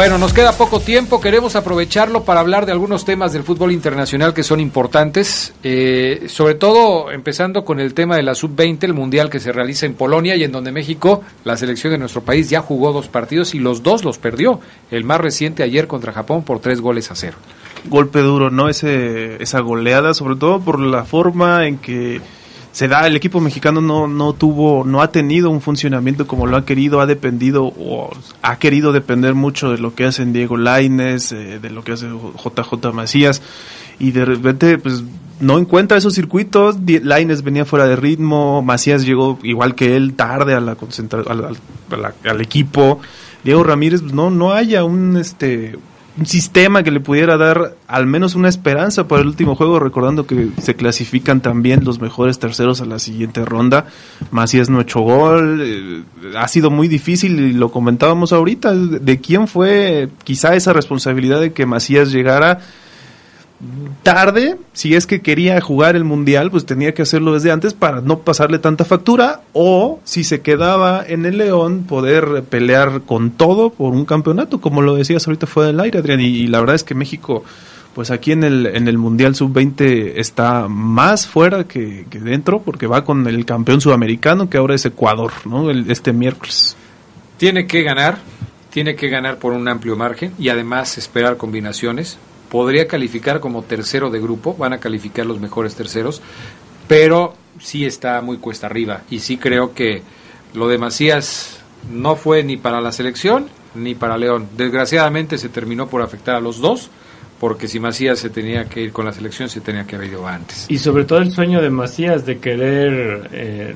Speaker 4: Bueno, nos queda poco tiempo, queremos aprovecharlo para hablar de algunos temas del fútbol internacional que son importantes, eh, sobre todo empezando con el tema de la sub-20, el mundial que se realiza en Polonia y en donde México, la selección de nuestro país, ya jugó dos partidos y los dos los perdió. El más reciente ayer contra Japón por tres goles a cero.
Speaker 2: Golpe duro, ¿no? Ese, esa goleada, sobre todo por la forma en que se da, el equipo mexicano no, no tuvo, no ha tenido un funcionamiento como lo ha querido, ha dependido o ha querido depender mucho de lo que hacen Diego Laines, eh, de lo que hace JJ Macías, y de repente, pues no encuentra esos circuitos, Laines venía fuera de ritmo, Macías llegó igual que él tarde a la al, al, equipo, Diego Ramírez pues, no no haya un este un sistema que le pudiera dar al menos una esperanza para el último juego, recordando que se clasifican también los mejores terceros a la siguiente ronda. Macías no echó gol, eh, ha sido muy difícil y lo comentábamos ahorita, de quién fue quizá esa responsabilidad de que Macías llegara tarde, si es que quería jugar el mundial, pues tenía que hacerlo desde antes para no pasarle tanta factura, o si se quedaba en el León, poder pelear con todo por un campeonato, como lo decías ahorita fue del aire, Adrián, y, la verdad es que México, pues aquí en el, en el Mundial Sub-20 está más fuera que, dentro, porque va con el campeón sudamericano, que ahora es Ecuador, ¿no? este miércoles.
Speaker 4: Tiene que ganar, tiene que ganar por un amplio margen y además esperar combinaciones podría calificar como tercero de grupo, van a calificar los mejores terceros, pero sí está muy cuesta arriba y sí creo que lo de Macías no fue ni para la selección ni para León. Desgraciadamente se terminó por afectar a los dos porque si Macías se tenía que ir con la selección se tenía que haber ido antes.
Speaker 8: Y sobre todo el sueño de Macías de querer eh,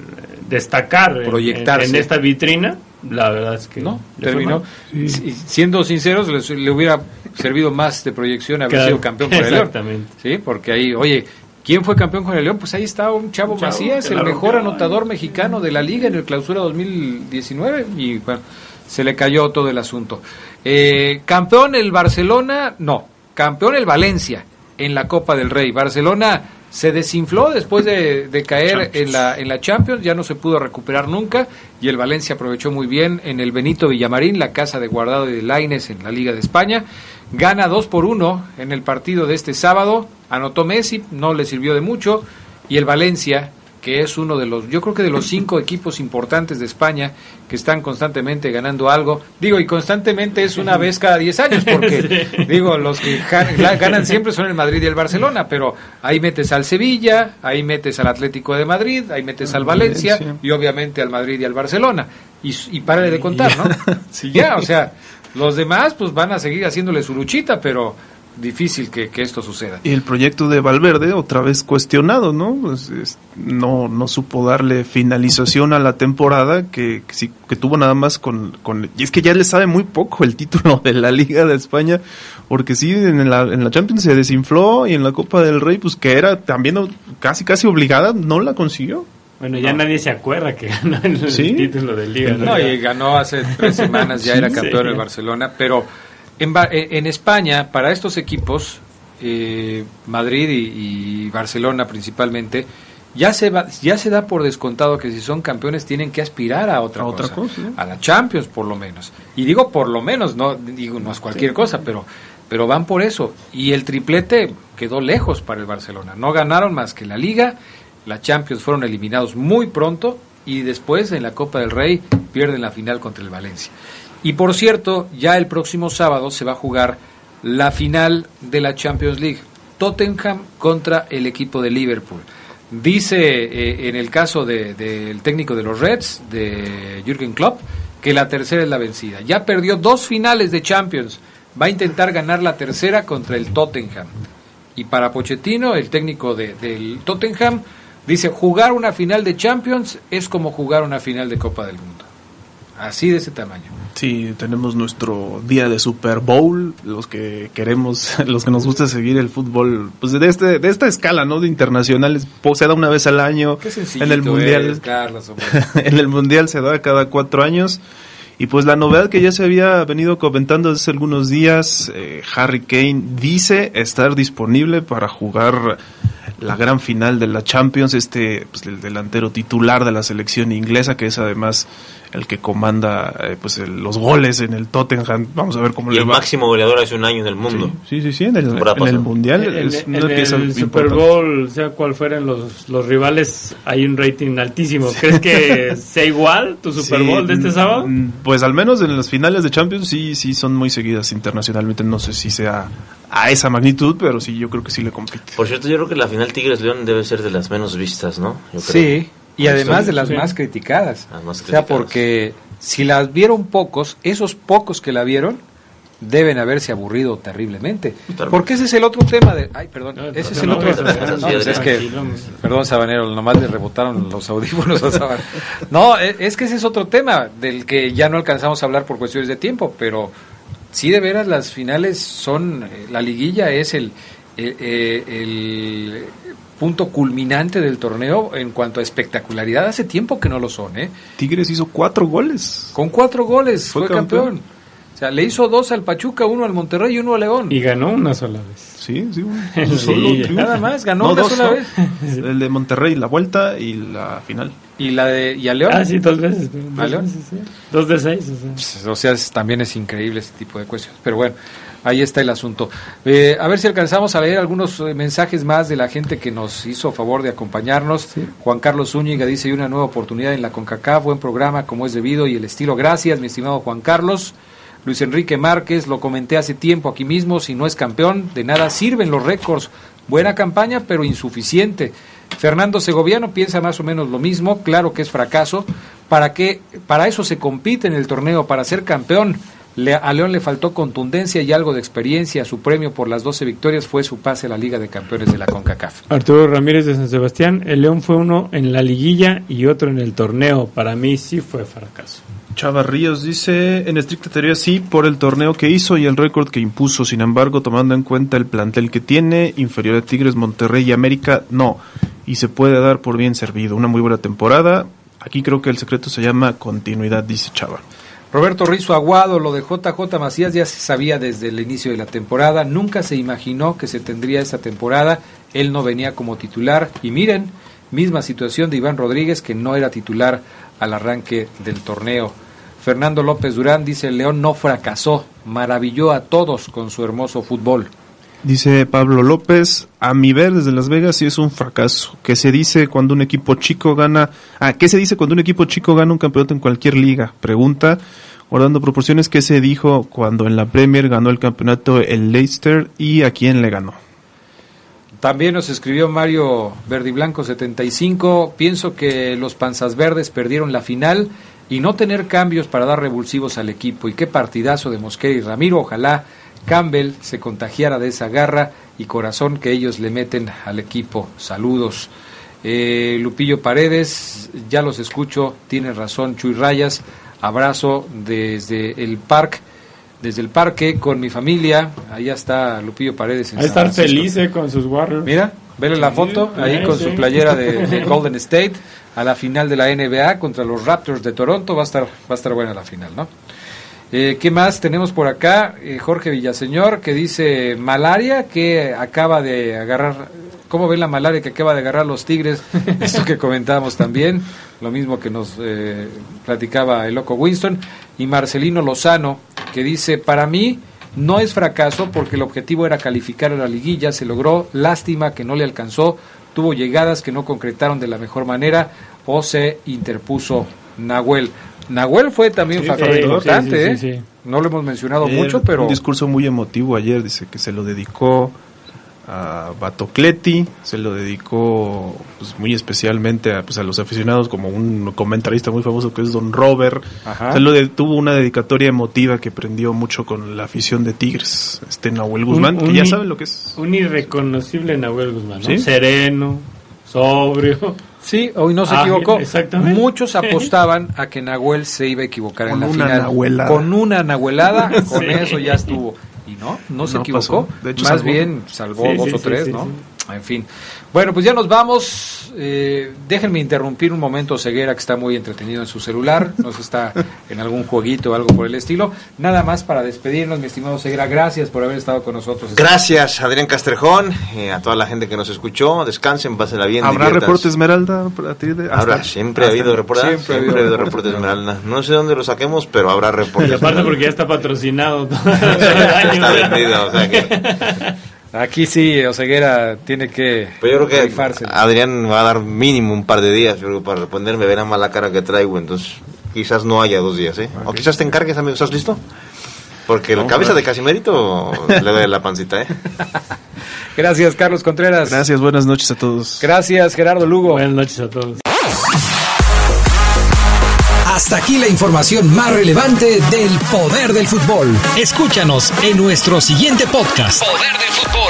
Speaker 8: destacar
Speaker 4: Proyectarse.
Speaker 8: En, esta vitrina, la verdad es que
Speaker 4: no terminó. Siendo sinceros, le hubiera servido más de proyección haber sido campeón con el León. Exactamente. Sí, porque ahí, oye, ¿Quién fue campeón con el León? Pues ahí está un chavo, Macías, el mejor anotador mexicano de la liga en el clausura 2019 y bueno, se le cayó todo el asunto. Eh, campeón el Barcelona, no, campeón el Valencia en la Copa del Rey. Barcelona se desinfló después de, caer en la, en la Champions, ya no se pudo recuperar nunca y el Valencia aprovechó muy bien en el Benito Villamarín, la casa de guardado de Laines en la Liga de España. Gana 2 por 1 en el partido de este sábado, anotó Messi, no le sirvió de mucho y el Valencia que es uno de los, yo creo que de los cinco equipos importantes de España que están constantemente ganando algo. Digo, y constantemente es una vez cada 10 años, *laughs* porque digo, los que ganan siempre son el Madrid y el Barcelona, pero ahí metes al Sevilla, ahí metes al Atlético de Madrid, ahí metes al Valencia y obviamente al Madrid y al Barcelona. Y, y párale de contar, ¿no? *laughs* ya, o sea, los demás pues van a seguir haciéndole su luchita, pero difícil que, esto suceda.
Speaker 2: Y el proyecto de Valverde, otra vez cuestionado, ¿no? Pues, no, no supo darle finalización a la temporada que, que, que tuvo nada más con, con... Y es que ya le sabe muy poco el título de la Liga de España, porque sí, en la, en la Champions se desinfló y en la Copa del Rey, pues que era también casi, casi obligada, no la consiguió.
Speaker 8: Bueno, ya nadie se acuerda que ganó el título de Liga.
Speaker 4: No, y ganó hace tres semanas, ya era *laughs* campeón el Barcelona, pero eh, en, España, para estos equipos, eh, Madrid y, Barcelona principalmente, ya se, ya se da por descontado que si son campeones tienen que aspirar a otra, cosa, a la Champions por lo menos. Y digo por lo menos, no digo no es cualquier cosa, pero pero van por eso. Y el triplete quedó lejos para el Barcelona. No ganaron más que la Liga, la Champions fueron eliminados muy pronto y después en la Copa del Rey pierden la final contra el Valencia. Y por cierto, ya el próximo sábado se va a jugar la final de la Champions League. Tottenham contra el equipo de Liverpool. Dice eh, en el caso del técnico de los Reds, de Jürgen Klopp, que la tercera es la vencida. Ya perdió dos finales de Champions. Va a intentar ganar la tercera contra el Tottenham. Y para Pochettino, el técnico del Tottenham, dice, jugar una final de Champions es como jugar una final de Copa del Mundo. Así de ese tamaño.
Speaker 2: Sí, tenemos nuestro día de Super Bowl, los que queremos, *laughs* los que nos gusta seguir el fútbol, pues de este, de esta escala, ¿no? De internacionales, se da una vez al año. en el mundial, *laughs* en el mundial se da cada cuatro años. Y pues la novedad que ya se había venido comentando hace algunos días, eh, Harry Kane dice estar disponible para jugar la gran final de la Champions, este pues, el delantero titular de la selección inglesa, que es además el que comanda eh, pues el- los goles en el Tottenham. Vamos a ver cómo
Speaker 9: Y
Speaker 2: le
Speaker 9: el
Speaker 2: va.
Speaker 9: máximo goleador hace un año en el mundo.
Speaker 2: Sí, sí, sí, en el, en. Mundial
Speaker 8: En,
Speaker 2: es
Speaker 8: en
Speaker 2: una pieza
Speaker 8: el Super. Bowl, sea cual fueran los, los rivales, hay un rating altísimo. ¿Crees que *laughs* sea igual tu Super
Speaker 2: Sí,
Speaker 8: Bowl de este
Speaker 2: mm,
Speaker 8: sábado?
Speaker 2: Pues al menos en las finales de Champions sí, sí son muy seguidas internacionalmente. No sé si sea a esa magnitud, pero sí, yo creo que sí le compite.
Speaker 9: Por cierto, yo creo que la final Tigres-León debe ser de las menos vistas, ¿no? Yo creo.
Speaker 4: Sí, y además de las
Speaker 9: sí.
Speaker 4: más criticadas.
Speaker 9: Las más
Speaker 4: O sea, porque si las vieron pocos, esos pocos que la vieron deben haberse aburrido terriblemente. Porque ese es el otro tema de... Ay, perdón, ese es el
Speaker 8: no,
Speaker 4: otro... pues es que, perdón, Sabanero, nomás le rebotaron los audífonos a Sabanero. No, e- es que ese es otro tema del que ya no alcanzamos a hablar por cuestiones de tiempo, pero sí de veras las finales son... eh, La liguilla es el, eh, eh, el punto culminante del torneo en cuanto a espectacularidad. Hace tiempo que no lo son, ¿eh?
Speaker 2: Tigres hizo cuatro goles.
Speaker 4: Con cuatro goles fue,
Speaker 2: Fue
Speaker 4: campeón.
Speaker 2: campeón.
Speaker 4: O sea, le hizo dos al Pachuca, uno al Monterrey y uno a León.
Speaker 8: Y ganó una sola vez.
Speaker 2: Sí, sí, un, *laughs* solo.
Speaker 4: Nada más, ganó
Speaker 2: No,
Speaker 4: una
Speaker 2: dos,
Speaker 4: sola
Speaker 2: ¿no?
Speaker 4: vez. *laughs*
Speaker 2: El de Monterrey, la vuelta y la final.
Speaker 4: Y la de y a León.
Speaker 8: Ah, sí, dos veces.
Speaker 4: ¿A León?
Speaker 8: veces, sí. Dos de seis. o sea.
Speaker 4: Pues, O sea, es- también es increíble este tipo de cuestiones. Pero bueno, ahí está el asunto. Eh, a ver si alcanzamos a leer algunos eh, mensajes más de la gente que nos hizo favor de acompañarnos. Juan Carlos Zúñiga dice, hay una nueva oportunidad en la CONCACAF, buen programa como es debido y el estilo. Gracias, mi estimado Juan Carlos. Luis Enrique Márquez, lo comenté hace tiempo aquí mismo, si no es campeón, de nada sirven los récords. Buena campaña, pero insuficiente. Fernando Segoviano piensa más o menos lo mismo, claro que es fracaso. ¿Para qué? Para eso se compite en el torneo, para ser campeón. Le- a León le faltó contundencia y algo de experiencia. Su premio por las 12 victorias fue su pase a la Liga de Campeones de la CONCACAF.
Speaker 8: Arturo Ramírez de San Sebastián, el León fue uno en la liguilla y otro en el torneo. Para mí sí fue fracaso.
Speaker 2: Chava Ríos dice, en estricta teoría sí, por el torneo que hizo y el récord que impuso. Sin embargo, tomando en cuenta el plantel que tiene, inferior a Tigres, Monterrey y América, no. Y se puede dar por bien servido. Una muy buena temporada. Aquí creo que el secreto se llama continuidad, dice Chava.
Speaker 4: Roberto Rizo Aguado, lo de JJ Macías ya se sabía desde el inicio de la temporada, nunca se imaginó que se tendría esa temporada, él no venía como titular y miren, misma situación de Iván Rodríguez que no era titular al arranque del torneo. Fernando López Durán dice, el León no fracasó, maravilló a todos con su hermoso fútbol.
Speaker 2: Dice Pablo López, a mi ver desde Las Vegas sí es un fracaso. ¿Qué se dice cuando un equipo chico gana? Ah, ¿qué se dice cuando un equipo chico gana un campeonato en cualquier liga? Pregunta, guardando proporciones, ¿qué se dijo cuando en la Premier ganó el campeonato el Leicester y a quién le ganó?
Speaker 4: También nos escribió Mario Verdiblanco 75. Pienso que los panzas verdes perdieron la final y no tener cambios para dar revulsivos al equipo. Y qué partidazo de Mosquera y Ramiro. Ojalá Campbell se contagiara de esa garra y corazón que ellos le meten al equipo. Saludos. Eh, Lupillo Paredes, ya los escucho, tiene razón Chuy Rayas. Abrazo desde el parque. Desde el parque con mi familia, allá está Lupillo Paredes. En
Speaker 8: Va a estar feliz eh, con sus Warriors.
Speaker 4: Mira, vele la foto ahí
Speaker 8: Sí,
Speaker 4: con su playera de, *laughs* de Golden State a la final de la NBA contra los Raptors de Toronto. Va a estar, va a estar buena la final, ¿no? Eh, ¿Qué más tenemos por acá? Eh, Jorge Villaseñor que dice malaria que acaba de agarrar. ¿Cómo ven la malaria que acaba de agarrar los Tigres? *laughs* Esto que comentábamos también, lo mismo que nos eh, platicaba el loco Winston. Y Marcelino Lozano que dice, para mí no es fracaso porque el objetivo era calificar a la liguilla, se logró, lástima que no le alcanzó, tuvo llegadas que no concretaron de la mejor manera o se interpuso Nahuel. Nahuel fue también un
Speaker 2: Sí,
Speaker 4: factor
Speaker 2: sí,
Speaker 4: importante,
Speaker 2: sí, sí,
Speaker 4: ¿eh?
Speaker 2: sí.
Speaker 4: no lo hemos mencionado mucho, pero
Speaker 2: Un discurso muy emotivo ayer, dice que se lo dedicó a Batocleti, se lo dedicó pues, muy especialmente a, pues, a los aficionados, como un comentarista muy famoso que es Don Robert.
Speaker 4: Ajá.
Speaker 2: Se lo de- tuvo una dedicatoria emotiva que prendió mucho con la afición de Tigres, este Nahuel Guzmán,
Speaker 8: Un-
Speaker 2: que ya saben lo que es.
Speaker 8: Un irreconocible Nahuel Guzmán, ¿no?
Speaker 2: ¿Sí?
Speaker 8: Sereno, sobrio.
Speaker 4: Sí, hoy no se
Speaker 8: Ah,
Speaker 4: equivocó.
Speaker 8: Exactamente.
Speaker 4: Muchos apostaban a que Nahuel se iba a equivocar
Speaker 2: Con
Speaker 4: en la
Speaker 2: una
Speaker 4: final.
Speaker 2: nahuelada.
Speaker 4: Con una nahuelada, *laughs* con
Speaker 8: Sí.
Speaker 4: eso ya estuvo. Y no, no se
Speaker 2: No
Speaker 4: equivocó.
Speaker 2: pasó. De hecho,
Speaker 4: Más
Speaker 2: salvó.
Speaker 4: bien salvó
Speaker 8: Sí,
Speaker 4: dos
Speaker 8: sí,
Speaker 4: o tres,
Speaker 8: sí,
Speaker 4: ¿no?
Speaker 8: sí.
Speaker 4: En fin. Bueno, pues ya nos vamos. Eh, déjenme interrumpir un momento Ceguera, que está muy entretenido en su celular. No sé si está en algún jueguito o algo por el estilo. Nada más para despedirnos, mi estimado Ceguera. Gracias por haber estado con nosotros.
Speaker 9: Gracias, Adrián Castrejón, eh, a toda la gente que nos escuchó. Descansen, pásenla bien.
Speaker 2: ¿Habrá
Speaker 9: diviértanse.
Speaker 2: reporte Esmeralda para ti? De,
Speaker 9: Habrá,
Speaker 2: hasta-
Speaker 9: siempre ha
Speaker 2: hasta-
Speaker 9: habido reportes.
Speaker 2: Siempre
Speaker 9: Siempre,
Speaker 2: ha
Speaker 9: ha habido
Speaker 2: reporte.
Speaker 9: reportes Esmeralda. No sé dónde lo saquemos, pero habrá reportes.
Speaker 8: Y aparte porque ya está patrocinado. todo *laughs* el
Speaker 9: Ya
Speaker 8: año.
Speaker 9: está vendido, o sea que-
Speaker 4: Aquí sí, Oseguera tiene que
Speaker 9: Pero yo creo que
Speaker 4: rifarse.
Speaker 9: Adrián va a dar mínimo un par de días yo creo, para responderme. Verá mala cara que traigo, entonces quizás no haya dos días, ¿eh? O quizás te encargues, amigo. ¿Estás listo? Porque la cabeza de Casimerito le duele la pancita, ¿eh? *laughs*
Speaker 4: Gracias, Carlos Contreras.
Speaker 2: Gracias, buenas noches a todos.
Speaker 4: Gracias, Gerardo Lugo.
Speaker 8: Buenas noches a todos.
Speaker 44: Hasta aquí la información más relevante del poder del fútbol. Escúchanos en nuestro siguiente podcast.
Speaker 45: Poder del fútbol.